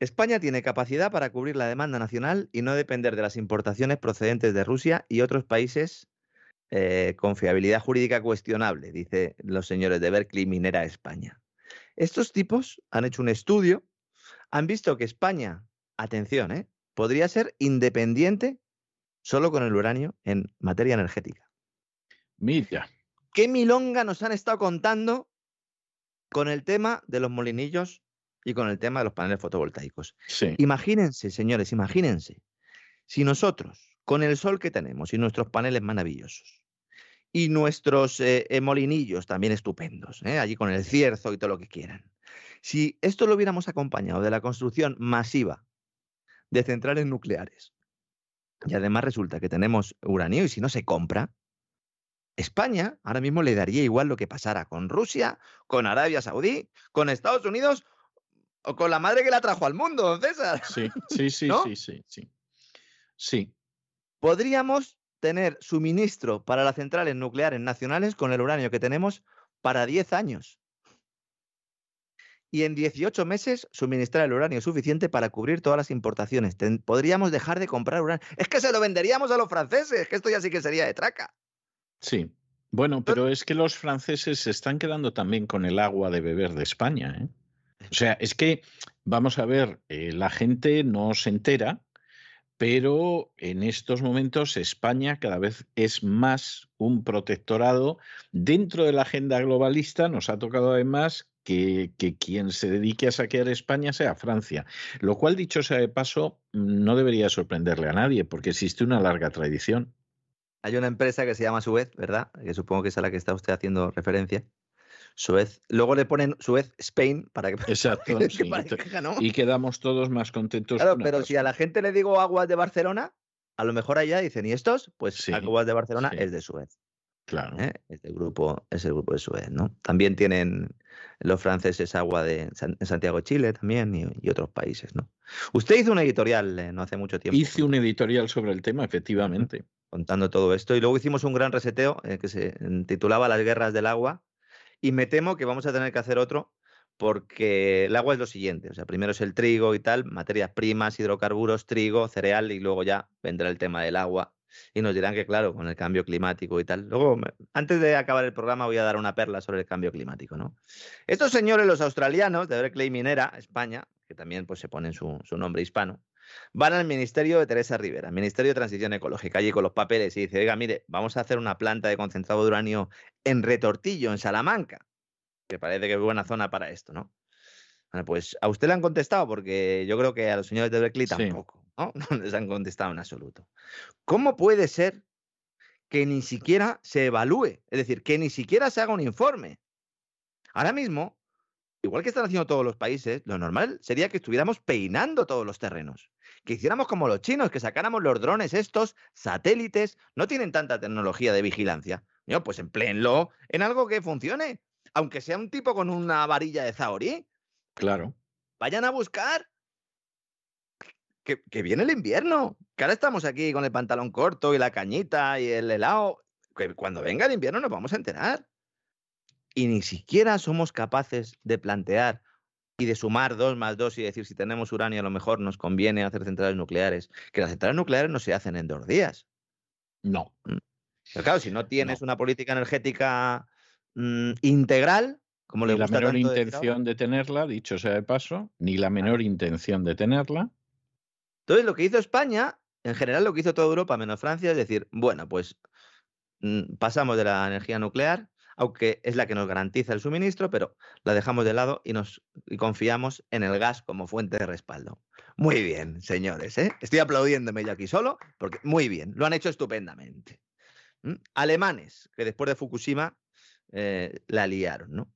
S3: España tiene capacidad para cubrir la demanda nacional y no depender de las importaciones procedentes de Rusia y otros países eh, con fiabilidad jurídica cuestionable, dice los señores de Berkeley Minera España. Estos tipos han hecho un estudio, han visto que España, atención, ¿eh? podría ser independiente solo con el uranio en materia energética.
S1: Mira.
S3: ¿Qué milonga nos han estado contando con el tema de los molinillos y con el tema de los paneles fotovoltaicos? Imagínense, señores, imagínense, si nosotros, con el sol que tenemos y nuestros paneles maravillosos, y nuestros eh, eh, molinillos también estupendos, ¿eh? allí con el cierzo y todo lo que quieran, si esto lo hubiéramos acompañado de la construcción masiva de centrales nucleares, y además resulta que tenemos uranio y si no se compra, España ahora mismo le daría igual lo que pasara con Rusia, con Arabia Saudí, con Estados Unidos o con la madre que la trajo al mundo, César.
S1: Sí, sí, sí, sí, sí, sí. Sí.
S3: Podríamos tener suministro para las centrales nucleares nacionales con el uranio que tenemos para 10 años y en 18 meses suministrar el uranio suficiente para cubrir todas las importaciones. podríamos dejar de comprar uranio. Es que se lo venderíamos a los franceses, que esto ya sí que sería de traca.
S1: Sí. Bueno, pero es que los franceses se están quedando también con el agua de beber de España. ¿eh? O sea, es que, vamos a ver, eh, la gente no se entera, pero en estos momentos España cada vez es más un protectorado dentro de la agenda globalista. Nos ha tocado además que, quien se dedique a saquear España sea Francia. Lo cual, dicho sea de paso, no debería sorprenderle a nadie, porque existe una larga tradición.
S3: Hay una empresa que se llama Suez, ¿verdad? Que supongo que es a la que está usted haciendo referencia. Suez. Luego le ponen Suez Spain para que,
S1: Exacto, Y quedamos todos más contentos.
S3: Claro, pero si a la gente le digo aguas de Barcelona, a lo mejor allá dicen, ¿y estos? Pues aguas de Barcelona es de Suez.
S1: Claro.
S3: ¿eh? Es, el grupo, es el grupo de Suez, ¿no? También tienen los franceses agua de en Santiago, Chile también y, otros países, ¿no? Usted hizo un editorial eh, no hace mucho tiempo.
S1: Hice un editorial sobre el tema, efectivamente.
S3: Contando todo esto. Y luego hicimos un gran reseteo eh, que se titulaba Las guerras del agua. Y me temo que vamos a tener que hacer otro porque el agua es lo siguiente. O sea, primero es el trigo y tal, materias primas, hidrocarburos, trigo, cereal y luego ya vendrá el tema del agua y nos dirán que, claro, con el cambio climático y tal. Luego, antes de acabar el programa, voy a dar una perla sobre el cambio climático, ¿no? Estos señores, los australianos de Berkeley Minera, España, que también pues, se ponen su, su nombre hispano, van al Ministerio de Teresa Rivera, Ministerio de Transición Ecológica, allí con los papeles y dice, oiga, mire, vamos a hacer una planta de concentrado de uranio en Retortillo, en Salamanca, que parece que es buena zona para esto, ¿no? Bueno, pues a usted le han contestado, porque yo creo que a los señores de Berkeley tampoco. ¿no? les han contestado en absoluto. ¿Cómo puede ser que ni siquiera se evalúe? Es decir, que ni siquiera se haga un informe. Ahora mismo, igual que están haciendo todos los países, lo normal sería que estuviéramos peinando todos los terrenos. Que hiciéramos como los chinos, que sacáramos los drones estos, satélites, no tienen tanta tecnología de vigilancia. pues empleenlo en algo que funcione. Aunque sea un tipo con una varilla de zahorí.
S1: Claro.
S3: Vayan a buscar que, viene el invierno, que ahora estamos aquí con el pantalón corto y la cañita y el helado, que cuando venga el invierno nos vamos a enterar. Y ni siquiera somos capaces de plantear y de sumar dos más dos y decir si tenemos uranio a lo mejor nos conviene hacer centrales nucleares, que las centrales nucleares no se hacen en dos días.
S1: No.
S3: Mm. Pero claro, si no tienes una política energética mm, integral, como le
S1: Ni la menor
S3: tanto
S1: intención de tenerla, dicho sea de paso, ni la menor intención de tenerla.
S3: Entonces, lo que hizo España, en general lo que hizo toda Europa, menos Francia, es decir, bueno, pues mm, pasamos de la energía nuclear, aunque es la que nos garantiza el suministro, pero la dejamos de lado y nos confiamos en el gas como fuente de respaldo. Muy bien, señores, ¿eh? Estoy aplaudiéndome yo aquí solo, porque muy bien, lo han hecho estupendamente. Alemanes, que después de Fukushima eh, la liaron, ¿no?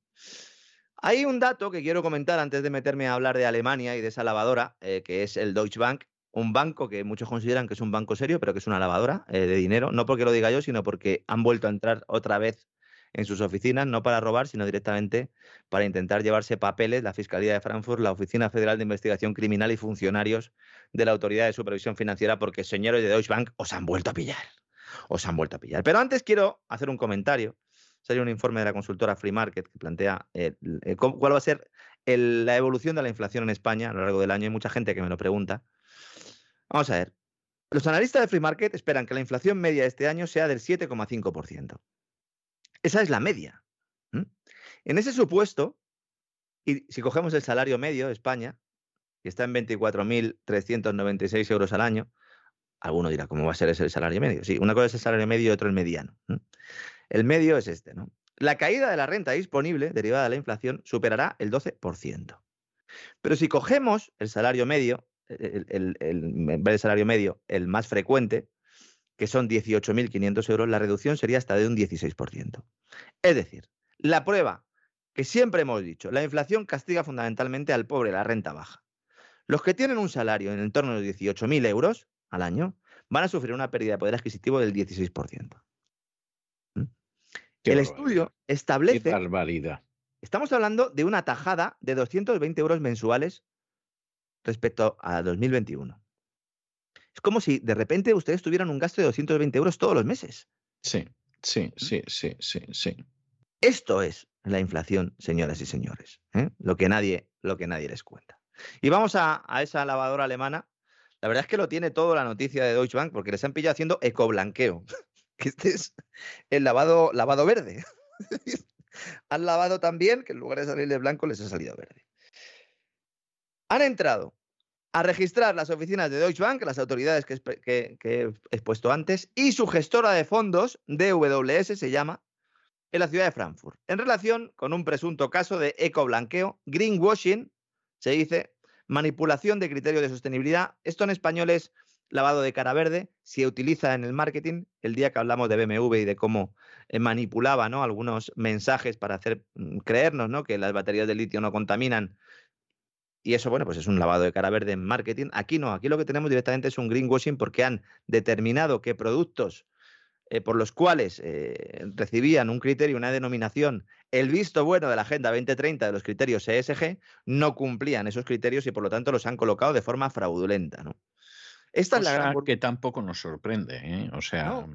S3: Hay un dato que quiero comentar antes de meterme a hablar de Alemania y de esa lavadora, eh, que es el Deutsche Bank, un banco que muchos consideran que es un banco serio, pero que es una lavadora eh, de dinero, no porque lo diga yo, sino porque han vuelto a entrar otra vez en sus oficinas, no para robar, sino directamente para intentar llevarse papeles, la Fiscalía de Frankfurt, la Oficina Federal de Investigación Criminal y funcionarios de la Autoridad de Supervisión Financiera, porque señores de Deutsche Bank os han vuelto a pillar. Os han vuelto a pillar. Pero antes quiero hacer un comentario. Salió un informe de la consultora Free Market que plantea eh, eh, cuál va a ser la evolución de la inflación en España a lo largo del año. Hay mucha gente que me lo pregunta. Vamos a ver. Los analistas de Free Market esperan que la inflación media de este año sea del 7,5%. Esa es la media. En ese supuesto, y si cogemos el salario medio de España, que está en 24.396 euros al año, alguno dirá, ¿cómo va a ser ese salario medio? Sí, una cosa es el salario medio y otro el mediano. El medio es este, ¿no? La caída de la renta disponible derivada de la inflación superará el 12%. Pero si cogemos el salario medio, el, el- el- en vez del salario medio, el más frecuente, que son 18.500 euros, la reducción sería hasta de un 16%. Es decir, la prueba que siempre hemos dicho, la inflación castiga fundamentalmente al pobre, la renta baja. Los que tienen un salario en torno a los 18.000 euros al año van a sufrir una pérdida de poder adquisitivo del 16%. ¿Mm?
S1: Qué
S3: El estudio
S1: Qué
S3: establece
S1: barbaridad.
S3: Estamos hablando de una tajada de 220 euros mensuales respecto a 2021. Es como si de repente ustedes tuvieran un gasto de 220 euros todos los meses.
S1: Sí, sí, sí, sí, sí, sí.
S3: Esto es la inflación, señoras y señores. ¿eh? Lo, que nadie, lo que nadie les cuenta. Y vamos a, a esa lavadora alemana. La verdad es que lo tiene todo la noticia de Deutsche Bank porque les han pillado haciendo ecoblanqueo. Que este es el lavado, lavado verde. han lavado también que en lugar de salir de blanco les ha salido verde. Han entrado a registrar las oficinas de Deutsche Bank, las autoridades que, he expuesto antes, y su gestora de fondos, DWS se llama, en la ciudad de Frankfurt, en relación con un presunto caso de ecoblanqueo, greenwashing, se dice, manipulación de criterios de sostenibilidad. Esto en español es lavado de cara verde, se utiliza en el marketing. El día que hablamos de BMW y de cómo eh, manipulaba ¿no? algunos mensajes para hacer mm, creernos ¿no? que las baterías de litio no contaminan. Y eso, bueno, pues es un lavado de cara verde en marketing. Aquí no, aquí lo que tenemos directamente es un greenwashing porque han determinado que productos eh, por los cuales eh, recibían un criterio, una denominación, el visto bueno de la Agenda 2030 de los criterios ESG, no cumplían esos criterios y por lo tanto los han colocado de forma fraudulenta. ¿no? Esta es la
S1: Cosa
S3: gran...
S1: que tampoco nos sorprende, ¿eh? O sea,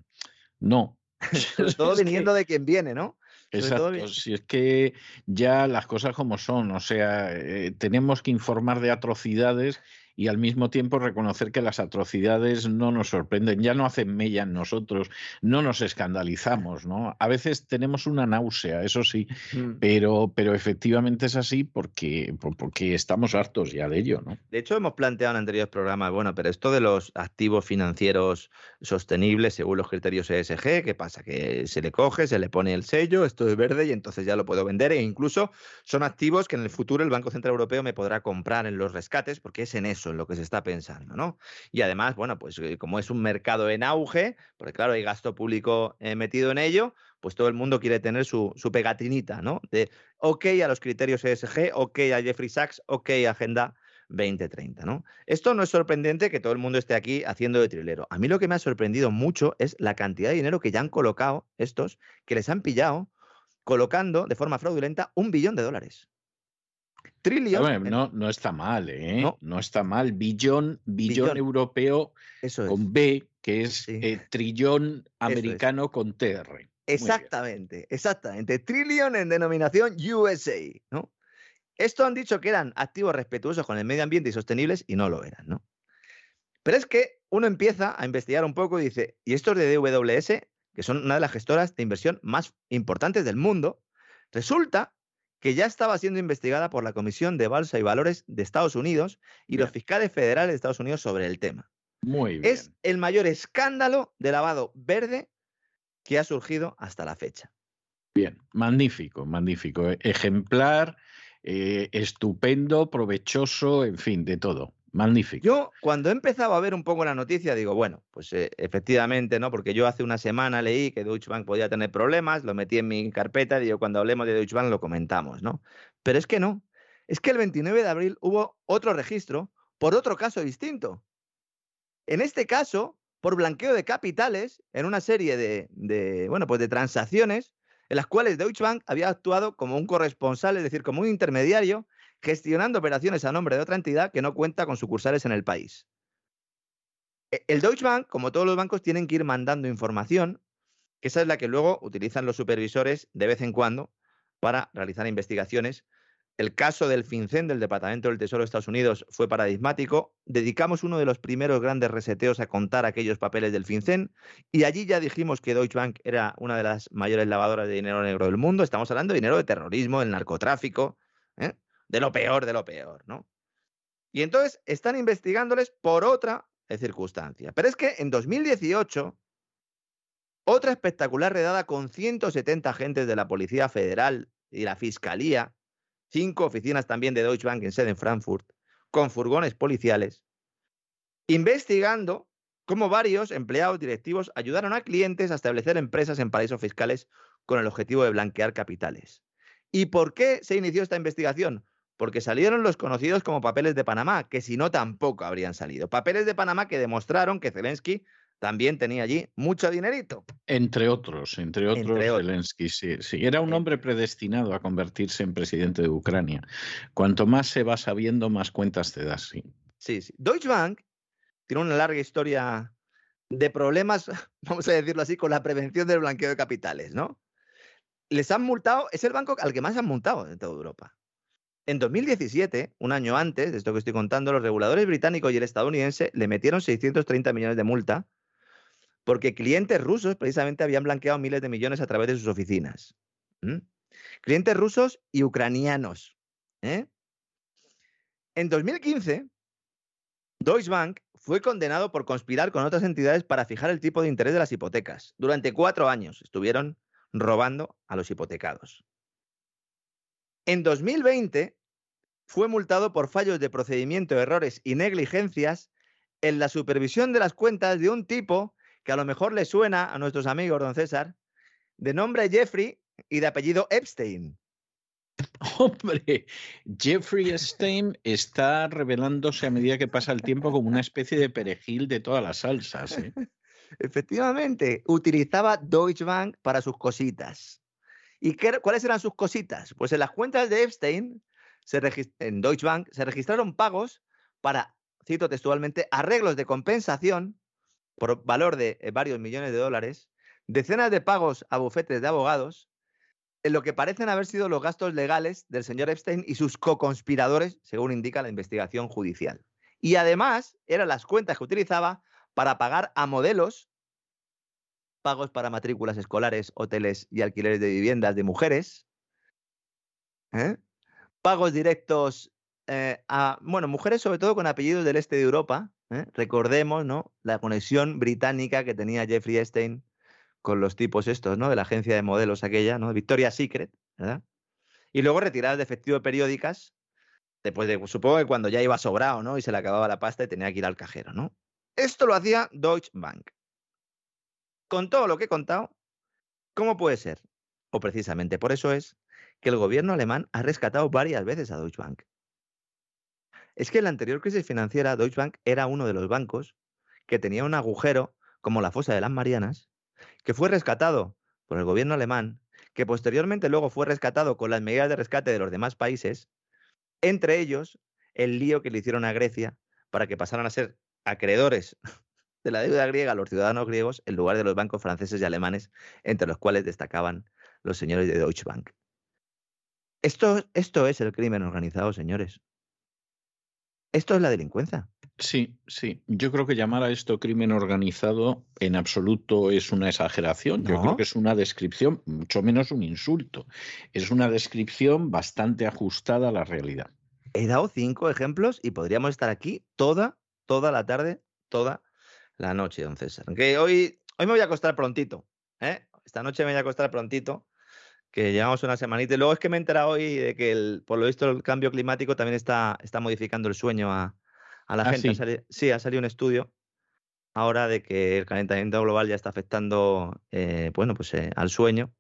S3: No. todo
S1: que-
S3: viniendo de quien viene, ¿no?
S1: Exacto, si es que ya las cosas como son, o sea, eh, tenemos que informar de atrocidades y al mismo tiempo reconocer que las atrocidades no nos sorprenden, ya no hacen mella en nosotros, no nos escandalizamos, ¿no? A veces tenemos una náusea, eso sí,
S3: Mm.
S1: pero, pero efectivamente es así porque, por- porque estamos hartos ya de ello, ¿no?
S3: De hecho, hemos planteado en anteriores programas, bueno, pero esto de los activos financieros sostenibles según los criterios ESG, ¿qué pasa? Que se le coge, se le pone el sello, esto es verde y entonces ya lo puedo vender e incluso son activos que en el futuro el Banco Central Europeo me podrá comprar en los rescates porque es en eso en lo que se está pensando, ¿no? Y además, bueno, pues eh, como es un mercado en auge, porque claro, hay gasto público eh, metido en ello, pues todo el mundo quiere tener su, su pegatinita, ¿no? De ok a los criterios ESG, ok a Jeffrey Sachs, ok Agenda 2030, ¿no? Esto no es sorprendente que todo el mundo esté aquí haciendo de trilero. A mí lo que me ha sorprendido mucho es la cantidad de dinero que ya han colocado estos, que les han pillado, colocando de forma fraudulenta un billón de dólares. Trillion.
S1: No, no está mal, ¿eh?
S3: No.
S1: No, está mal. Billón, billón,
S3: Billón.
S1: europeo
S3: Eso es.
S1: con B, que es
S3: Sí.
S1: eh, trillón
S3: es.
S1: americano con TR.
S3: Exactamente, exactamente. Trillion en denominación USA, ¿no? Esto han dicho que eran activos respetuosos con el medio ambiente y sostenibles y no lo eran, ¿no? Pero es que uno empieza a investigar un poco y dice, y estos de DWS, que son una de las gestoras de inversión más importantes del mundo, Resulta que ya estaba siendo investigada por la Comisión de Bolsa y Valores de Estados Unidos y los fiscales federales de Estados Unidos sobre el tema.
S1: Muy bien.
S3: Es el mayor escándalo de lavado verde que ha surgido hasta la fecha.
S1: Bien, magnífico, magnífico. Ejemplar, eh, estupendo, provechoso, en fin, de todo. Magnífico.
S3: Yo, cuando he empezado a ver un poco la noticia, digo, bueno, pues eh, efectivamente, ¿no? Porque yo hace una semana leí que Deutsche Bank podía tener problemas, lo metí en mi carpeta y cuando hablemos de Deutsche Bank lo comentamos, ¿no? Pero es que no. Es que el 29 de abril hubo otro registro por otro caso distinto. En este caso, por blanqueo de capitales en una serie de, de, bueno, pues de transacciones en las cuales Deutsche Bank había actuado como un corresponsal, es decir, como un intermediario gestionando operaciones a nombre de otra entidad que no cuenta con sucursales en el país. E, el Deutsche Bank, como todos los bancos, tienen que ir mandando información, que esa es la que luego utilizan los supervisores de vez en cuando para realizar investigaciones. El caso del FinCEN del Departamento del Tesoro de Estados Unidos fue paradigmático. Dedicamos uno de los primeros grandes reseteos a contar aquellos papeles del FinCEN y allí ya dijimos que Deutsche Bank era una de las mayores lavadoras de dinero negro del mundo. Estamos hablando de dinero de terrorismo, del narcotráfico. ¿eh? De lo peor de lo peor, ¿no? Y entonces están investigándoles por otra circunstancia. Pero es que en 2018, otra espectacular redada con 170 agentes de la Policía Federal y la Fiscalía, cinco oficinas también de Deutsche Bank en sede en Frankfurt, con furgones policiales, investigando cómo varios empleados directivos ayudaron a clientes a establecer empresas en paraísos fiscales con el objetivo de blanquear capitales. ¿Y por qué se inició esta investigación? Porque salieron los conocidos como papeles de Panamá, que si no tampoco habrían salido. Papeles de Panamá que demostraron que Zelensky también tenía allí mucho dinerito.
S1: Entre otros, entre otros, Zelensky, sí, sí. Era un hombre predestinado a convertirse en presidente de Ucrania. Cuanto más se va sabiendo, más cuentas te das, sí.
S3: Sí, sí. Deutsche Bank tiene una larga historia de problemas, vamos a decirlo así, con la prevención del blanqueo de capitales, ¿no? Les han multado, es el banco al que más han multado en toda Europa. En 2017, un año antes de esto que estoy contando, los reguladores británicos y el estadounidense le metieron 630 millones de multa porque clientes rusos precisamente habían blanqueado miles de millones a través de sus oficinas. Clientes rusos y ucranianos. ¿eh? En 2015, Deutsche Bank fue condenado por conspirar con otras entidades para fijar el tipo de interés de las hipotecas. Durante cuatro años estuvieron robando a los hipotecados. En 2020 fue multado por fallos de procedimiento, errores y negligencias en la supervisión de las cuentas de un tipo que a lo mejor le suena a nuestros amigos, don César, de nombre Jeffrey y de apellido Epstein.
S1: Hombre, Jeffrey Epstein está revelándose a medida que pasa el tiempo como una especie de perejil de todas las salsas. ¿eh?
S3: Efectivamente, utilizaba Deutsche Bank para sus cositas. ¿Y cuáles eran sus cositas? Pues en las cuentas de Epstein, en Deutsche Bank, se registraron pagos para, cito textualmente, arreglos de compensación por valor de eh, varios millones de dólares, decenas de pagos a bufetes de abogados, en lo que parecen haber sido los gastos legales del señor Epstein y sus co-conspiradores, según indica la investigación judicial. Y además, eran las cuentas que utilizaba para pagar a modelos pagos para matrículas escolares, hoteles y alquileres de viviendas de mujeres, ¿eh? pagos directos eh, a, bueno, mujeres sobre todo con apellidos del este de Europa, ¿eh? recordemos, ¿no? La conexión británica que tenía Jeffrey Epstein con los tipos estos, ¿no? De la agencia de modelos aquella, ¿no? Victoria's Secret, ¿verdad? Y luego retiradas de efectivo periódicas, después de, supongo que cuando ya iba sobrado, ¿no? Y se le acababa la pasta y tenía que ir al cajero, ¿no? Esto lo hacía Deutsche Bank con todo lo que he contado, ¿cómo puede ser? O precisamente por eso es que el gobierno alemán ha rescatado varias veces a Deutsche Bank. Es que en la anterior crisis financiera, Deutsche Bank era uno de los bancos que tenía un agujero como la fosa de las Marianas, que fue rescatado por el gobierno alemán, que posteriormente luego fue rescatado con las medidas de rescate de los demás países, entre ellos el lío que le hicieron a Grecia para que pasaran a ser acreedores de la deuda griega a los ciudadanos griegos en lugar de los bancos franceses y alemanes, entre los cuales destacaban los señores de Deutsche Bank. Esto, esto es el crimen organizado, señores. Esto es la delincuencia.
S1: Sí, sí. Yo creo que llamar a esto crimen organizado en absoluto es una exageración. Yo creo que es una descripción, mucho menos un insulto. Es una descripción bastante ajustada a la realidad.
S3: He dado cinco ejemplos y podríamos estar aquí toda, toda la tarde, toda la noche, don César. Aunque hoy, hoy me voy a acostar prontito. ¿eh? Esta noche me voy a acostar prontito que llevamos una semanita. Y luego es que me he enterado hoy de que, el, por lo visto, el cambio climático también está, está modificando el sueño a, a la ah, gente. Sí. Ha salido, un estudio ahora de que el calentamiento global ya está afectando eh, bueno, pues, eh, al sueño.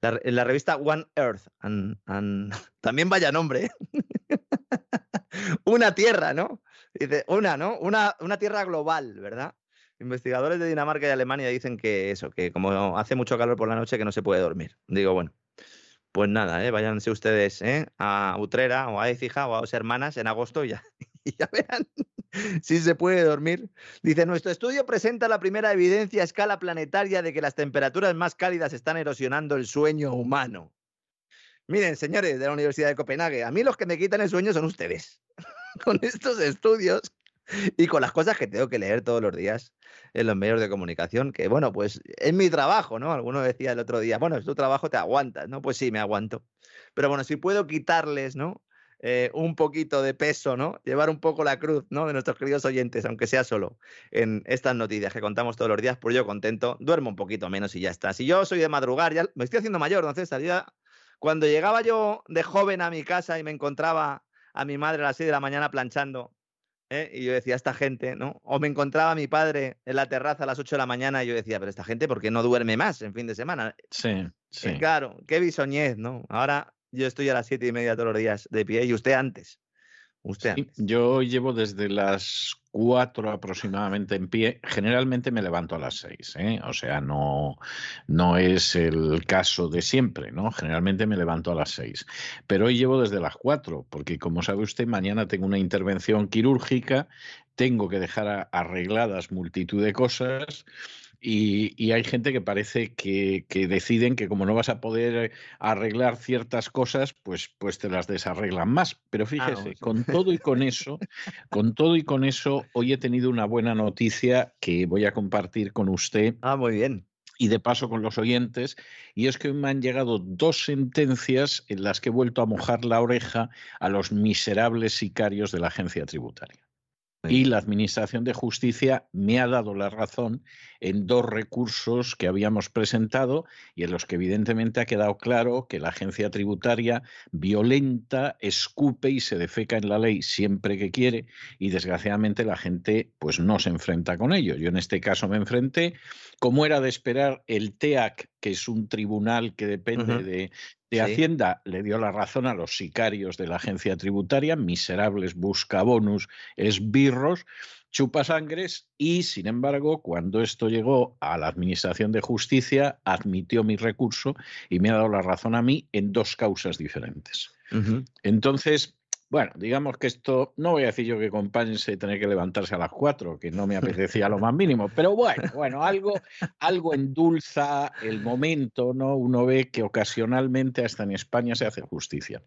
S3: en la revista One Earth, también vaya nombre, ¿eh? una tierra, ¿no? Dice, una, ¿no? Una, una tierra global, ¿verdad? Investigadores de Dinamarca y Alemania dicen que eso, que como hace mucho calor por la noche que no se puede dormir. Digo, bueno, pues nada, ¿eh? váyanse ustedes a Utrera o a Ecija o a dos hermanas en agosto y ya, y ya verán si se puede dormir. Dice, nuestro estudio presenta la primera evidencia a escala planetaria de que las temperaturas más cálidas están erosionando el sueño humano. Miren, señores de la Universidad de Copenhague, a mí los que me quitan el sueño son ustedes. con estos estudios y con las cosas que tengo que leer todos los días en los medios de comunicación, que bueno, pues es mi trabajo, ¿no? Alguno decía el otro día, bueno, es tu trabajo, te aguantas, ¿no? Pues sí, me aguanto. Pero bueno, si puedo quitarles, ¿no? Eh, un poquito de peso, ¿no? Llevar un poco la cruz, ¿no? De nuestros queridos oyentes, aunque sea solo en estas noticias que contamos todos los días, por yo contento, duermo un poquito menos y ya está. Si yo soy de madrugar, ya me estoy haciendo mayor, entonces salía cuando llegaba yo de joven a mi casa y me encontraba a mi madre a las 6 de la mañana planchando, ¿eh? y yo decía, esta gente, ¿no? O me encontraba mi padre en la terraza a las 8 de la mañana y yo decía, pero esta gente, ¿por qué no duerme más en fin de semana?
S1: Sí, sí.
S3: claro, qué bisoñez, ¿no? Ahora yo estoy a las siete y media todos los días de pie y usted antes. Usted.
S1: Yo llevo desde las cuatro aproximadamente en pie. Generalmente me levanto a las seis, ¿eh? o sea, no, no es el caso de siempre, ¿no? Generalmente me levanto a las seis. Pero hoy llevo desde las cuatro, porque como sabe usted, mañana tengo una intervención quirúrgica, tengo que dejar arregladas multitud de cosas y, hay gente que parece que, deciden que como no vas a poder arreglar ciertas cosas, pues, pues te las desarreglan más. Pero ah, fíjese, con todo y con eso, con todo y con eso, hoy he tenido una buena noticia que voy a compartir con usted.
S3: Ah, muy bien
S1: y de paso con los oyentes, y es que me han llegado dos sentencias en las que he vuelto a mojar la oreja a los miserables sicarios de la agencia tributaria. Y la Administración de Justicia me ha dado la razón en dos recursos que habíamos presentado y en los que evidentemente ha quedado claro que la agencia tributaria violenta, escupe y se defeca en la ley siempre que quiere y desgraciadamente la gente pues no se enfrenta con ello. Yo en este caso me enfrenté, como era de esperar, el TEAC, que es un tribunal que depende de, de Hacienda le dio la razón a los sicarios de la agencia tributaria, miserables buscabonus, esbirros, chupasangres, y sin embargo, cuando esto llegó a la Administración de Justicia, admitió mi recurso y me ha dado la razón a mí en dos causas diferentes. Entonces, bueno, digamos que esto, no voy a decir yo que compense tener que levantarse a las cuatro, que no me apetecía lo más mínimo, pero bueno, bueno, algo, algo endulza el momento, ¿no? Uno ve que ocasionalmente hasta en España se hace justicia.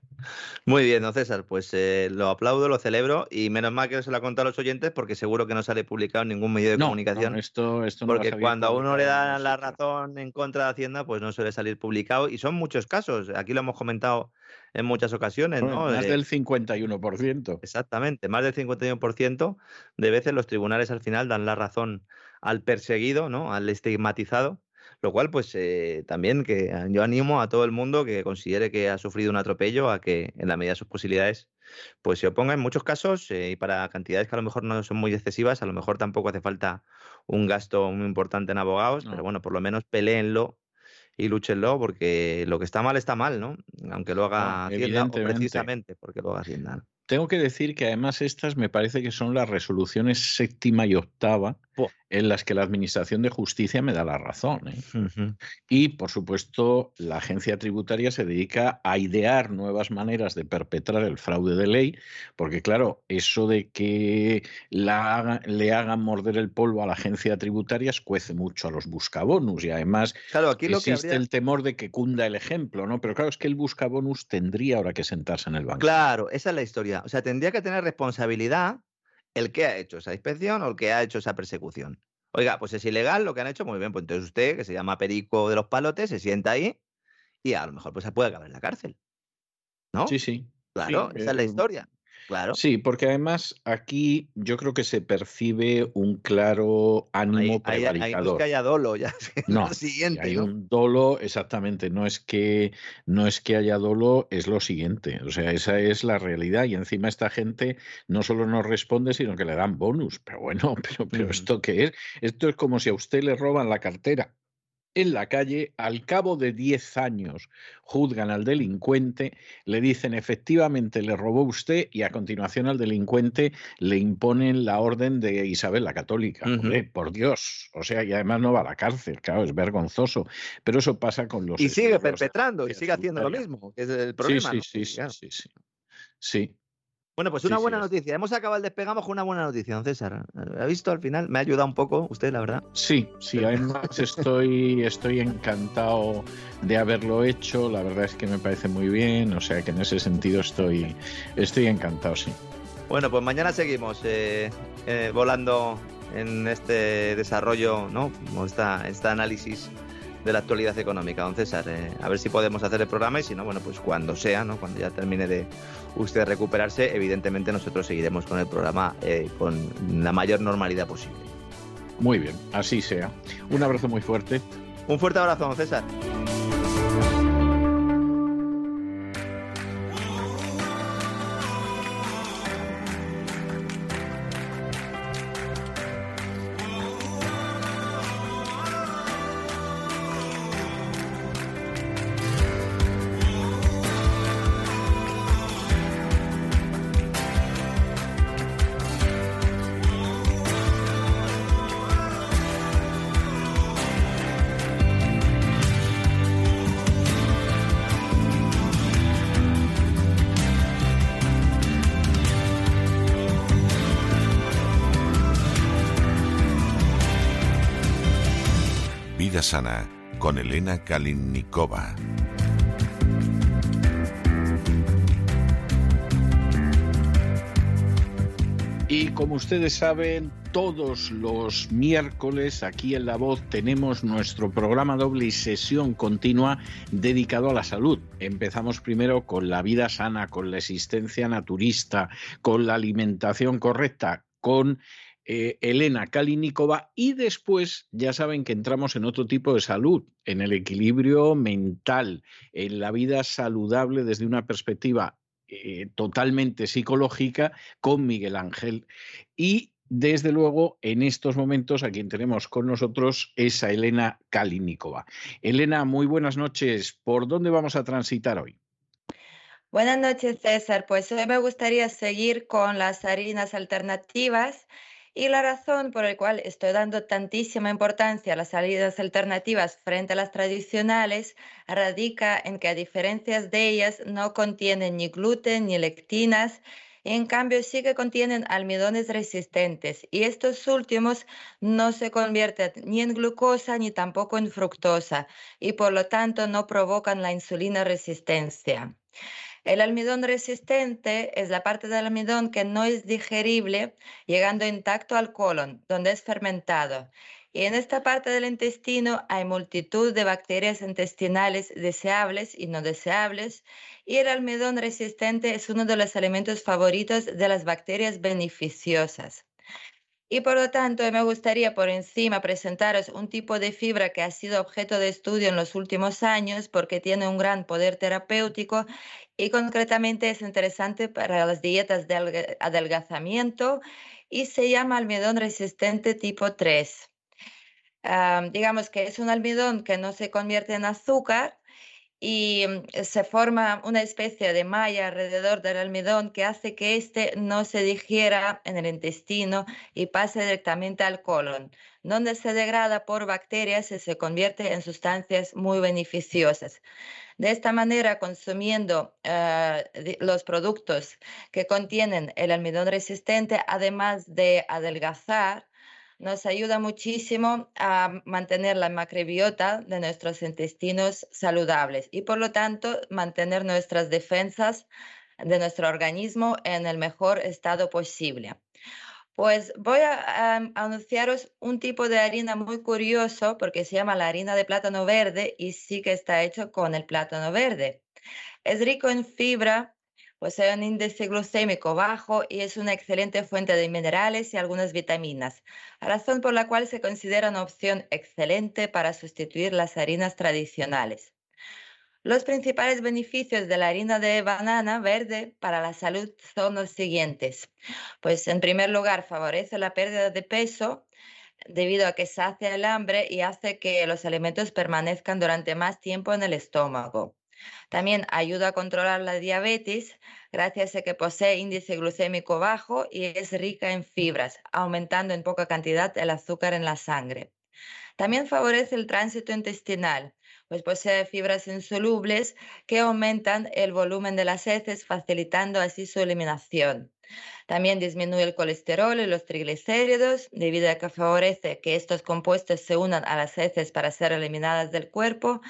S3: Muy bien, don César, pues eh, lo aplaudo, lo celebro y menos mal que no se lo ha contado a los oyentes porque seguro que no sale publicado en ningún medio de comunicación.
S1: No, esto, esto no
S3: porque cuando a uno le dan la razón en contra de Hacienda, pues no suele salir publicado y son muchos casos. Aquí lo hemos comentado en muchas ocasiones, ¿no?
S1: Más del 51%.
S3: Exactamente, más del 51% de veces los tribunales al final dan la razón al perseguido, ¿no? Al estigmatizado, lo cual pues eh, también que yo animo a todo el mundo que considere que ha sufrido un atropello a que en la medida de sus posibilidades pues se oponga en muchos casos eh, y para cantidades que a lo mejor no son muy excesivas, a lo mejor tampoco hace falta un gasto muy importante en abogados, pero bueno, por lo menos peleenlo y lúchenlo porque lo que está mal está mal, ¿no? Aunque lo haga Hacienda o precisamente porque lo haga Hacienda.
S1: Tengo que decir que además estas me parece que son las resoluciones séptima y octava en las que la Administración de Justicia me da la razón. ¿eh? Y, por supuesto, la agencia tributaria se dedica a idear nuevas maneras de perpetrar el fraude de ley, porque, claro, eso de que la, le hagan morder el polvo a la agencia tributaria escuece mucho a los buscabonus y además
S3: claro, aquí
S1: existe el temor de que cunda el ejemplo, ¿no? Pero claro, es que el buscabonus tendría ahora que sentarse en el banco.
S3: Claro, esa es la historia. O sea, tendría que tener responsabilidad el que ha hecho esa inspección o el que ha hecho esa persecución. Oiga, pues es ilegal lo que han hecho, muy bien, pues entonces usted, que se llama Perico de los Palotes, se sienta ahí y a lo mejor pues se puede acabar en la cárcel. ¿No?
S1: Sí, sí.
S3: Claro, esa es la
S1: eh,
S3: historia. Claro.
S1: Sí, porque además aquí yo creo que se percibe un claro ánimo
S3: Ahí, ahí- ahí no es
S1: prevaricador.
S3: que haya dolo, ya
S1: No,
S3: lo siguiente.
S1: hay
S3: ¿no?
S1: un dolo, exactamente, no es que no es que haya dolo, es lo siguiente, o sea, esa es la realidad y encima esta gente no solo no responde, sino que le dan bonus, pero bueno, pero, pero
S3: Ujú.
S1: esto qué es? Esto es como si a usted le roban la cartera en la calle, al cabo de 10 años juzgan al delincuente, le dicen efectivamente le robó usted y a continuación al delincuente le imponen la orden de Isabel la Católica. Por Dios. O sea, y además no va a la cárcel, claro, es vergonzoso. Pero eso pasa con los...
S3: Y sigue perpetrando y sigue haciendo lo mismo, que es el problema.
S1: sí,
S3: ¿no?
S1: sí, sí,
S3: Claro.
S1: sí, sí. Sí,
S3: Bueno, pues una
S1: sí,
S3: buena noticia. Hemos acabado el despegamos con una buena noticia, don César. ¿Ha visto al final? Me ha ayudado un poco usted, la verdad.
S1: Sí, sí, además estoy, estoy encantado de haberlo hecho, la verdad es que me parece muy bien, o sea que en ese sentido estoy, estoy encantado, sí.
S3: Bueno, pues mañana seguimos eh, eh, volando en este desarrollo, ¿no? Como esta, este análisis de la actualidad económica, don César. Eh, a ver si podemos hacer el programa y si no, bueno, pues cuando sea, ¿no? Cuando ya termine de usted recuperarse, evidentemente nosotros seguiremos con el programa eh, con la mayor normalidad posible.
S1: Muy bien, así sea. Un abrazo muy fuerte.
S3: Un fuerte abrazo, don César.
S4: Kalinnikova.
S1: Y como ustedes saben, todos los miércoles aquí en La Voz tenemos nuestro programa doble y sesión continua dedicado a la salud. Empezamos primero con la vida sana, con la existencia naturista, con la alimentación correcta, con eh, Elena Kalinikova y después ya saben que entramos en otro tipo de salud, en el equilibrio mental, en la vida saludable desde una perspectiva eh, totalmente psicológica con Miguel Ángel. Y desde luego, en estos momentos, a quien tenemos con nosotros es a Elena Kalinikova. Elena, muy buenas noches. ¿Por dónde vamos a transitar hoy?
S5: Buenas noches, César. Pues hoy me gustaría seguir con las harinas alternativas y la razón por la cual estoy dando tantísima importancia a las harinas alternativas frente a las tradicionales radica en que a diferencia de ellas no contienen ni gluten ni lectinas, en cambio sí que contienen almidones resistentes y estos últimos no se convierten ni en glucosa ni tampoco en fructosa y por lo tanto no provocan la insulina resistencia. El almidón resistente es la parte del almidón que no es digerible, llegando intacto al colon, donde es fermentado. Y en esta parte del intestino hay multitud de bacterias intestinales deseables y no deseables, y el almidón resistente es uno de los alimentos favoritos de las bacterias beneficiosas. Y por lo tanto, me gustaría por encima presentaros un tipo de fibra que ha sido objeto de estudio en los últimos años porque tiene un gran poder terapéutico y concretamente es interesante para las dietas de adelgazamiento y se llama almidón resistente tipo 3. Uh, digamos que es un almidón que no se convierte en azúcar y se forma una especie de malla alrededor del almidón que hace que éste no se digiera en el intestino y pase directamente al colon, donde se degrada por bacterias y se convierte en sustancias muy beneficiosas. De esta manera, consumiendo uh, los productos que contienen el almidón resistente, además de adelgazar, nos ayuda muchísimo a mantener la macrobiota de nuestros intestinos saludables y por lo tanto mantener nuestras defensas de nuestro organismo en el mejor estado posible. Pues voy a, anunciaros un tipo de harina muy curioso porque se llama la harina de plátano verde y sí que está hecho con el plátano verde. Es rico en fibra, posee un índice glucémico bajo y es una excelente fuente de minerales y algunas vitaminas, razón por la cual se considera una opción excelente para sustituir las harinas tradicionales. Los principales beneficios de la harina de banana verde para la salud son los siguientes. Pues en primer lugar, favorece la pérdida de peso debido a que sacia el hambre y hace que los alimentos permanezcan durante más tiempo en el estómago. También ayuda a controlar la diabetes gracias a que posee índice glucémico bajo y es rica en fibras, aumentando en poca cantidad el azúcar en la sangre. También favorece el tránsito intestinal, pues posee fibras insolubles que aumentan el volumen de las heces, facilitando así su eliminación. También disminuye el colesterol y los triglicéridos, debido a que favorece que estos compuestos se unan a las heces para ser eliminadas del cuerpo.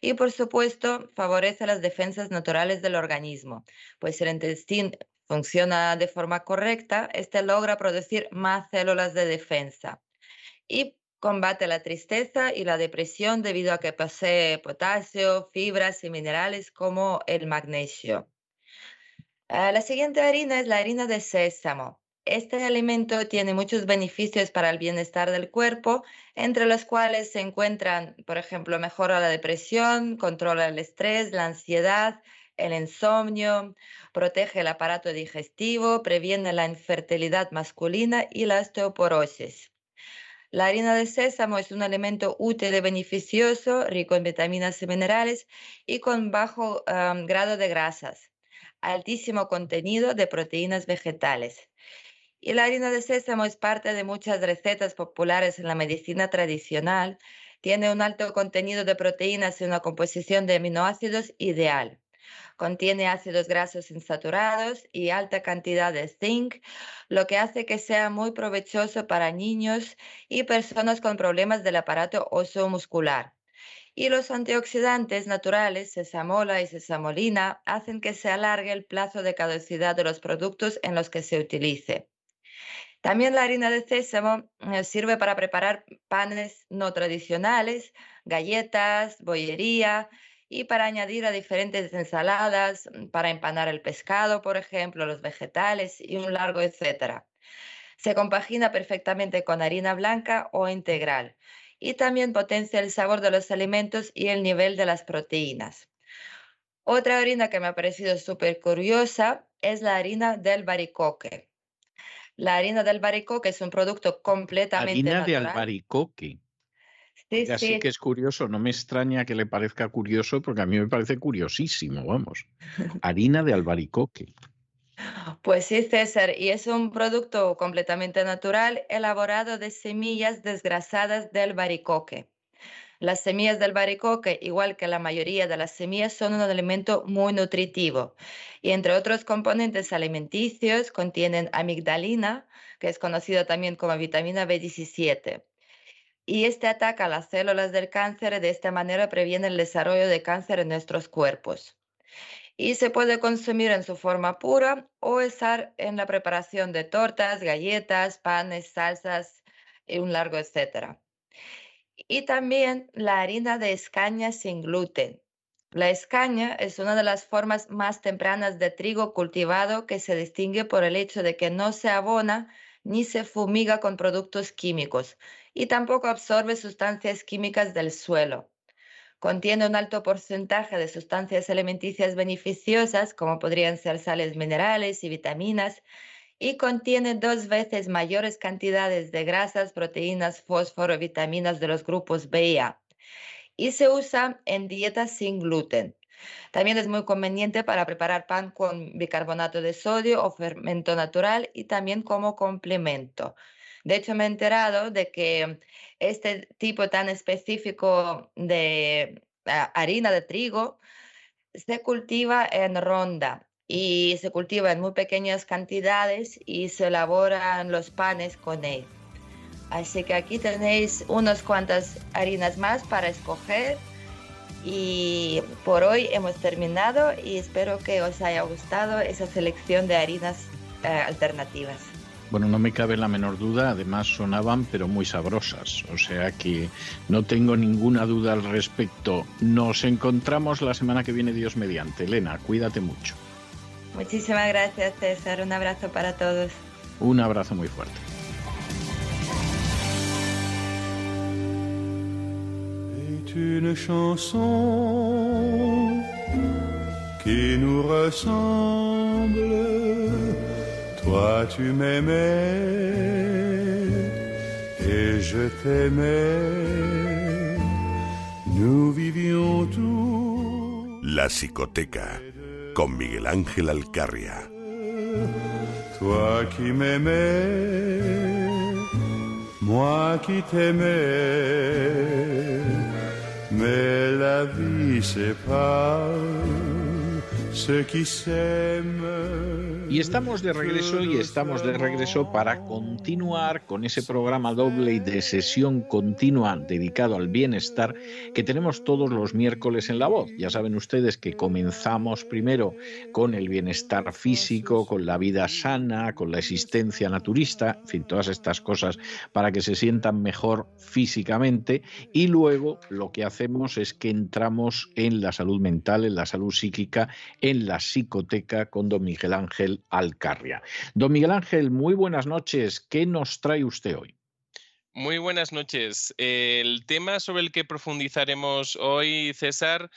S5: Y por supuesto, favorece las defensas naturales del organismo, pues el intestino funciona de forma correcta, este logra producir más células de defensa. Y Combate la tristeza y la depresión debido a que posee potasio, fibras y minerales como el magnesio. Ah, la siguiente harina es la harina de sésamo. Este alimento tiene muchos beneficios para el bienestar del cuerpo, entre los cuales se encuentran, por ejemplo, mejora la depresión, controla el estrés, la ansiedad, el insomnio, protege el aparato digestivo, previene la infertilidad masculina y la osteoporosis. La harina de sésamo es un alimento útil y beneficioso, rico en vitaminas y minerales y con bajo grado de grasas, altísimo contenido de proteínas vegetales. Y la harina de sésamo es parte de muchas recetas populares en la medicina tradicional. Tiene un alto contenido de proteínas y una composición de aminoácidos ideal. Contiene ácidos grasos insaturados y alta cantidad de zinc, lo que hace que sea muy provechoso para niños y personas con problemas del aparato oso muscular. Y los antioxidantes naturales, sesamola y sesamolina, hacen que se alargue el plazo de caducidad de los productos en los que se utilice. También la harina de sésamo eh, sirve para preparar panes no tradicionales, galletas, bollería, y para añadir a diferentes ensaladas, mm, para empanar el pescado, por ejemplo, los vegetales y un largo etcétera. Se compagina perfectamente con harina blanca o integral y también potencia el sabor de los alimentos y el nivel de las proteínas. Otra harina que me ha parecido súper curiosa es la harina del baricoque. La harina del baricoque es un producto completamente
S1: harina de albaricoque. Sí, Así que es curioso, no me extraña que le parezca curioso, porque a mí me parece curiosísimo, vamos. Harina de albaricoque.
S5: Pues sí, César, y es un producto completamente natural elaborado de semillas desgrasadas del albaricoque. Las semillas del albaricoque, igual que la mayoría de las semillas, son un alimento muy nutritivo y entre otros componentes alimenticios contienen amigdalina, que es conocida también como vitamina B17 y este ataca las células del cáncer de esta manera previene el desarrollo de cáncer en nuestros cuerpos. Y se puede consumir en su forma pura o usar en la preparación de tortas, galletas, panes, salsas y un largo etcétera. Y también la harina de escaña sin gluten. La escaña es una de las formas más tempranas de trigo cultivado que se distingue por el hecho de que no se abona ni se fumiga con productos químicos y tampoco absorbe sustancias químicas del suelo. Contiene un alto porcentaje de sustancias alimenticias beneficiosas, como podrían ser sales minerales y vitaminas, y contiene dos veces mayores cantidades de grasas, proteínas, fósforo y vitaminas de los grupos B y A. Y se usa en dietas sin gluten. También es muy conveniente para preparar pan con bicarbonato de sodio o fermento natural y también como complemento. De hecho, me he enterado de que este tipo tan específico de ah, harina de trigo se cultiva en ronda y se cultiva en muy pequeñas cantidades y se elaboran los panes con él. Así que aquí tenéis unas cuantas harinas más para escoger y por hoy hemos terminado y espero que os haya gustado esa selección de harinas eh, alternativas.
S1: Bueno, no me cabe la menor duda, además sonaban pero muy sabrosas, o sea que no tengo ninguna duda al respecto. Nos encontramos la semana que viene, Dios mediante. Elena, cuídate mucho.
S5: Muchísimas gracias, César. Un abrazo para todos.
S1: Un abrazo muy fuerte.
S6: une chanson qui nous ressemble. Toi, tu m'aimais et je t'aimais. Nous vivions tous.
S4: La psicoteca con Miguel Ángel Alcarria.
S6: Toi qui m'aimais, moi qui t'aimais, mais la vie sépare.
S1: Y estamos de regreso y estamos de regreso para continuar con ese programa doble y de sesión continua dedicado al bienestar que tenemos todos los miércoles en La Voz. Ya saben ustedes que comenzamos primero con el bienestar físico, con la vida sana, con la existencia naturista, en fin, todas estas cosas para que se sientan mejor físicamente y luego lo que hacemos es que entramos en la salud mental, en la salud psíquica, la psicoteca con don Miguel Ángel Alcarria. Don Miguel Ángel, muy buenas noches. ¿Qué nos trae usted hoy?
S7: Muy buenas noches. El tema sobre el que profundizaremos hoy, César,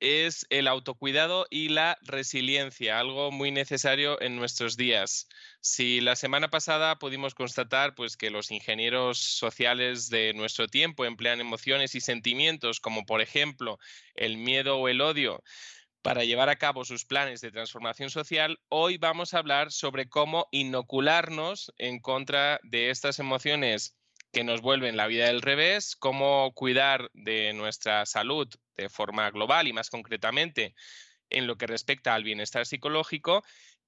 S7: es el autocuidado y la resiliencia, algo muy necesario en nuestros días. Si la semana pasada pudimos constatar pues, que los ingenieros sociales de nuestro tiempo emplean emociones y sentimientos como por ejemplo el miedo o el odio para llevar a cabo sus planes de transformación social, hoy vamos a hablar sobre cómo inocularnos en contra de estas emociones que nos vuelven la vida del revés, cómo cuidar de nuestra salud de forma global y más concretamente en lo que respecta al bienestar psicológico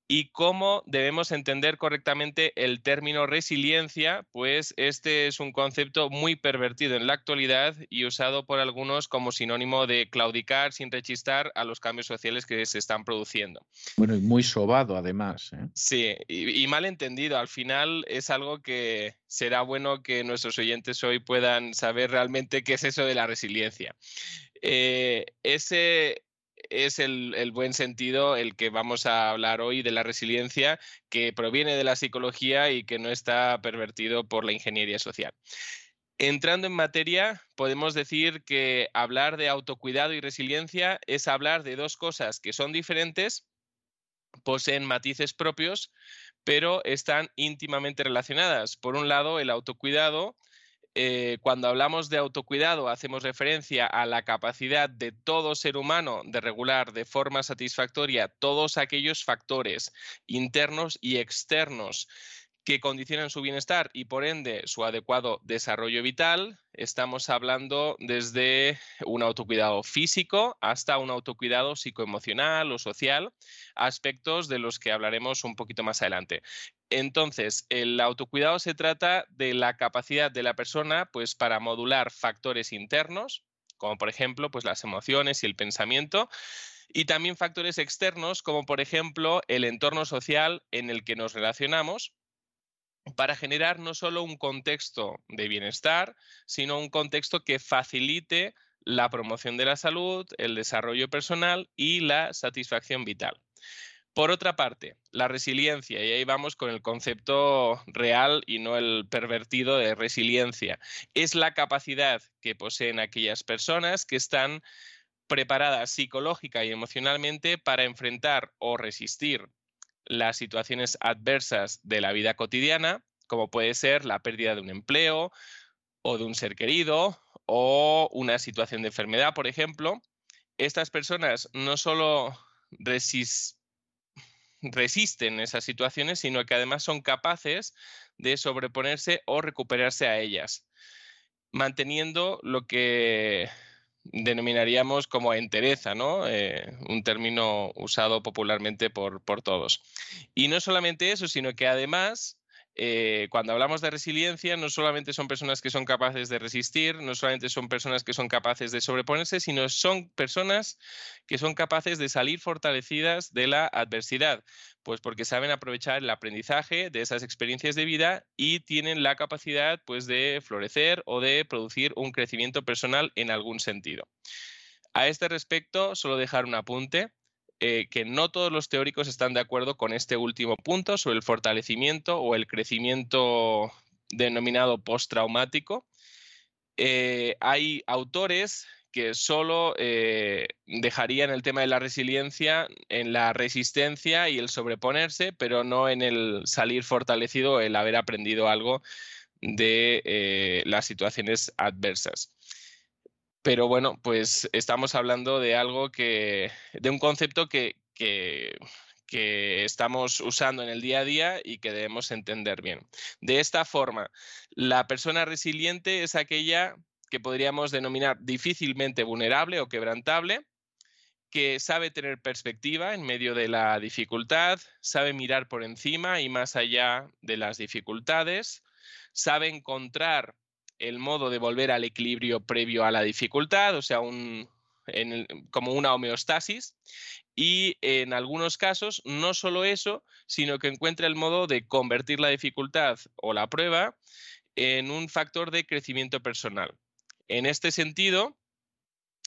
S7: y cómo debemos entender correctamente el término resiliencia, pues este es un concepto muy pervertido en la actualidad y usado por algunos como sinónimo de claudicar sin rechistar a los cambios sociales que se están produciendo.
S1: Bueno, y muy sobado además. ¿eh?
S7: Sí, y, mal entendido. Al final es algo que será bueno que nuestros oyentes hoy puedan saber realmente qué es eso de la resiliencia. Eh, ese, es el, buen sentido el que vamos a hablar hoy de la resiliencia que proviene de la psicología y que no está pervertido por la ingeniería social. Entrando en materia, podemos decir que hablar de autocuidado y resiliencia es hablar de dos cosas que son diferentes, poseen matices propios, pero están íntimamente relacionadas. Por un lado, el autocuidado eh, cuando hablamos de autocuidado hacemos referencia a la capacidad de todo ser humano de regular de forma satisfactoria todos aquellos factores internos y externos que condicionan su bienestar y por ende su adecuado desarrollo vital. Estamos hablando desde un autocuidado físico hasta un autocuidado psicoemocional o social, aspectos de los que hablaremos un poquito más adelante. Entonces, el autocuidado se trata de la capacidad de la persona pues para modular factores internos, como por ejemplo, pues las emociones y el pensamiento, y también factores externos, como por ejemplo el entorno social en el que nos relacionamos, para generar no solo un contexto de bienestar, sino un contexto que facilite la promoción de la salud, el desarrollo personal y la satisfacción vital. Por otra parte, la resiliencia, y ahí vamos con el concepto real y no el pervertido de resiliencia, es la capacidad que poseen aquellas personas que están preparadas psicológica y emocionalmente para enfrentar o resistir las situaciones adversas de la vida cotidiana, como puede ser la pérdida de un empleo o de un ser querido o una situación de enfermedad, por ejemplo. Estas personas no solo resisten esas situaciones, sino que además son capaces de sobreponerse o recuperarse a ellas, manteniendo lo que denominaríamos como entereza, ¿no? Eh, un término usado popularmente por, por todos. Y no solamente eso, sino que además eh, cuando hablamos de resiliencia, no solamente son personas que son capaces de resistir, no solamente son personas que son capaces de sobreponerse, sino son personas que son capaces de salir fortalecidas de la adversidad, pues porque saben aprovechar el aprendizaje de esas experiencias de vida y tienen la capacidad pues de florecer o de producir un crecimiento personal en algún sentido. A este respecto, solo dejar un apunte. Eh, que no todos los teóricos están de acuerdo con este último punto sobre el fortalecimiento o el crecimiento denominado postraumático. Eh, hay autores que solo eh, dejarían el tema de la resiliencia en la resistencia y el sobreponerse, pero no en el salir fortalecido el haber aprendido algo de las situaciones adversas. Pero bueno, pues estamos hablando de algo que, de un concepto que, que, estamos usando en el día a día y que debemos entender bien. De esta forma, la persona resiliente es aquella que podríamos denominar difícilmente vulnerable o quebrantable, que sabe tener perspectiva en medio de la dificultad, sabe mirar por encima y más allá de las dificultades, sabe encontrar el modo de volver al equilibrio previo a la dificultad, o sea, como una homeostasis. Y en algunos casos, no solo eso, sino que encuentra el modo de convertir la dificultad o la prueba en un factor de crecimiento personal. En este sentido,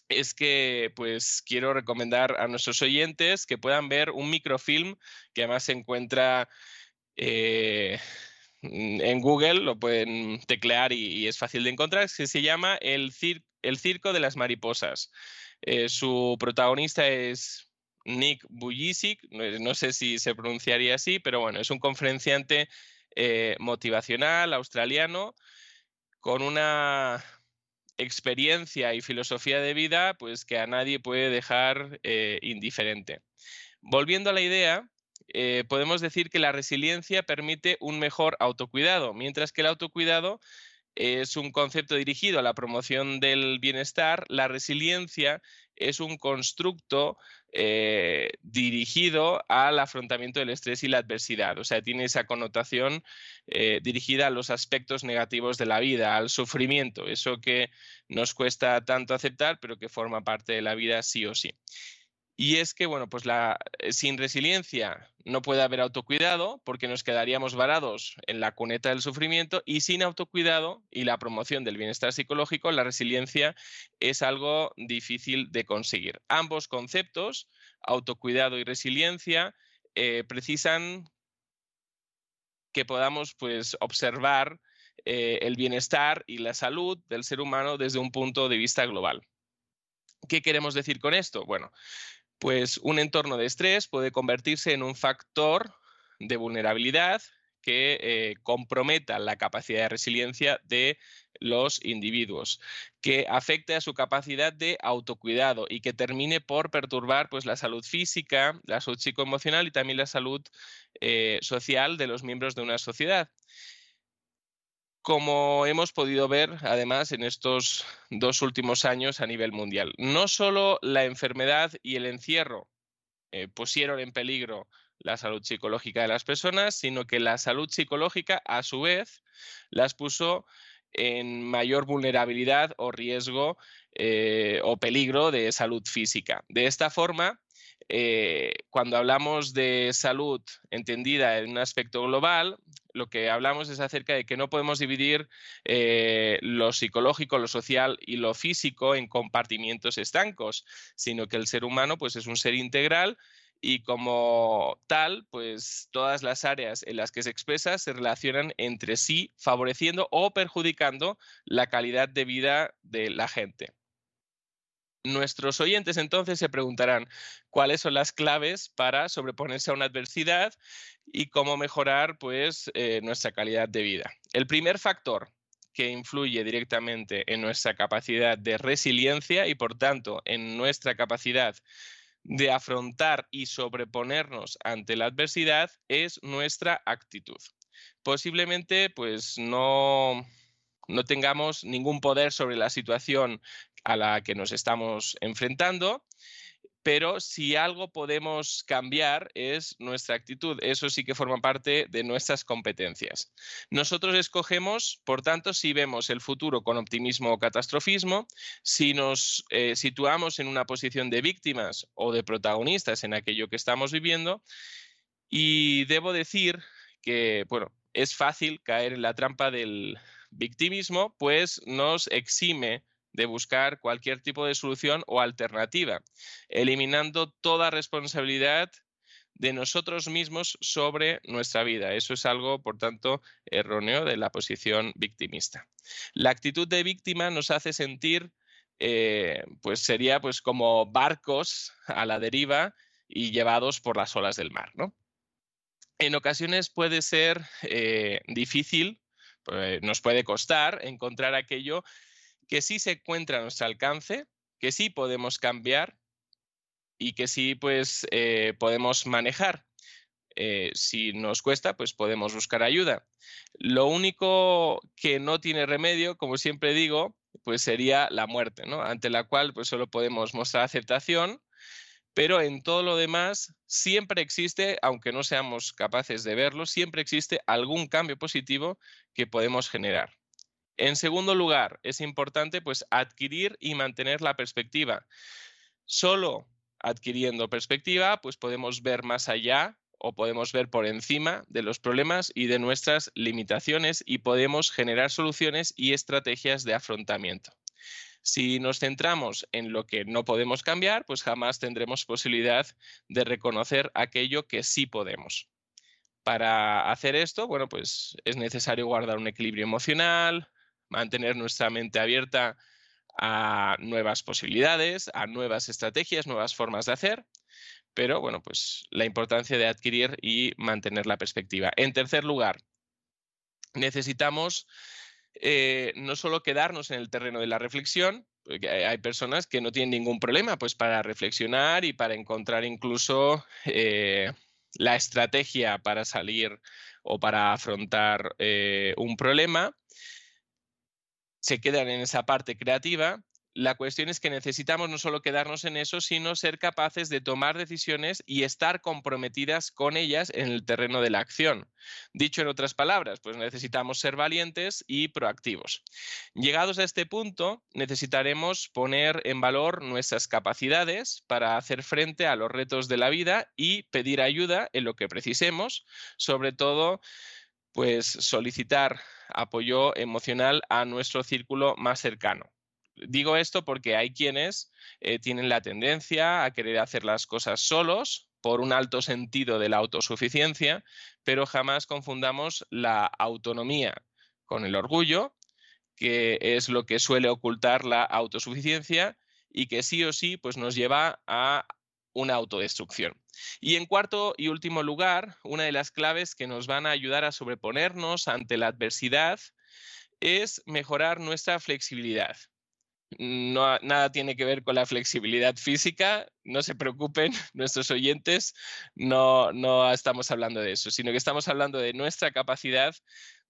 S7: es que pues quiero recomendar a nuestros oyentes que puedan ver un microfilm que además se encuentra eh, en Google, lo pueden teclear y, es fácil de encontrar, se llama El, Circo de las Mariposas. Eh, su protagonista es Nick Bujicic, no, sé si se pronunciaría así, pero bueno, es un conferenciante eh, motivacional australiano con una experiencia y filosofía de vida pues que a nadie puede dejar eh, indiferente. Volviendo a la idea, eh, podemos decir que la resiliencia permite un mejor autocuidado, mientras que el autocuidado es un concepto dirigido a la promoción del bienestar, la resiliencia es un constructo eh, dirigido al afrontamiento del estrés y la adversidad. O sea, tiene esa connotación eh, dirigida a los aspectos negativos de la vida, al sufrimiento, eso que nos cuesta tanto aceptar, pero que forma parte de la vida sí o sí. Y es que, bueno, pues eh, sin resiliencia no puede haber autocuidado porque nos quedaríamos varados en la cuneta del sufrimiento y sin autocuidado y la promoción del bienestar psicológico, la resiliencia es algo difícil de conseguir. Ambos conceptos, autocuidado y resiliencia, eh, precisan que podamos pues, observar eh, el bienestar y la salud del ser humano desde un punto de vista global. ¿Qué queremos decir con esto? Bueno, pues un entorno de estrés puede convertirse en un factor de vulnerabilidad que eh, comprometa la capacidad de resiliencia de los individuos, que afecte a su capacidad de autocuidado y que termine por perturbar pues, la salud física, la salud psicoemocional y también la salud eh, social de los miembros de una sociedad como hemos podido ver además en estos dos últimos años a nivel mundial. No solo la enfermedad y el encierro eh, pusieron en peligro la salud psicológica de las personas, sino que la salud psicológica a su vez las puso en mayor vulnerabilidad o riesgo eh, o peligro de salud física. De esta forma, eh, cuando hablamos de salud entendida en un aspecto global, lo que hablamos es acerca de que no podemos dividir eh, lo psicológico, lo social y lo físico en compartimientos estancos, sino que el ser humano pues, es un ser integral y como tal, pues todas las áreas en las que se expresa se relacionan entre sí, favoreciendo o perjudicando la calidad de vida de la gente. Nuestros oyentes entonces se preguntarán cuáles son las claves para sobreponerse a una adversidad y cómo mejorar pues, eh, nuestra calidad de vida. El primer factor que influye directamente en nuestra capacidad de resiliencia y por tanto en nuestra capacidad de afrontar y sobreponernos ante la adversidad es nuestra actitud. Posiblemente pues no no tengamos ningún poder sobre la situación a la que nos estamos enfrentando, pero si algo podemos cambiar es nuestra actitud. Eso sí que forma parte de nuestras competencias. Nosotros escogemos, por tanto, si vemos el futuro con optimismo o catastrofismo, si nos eh, situamos en una posición de víctimas o de protagonistas en aquello que estamos viviendo. Y debo decir que, bueno, es fácil caer en la trampa del victimismo, pues nos exime de buscar cualquier tipo de solución o alternativa, eliminando toda responsabilidad de nosotros mismos sobre nuestra vida. Eso es algo, por tanto, erróneo de la posición victimista. La actitud de víctima nos hace sentir, eh, pues sería pues como barcos a la deriva y llevados por las olas del mar, ¿no? En ocasiones puede ser eh, difícil, pues, nos puede costar encontrar aquello que sí se encuentra a nuestro alcance, que sí podemos cambiar y que sí pues eh, podemos manejar. Eh, si nos cuesta, pues podemos buscar ayuda. Lo único que no tiene remedio, como siempre digo, pues sería la muerte, ¿no? Ante la cual pues solo podemos mostrar aceptación, pero en todo lo demás siempre existe, aunque no seamos capaces de verlo, siempre existe algún cambio positivo que podemos generar. En segundo lugar, es importante pues adquirir y mantener la perspectiva. Solo adquiriendo perspectiva, pues podemos ver más allá o podemos ver por encima de los problemas y de nuestras limitaciones y podemos generar soluciones y estrategias de afrontamiento. Si nos centramos en lo que no podemos cambiar, pues jamás tendremos posibilidad de reconocer aquello que sí podemos. Para hacer esto, bueno, pues es necesario guardar un equilibrio emocional, mantener nuestra mente abierta a nuevas posibilidades, a nuevas estrategias, nuevas formas de hacer, pero bueno, pues la importancia de adquirir y mantener la perspectiva. En tercer lugar, necesitamos eh, no solo quedarnos en el terreno de la reflexión, porque hay personas que no tienen ningún problema pues para reflexionar y para encontrar incluso eh, la estrategia para salir o para afrontar eh, un problema, se quedan en esa parte creativa. La cuestión es que necesitamos no solo quedarnos en eso, sino ser capaces de tomar decisiones y estar comprometidas con ellas en el terreno de la acción. Dicho en otras palabras, pues necesitamos ser valientes y proactivos. Llegados a este punto, necesitaremos poner en valor nuestras capacidades para hacer frente a los retos de la vida y pedir ayuda en lo que precisemos, sobre todo pues solicitar apoyo emocional a nuestro círculo más cercano. Digo esto porque hay quienes eh, tienen la tendencia a querer hacer las cosas solos por un alto sentido de la autosuficiencia, pero jamás confundamos la autonomía con el orgullo, que es lo que suele ocultar la autosuficiencia y que sí o sí pues nos lleva a una autodestrucción. Y en cuarto y último lugar, una de las claves que nos van a ayudar a sobreponernos ante la adversidad es mejorar nuestra flexibilidad. No, nada tiene que ver con la flexibilidad física, no se preocupen nuestros oyentes, no, no estamos hablando de eso, sino que estamos hablando de nuestra capacidad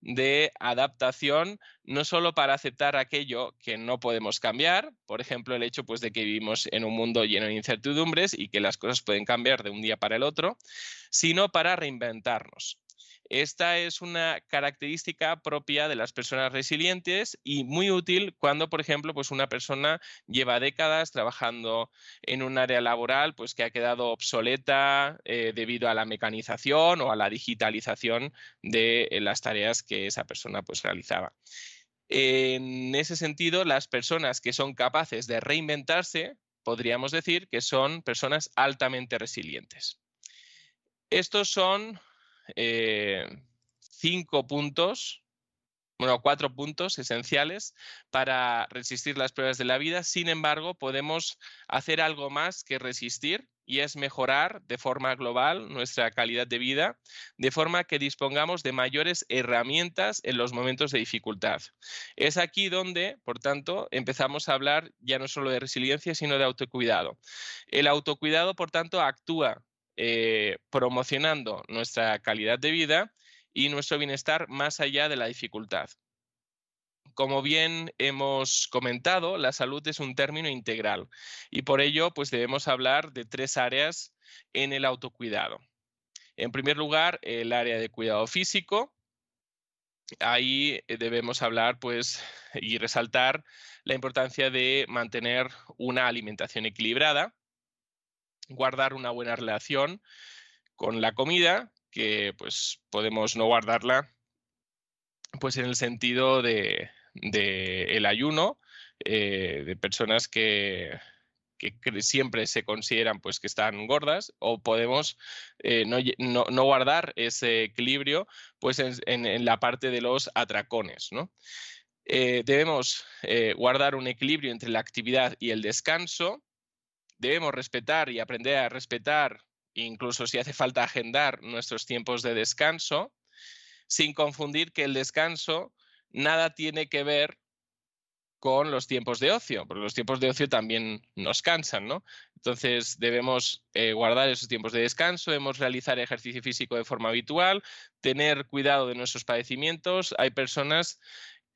S7: de adaptación, no solo para aceptar aquello que no podemos cambiar, por ejemplo, el hecho pues, de que vivimos en un mundo lleno de incertidumbres y que las cosas pueden cambiar de un día para el otro, sino para reinventarnos. Esta es una característica propia de las personas resilientes y muy útil cuando, por ejemplo, pues una persona lleva décadas trabajando en un área laboral pues que ha quedado obsoleta eh, debido a la mecanización o a la digitalización de eh, las tareas que esa persona pues realizaba. En ese sentido, las personas que son capaces de reinventarse, podríamos decir que son personas altamente resilientes. Estos son eh, cinco puntos, bueno, cuatro puntos esenciales para resistir las pruebas de la vida. Sin embargo, podemos hacer algo más que resistir y es mejorar de forma global nuestra calidad de vida, de forma que dispongamos de mayores herramientas en los momentos de dificultad. Es aquí donde, por tanto, empezamos a hablar ya no solo de resiliencia, sino de autocuidado. El autocuidado, por tanto, actúa eh, promocionando nuestra calidad de vida y nuestro bienestar más allá de la dificultad. Como bien hemos comentado, la salud es un término integral y por ello pues debemos hablar de tres áreas en el autocuidado. En primer lugar, el área de cuidado físico. Ahí eh, debemos hablar pues y resaltar la importancia de mantener una alimentación equilibrada, guardar una buena relación con la comida, que pues podemos no guardarla pues en el sentido de, el ayuno, eh, de personas que, siempre se consideran pues que están gordas o podemos eh, no, guardar ese equilibrio pues en, la parte de los atracones. Eh, debemos guardar un equilibrio entre la actividad y el descanso. Debemos respetar y aprender a respetar, incluso si hace falta agendar nuestros tiempos de descanso, sin confundir que el descanso nada tiene que ver con los tiempos de ocio, porque los tiempos de ocio también nos cansan, ¿no? Entonces debemos eh, guardar esos tiempos de descanso, debemos realizar ejercicio físico de forma habitual, tener cuidado de nuestros padecimientos. Hay personas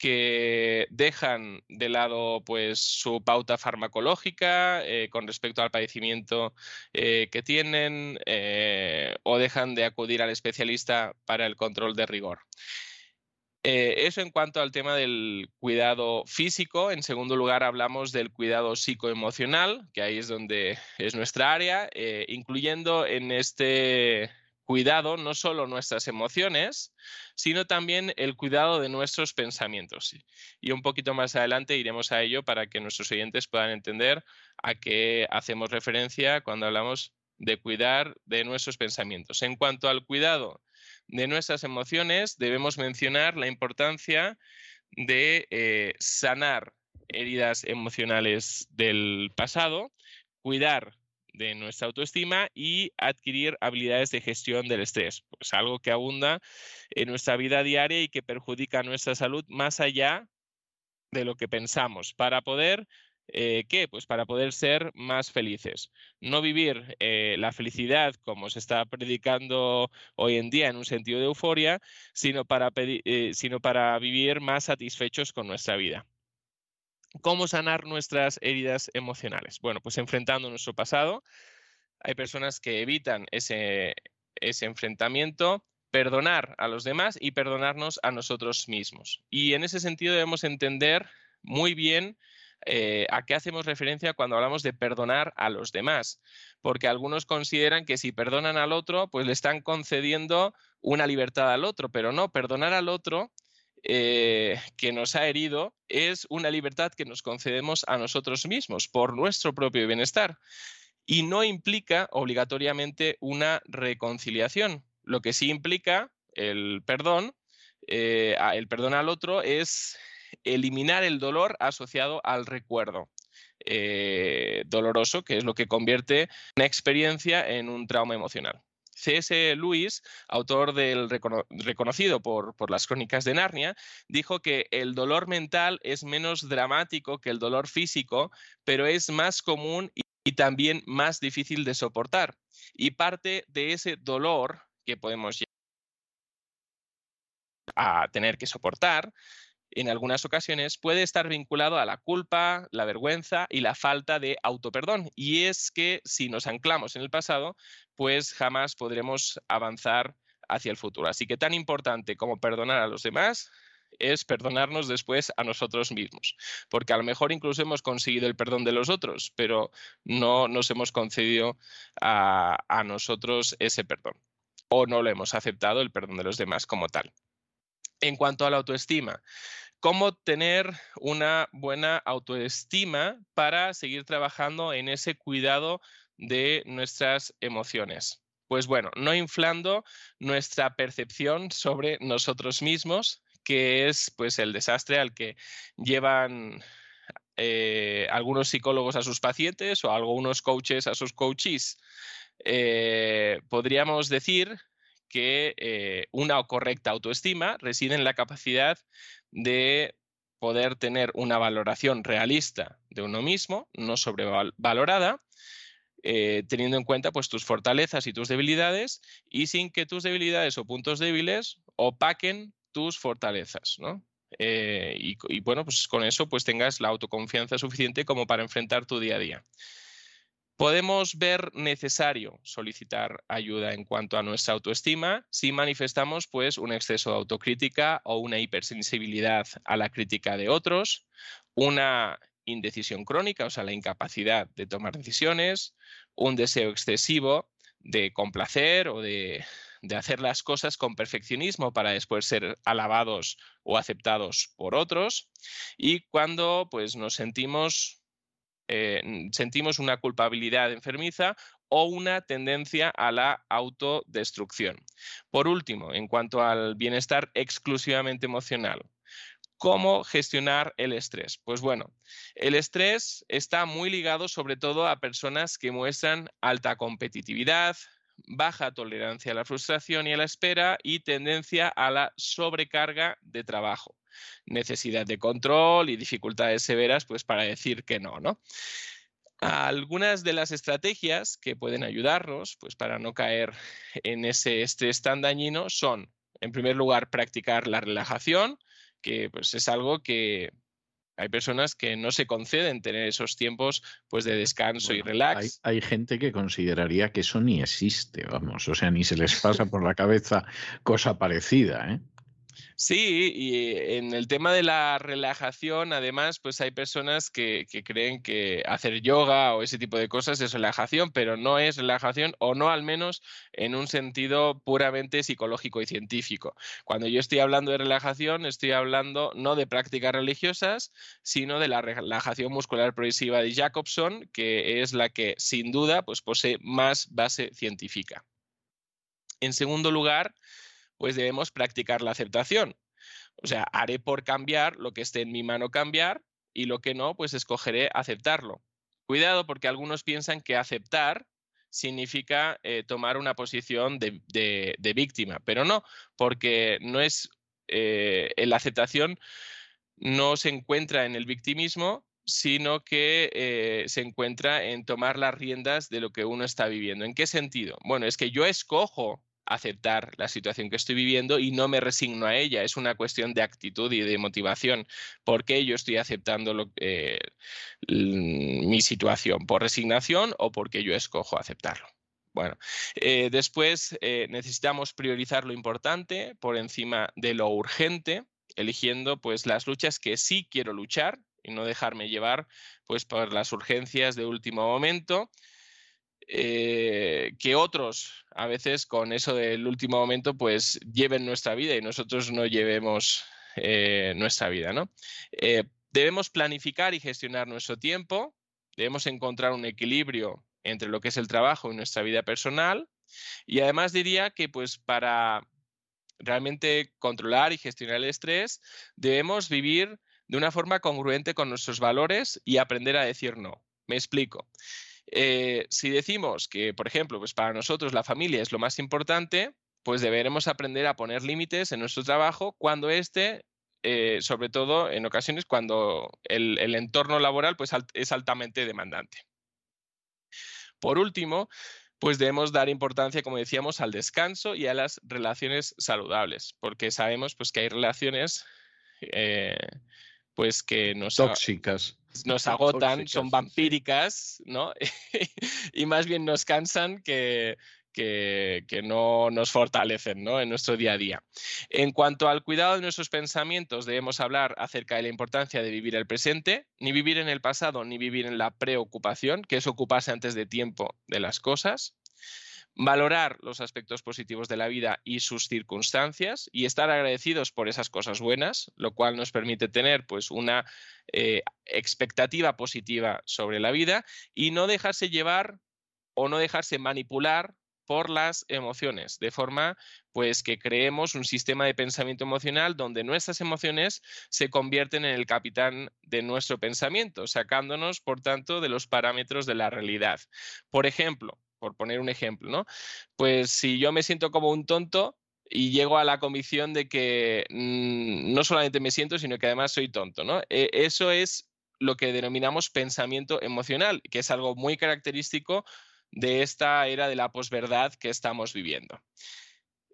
S7: que dejan de lado pues su pauta farmacológica eh, con respecto al padecimiento eh, que tienen o dejan de acudir al especialista para el control de rigor. Eh, eso en cuanto al tema del cuidado físico. En segundo lugar, hablamos del cuidado psicoemocional, que ahí es donde es nuestra área, eh, incluyendo en este cuidado no solo nuestras emociones, sino también el cuidado de nuestros pensamientos. Y un poquito más adelante iremos a ello para que nuestros oyentes puedan entender a qué hacemos referencia cuando hablamos de cuidar de nuestros pensamientos. En cuanto al cuidado de nuestras emociones, debemos mencionar la importancia de eh, sanar heridas emocionales del pasado, cuidar de nuestra autoestima y adquirir habilidades de gestión del estrés, pues algo que abunda en nuestra vida diaria y que perjudica nuestra salud más allá de lo que pensamos, para poder eh, ¿Qué? Pues para poder ser más felices. No vivir eh, la felicidad como se está predicando hoy en día en un sentido de euforia, sino para, eh, sino para vivir más satisfechos con nuestra vida. ¿Cómo sanar nuestras heridas emocionales? Bueno, pues enfrentando nuestro pasado. Hay personas que evitan ese, ese enfrentamiento, perdonar a los demás y perdonarnos a nosotros mismos. Y en ese sentido debemos entender muy bien eh, a qué hacemos referencia cuando hablamos de perdonar a los demás, porque algunos consideran que si perdonan al otro, pues le están concediendo una libertad al otro, pero no, perdonar al otro eh, que nos ha herido es una libertad que nos concedemos a nosotros mismos por nuestro propio bienestar y no implica obligatoriamente una reconciliación. Lo que sí implica el perdón, eh, el perdón al otro es eliminar el dolor asociado al recuerdo. Eh, doloroso, que es lo que convierte una experiencia en un trauma emocional. C.S. Lewis, autor del reconocido por, las crónicas de Narnia, dijo que el dolor mental es menos dramático que el dolor físico, pero es más común y, y también más difícil de soportar. Y parte de ese dolor que podemos a tener que soportar en algunas ocasiones puede estar vinculado a la culpa, la vergüenza y la falta de autoperdón. Y es que si nos anclamos en el pasado, pues jamás podremos avanzar hacia el futuro. Así que tan importante como perdonar a los demás es perdonarnos después a nosotros mismos, porque a lo mejor incluso hemos conseguido el perdón de los otros, pero no nos hemos concedido a, a nosotros ese perdón o no lo hemos aceptado el perdón de los demás como tal. En cuanto a la autoestima, cómo tener una buena autoestima para seguir trabajando en ese cuidado de nuestras emociones. Pues bueno, no inflando nuestra percepción sobre nosotros mismos, que es pues el desastre al que llevan eh, algunos psicólogos a sus pacientes o algunos coaches a sus coaches. Eh, podríamos decir que eh, una correcta autoestima reside en la capacidad de poder tener una valoración realista de uno mismo, no sobrevalorada, eh, teniendo en cuenta pues, tus fortalezas y tus debilidades y sin que tus debilidades o puntos débiles opaquen tus fortalezas. eh, y, y, bueno, pues con eso pues tengas la autoconfianza suficiente como para enfrentar tu día a día. Podemos ver necesario solicitar ayuda en cuanto a nuestra autoestima si manifestamos pues un exceso de autocrítica o una hipersensibilidad a la crítica de otros, una indecisión crónica, o sea, la incapacidad de tomar decisiones, un deseo excesivo de complacer o de, de hacer las cosas con perfeccionismo para después ser alabados o aceptados por otros. Y cuando pues nos sentimos eh, sentimos una culpabilidad enfermiza o una tendencia a la autodestrucción. Por último, en cuanto al bienestar exclusivamente emocional, ¿Cómo gestionar el estrés? Pues bueno, el estrés está muy ligado sobre todo a personas que muestran alta competitividad, baja tolerancia a la frustración y a la espera y tendencia a la sobrecarga de trabajo. Necesidad de control y dificultades severas, pues para decir que no, ¿no? Algunas de las estrategias que pueden ayudarnos, pues para no caer en ese estrés tan dañino, son, en primer lugar, practicar la relajación, que pues es algo que hay personas que no se conceden tener esos tiempos pues de descanso y relax.
S1: Hay, hay, gente que consideraría que eso ni existe, vamos, o sea, ni se les pasa por la cabeza cosa parecida, ¿eh?
S7: Sí, y en el tema de la relajación, además, pues hay personas que, que, creen que hacer yoga o ese tipo de cosas es relajación, pero no es relajación, o no al menos en un sentido puramente psicológico y científico. Cuando yo estoy hablando de relajación, estoy hablando no de prácticas religiosas, sino de la relajación muscular progresiva de Jacobson, que es la que sin duda pues, posee más base científica. En segundo lugar, pues debemos practicar la aceptación. O sea, haré por cambiar lo que esté en mi mano cambiar y lo que no, pues escogeré aceptarlo. Cuidado porque algunos piensan que aceptar significa eh, tomar una posición de, de, víctima, pero no, porque no es eh, la aceptación no se encuentra en el victimismo, sino que eh, se encuentra en tomar las riendas de lo que uno está viviendo. ¿En qué sentido? Bueno, es que yo escojo aceptar la situación que estoy viviendo y no me resigno a ella. Es una cuestión de actitud y de motivación. ¿Por qué yo estoy aceptando eh, mi situación? ¿Por resignación o porque yo escojo aceptarlo? Bueno, eh, después eh, necesitamos priorizar lo importante por encima de lo urgente, eligiendo pues las luchas que sí quiero luchar y no dejarme llevar pues por las urgencias de último momento eh, que otros a veces con eso del último momento pues lleven nuestra vida y nosotros no llevemos eh, nuestra vida, ¿no? Eh, debemos planificar y gestionar nuestro tiempo, debemos encontrar un equilibrio entre lo que es el trabajo y nuestra vida personal y además diría que pues para realmente controlar y gestionar el estrés debemos vivir de una forma congruente con nuestros valores y aprender a decir no. Me explico. Eh, si decimos que, por ejemplo, pues para nosotros la familia es lo más importante, pues deberemos aprender a poner límites en nuestro trabajo cuando este, eh, sobre todo en ocasiones cuando el, el entorno laboral pues, es altamente demandante. Por último, pues debemos dar importancia, como decíamos, al descanso y a las relaciones saludables, porque sabemos pues, que hay relaciones eh, pues que nos
S1: tóxicas
S7: nos agotan, tóxicas, son vampíricas, ¿no? y más bien nos cansan que, que, que, no nos fortalecen ¿no? en nuestro día a día. En cuanto al cuidado de nuestros pensamientos, debemos hablar acerca de la importancia de vivir el presente, ni vivir en el pasado, ni vivir en la preocupación, que es ocuparse antes de tiempo de las cosas valorar los aspectos positivos de la vida y sus circunstancias y estar agradecidos por esas cosas buenas, lo cual nos permite tener pues una eh, expectativa positiva sobre la vida y no dejarse llevar o no dejarse manipular por las emociones, de forma pues que creemos un sistema de pensamiento emocional donde nuestras emociones se convierten en el capitán de nuestro pensamiento, sacándonos por tanto de los parámetros de la realidad. Por ejemplo, por poner un ejemplo, ¿no? Pues si yo me siento como un tonto y llego a la convicción de que mmm, no solamente me siento, sino que además soy tonto, ¿no? E eso es lo que denominamos pensamiento emocional, que es algo muy característico de esta era de la posverdad que estamos viviendo.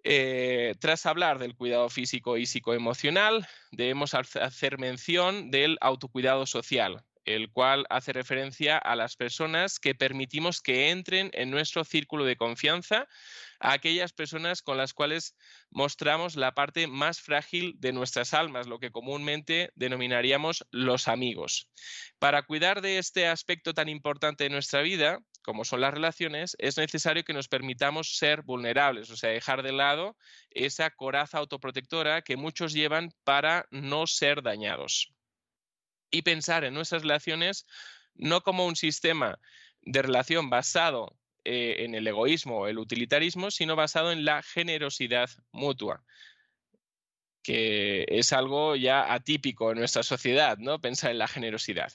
S7: Eh, tras hablar del cuidado físico y psicoemocional, debemos hacer mención del autocuidado social, el cual hace referencia a las personas que permitimos que entren en nuestro círculo de confianza, a aquellas personas con las cuales mostramos la parte más frágil de nuestras almas, lo que comúnmente denominaríamos los amigos. Para cuidar de este aspecto tan importante de nuestra vida, como son las relaciones, es necesario que nos permitamos ser vulnerables, o sea, dejar de lado esa coraza autoprotectora que muchos llevan para no ser dañados y pensar en nuestras relaciones no como un sistema de relación basado eh, en el egoísmo o el utilitarismo, sino basado en la generosidad mutua, que es algo ya atípico en nuestra sociedad, ¿no? Pensar en la generosidad.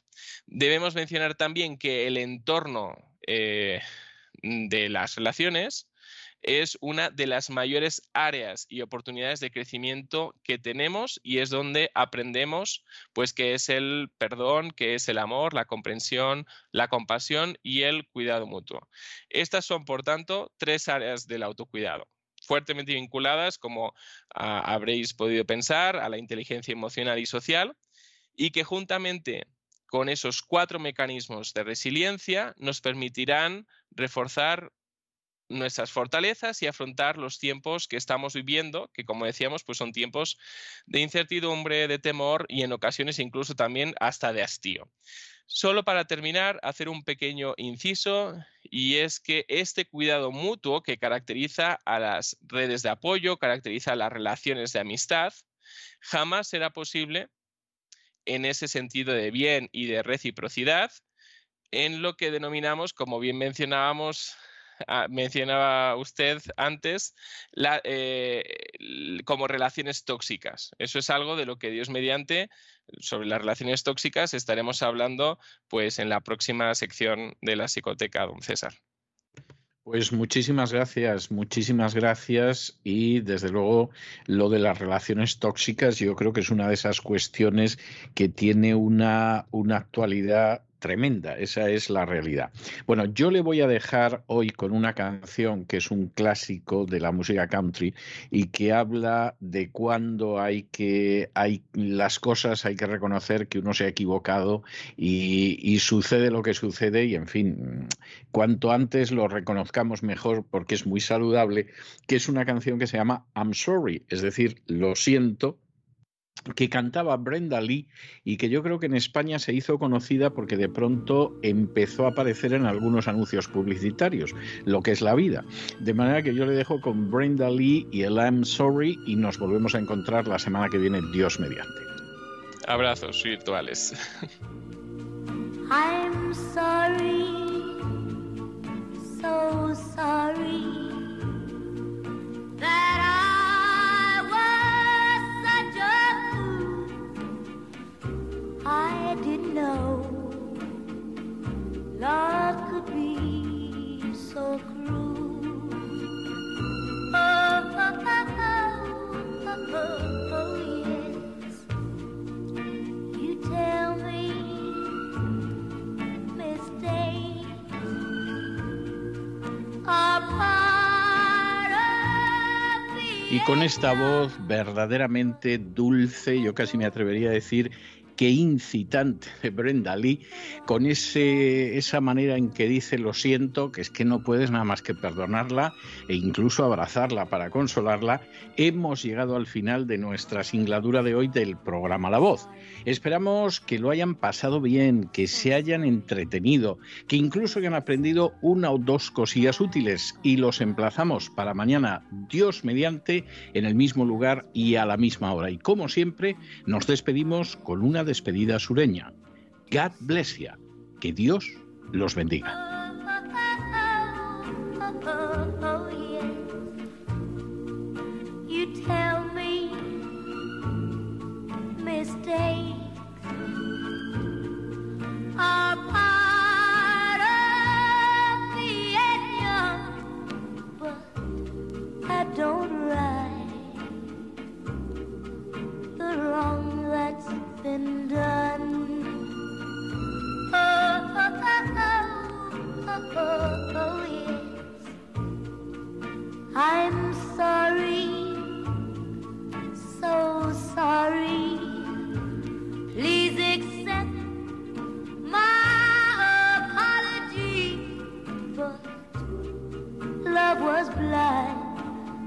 S7: Debemos mencionar también que el entorno eh, de las relaciones es una de las mayores áreas y oportunidades de crecimiento que tenemos y es donde aprendemos pues qué es el perdón, qué es el amor, la comprensión, la compasión y el cuidado mutuo. Estas son, por tanto, tres áreas del autocuidado fuertemente vinculadas, como ah, habréis podido pensar, a la inteligencia emocional y social, y que juntamente con esos cuatro mecanismos de resiliencia nos permitirán reforzar nuestras fortalezas y afrontar los tiempos que estamos viviendo, que como decíamos, pues son tiempos de incertidumbre, de temor y en ocasiones incluso también hasta de hastío. Solo para terminar, hacer un pequeño inciso y es que este cuidado mutuo que caracteriza a las redes de apoyo, caracteriza a las relaciones de amistad, jamás será posible en ese sentido de bien y de reciprocidad en lo que denominamos, como bien mencionábamos Ah, mencionaba usted antes, eh, como relaciones tóxicas. Eso es algo de lo que Dios mediante, sobre las relaciones tóxicas, estaremos hablando pues en la próxima sección de la psicoteca, don César.
S1: Pues muchísimas gracias, muchísimas gracias y desde luego lo de las relaciones tóxicas yo creo que es una de esas cuestiones que tiene una, una actualidad tremenda, esa es la realidad. Bueno, yo le voy a dejar hoy con una canción que es un clásico de la música country y que habla de cuando hay que, hay las cosas, hay que reconocer que uno se ha equivocado y, y sucede lo que sucede y en fin, cuanto antes lo reconozcamos mejor porque es muy saludable, que es una canción que se llama I'm sorry, es decir, lo siento, que cantaba Brenda Lee y que yo creo que en España se hizo conocida porque de pronto empezó a aparecer en algunos anuncios publicitarios, lo que es la vida. De manera que yo le dejo con Brenda Lee y el I'm Sorry y nos volvemos a encontrar la semana que viene, Dios mediante.
S7: Abrazos virtuales.
S6: I'm sorry, so sorry that I I didn't know love could be so cruel. Oh, oh, oh, oh, oh yes. You tell me mistakes are part of the
S1: Y con esta voz verdaderamente dulce, yo casi me atrevería a decir qué incitante de Brenda Lee, con ese, esa manera en que dice lo siento, que es que no puedes nada más que perdonarla e incluso abrazarla para consolarla, hemos llegado al final de nuestra singladura de hoy del programa La Voz. Esperamos que lo hayan pasado bien, que se hayan entretenido, que incluso hayan aprendido una o dos cosillas útiles y los emplazamos para mañana, Dios mediante, en el mismo lugar y a la misma hora. Y como siempre, nos despedimos con una despedida sureña. God bless you. Que Dios los bendiga.
S6: been done. Oh, oh, oh, oh, oh, oh yes. I'm sorry, so sorry. Please accept my apology. But love was blind,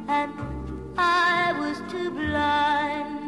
S6: and I was too blind.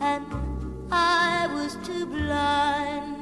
S8: and I was too blind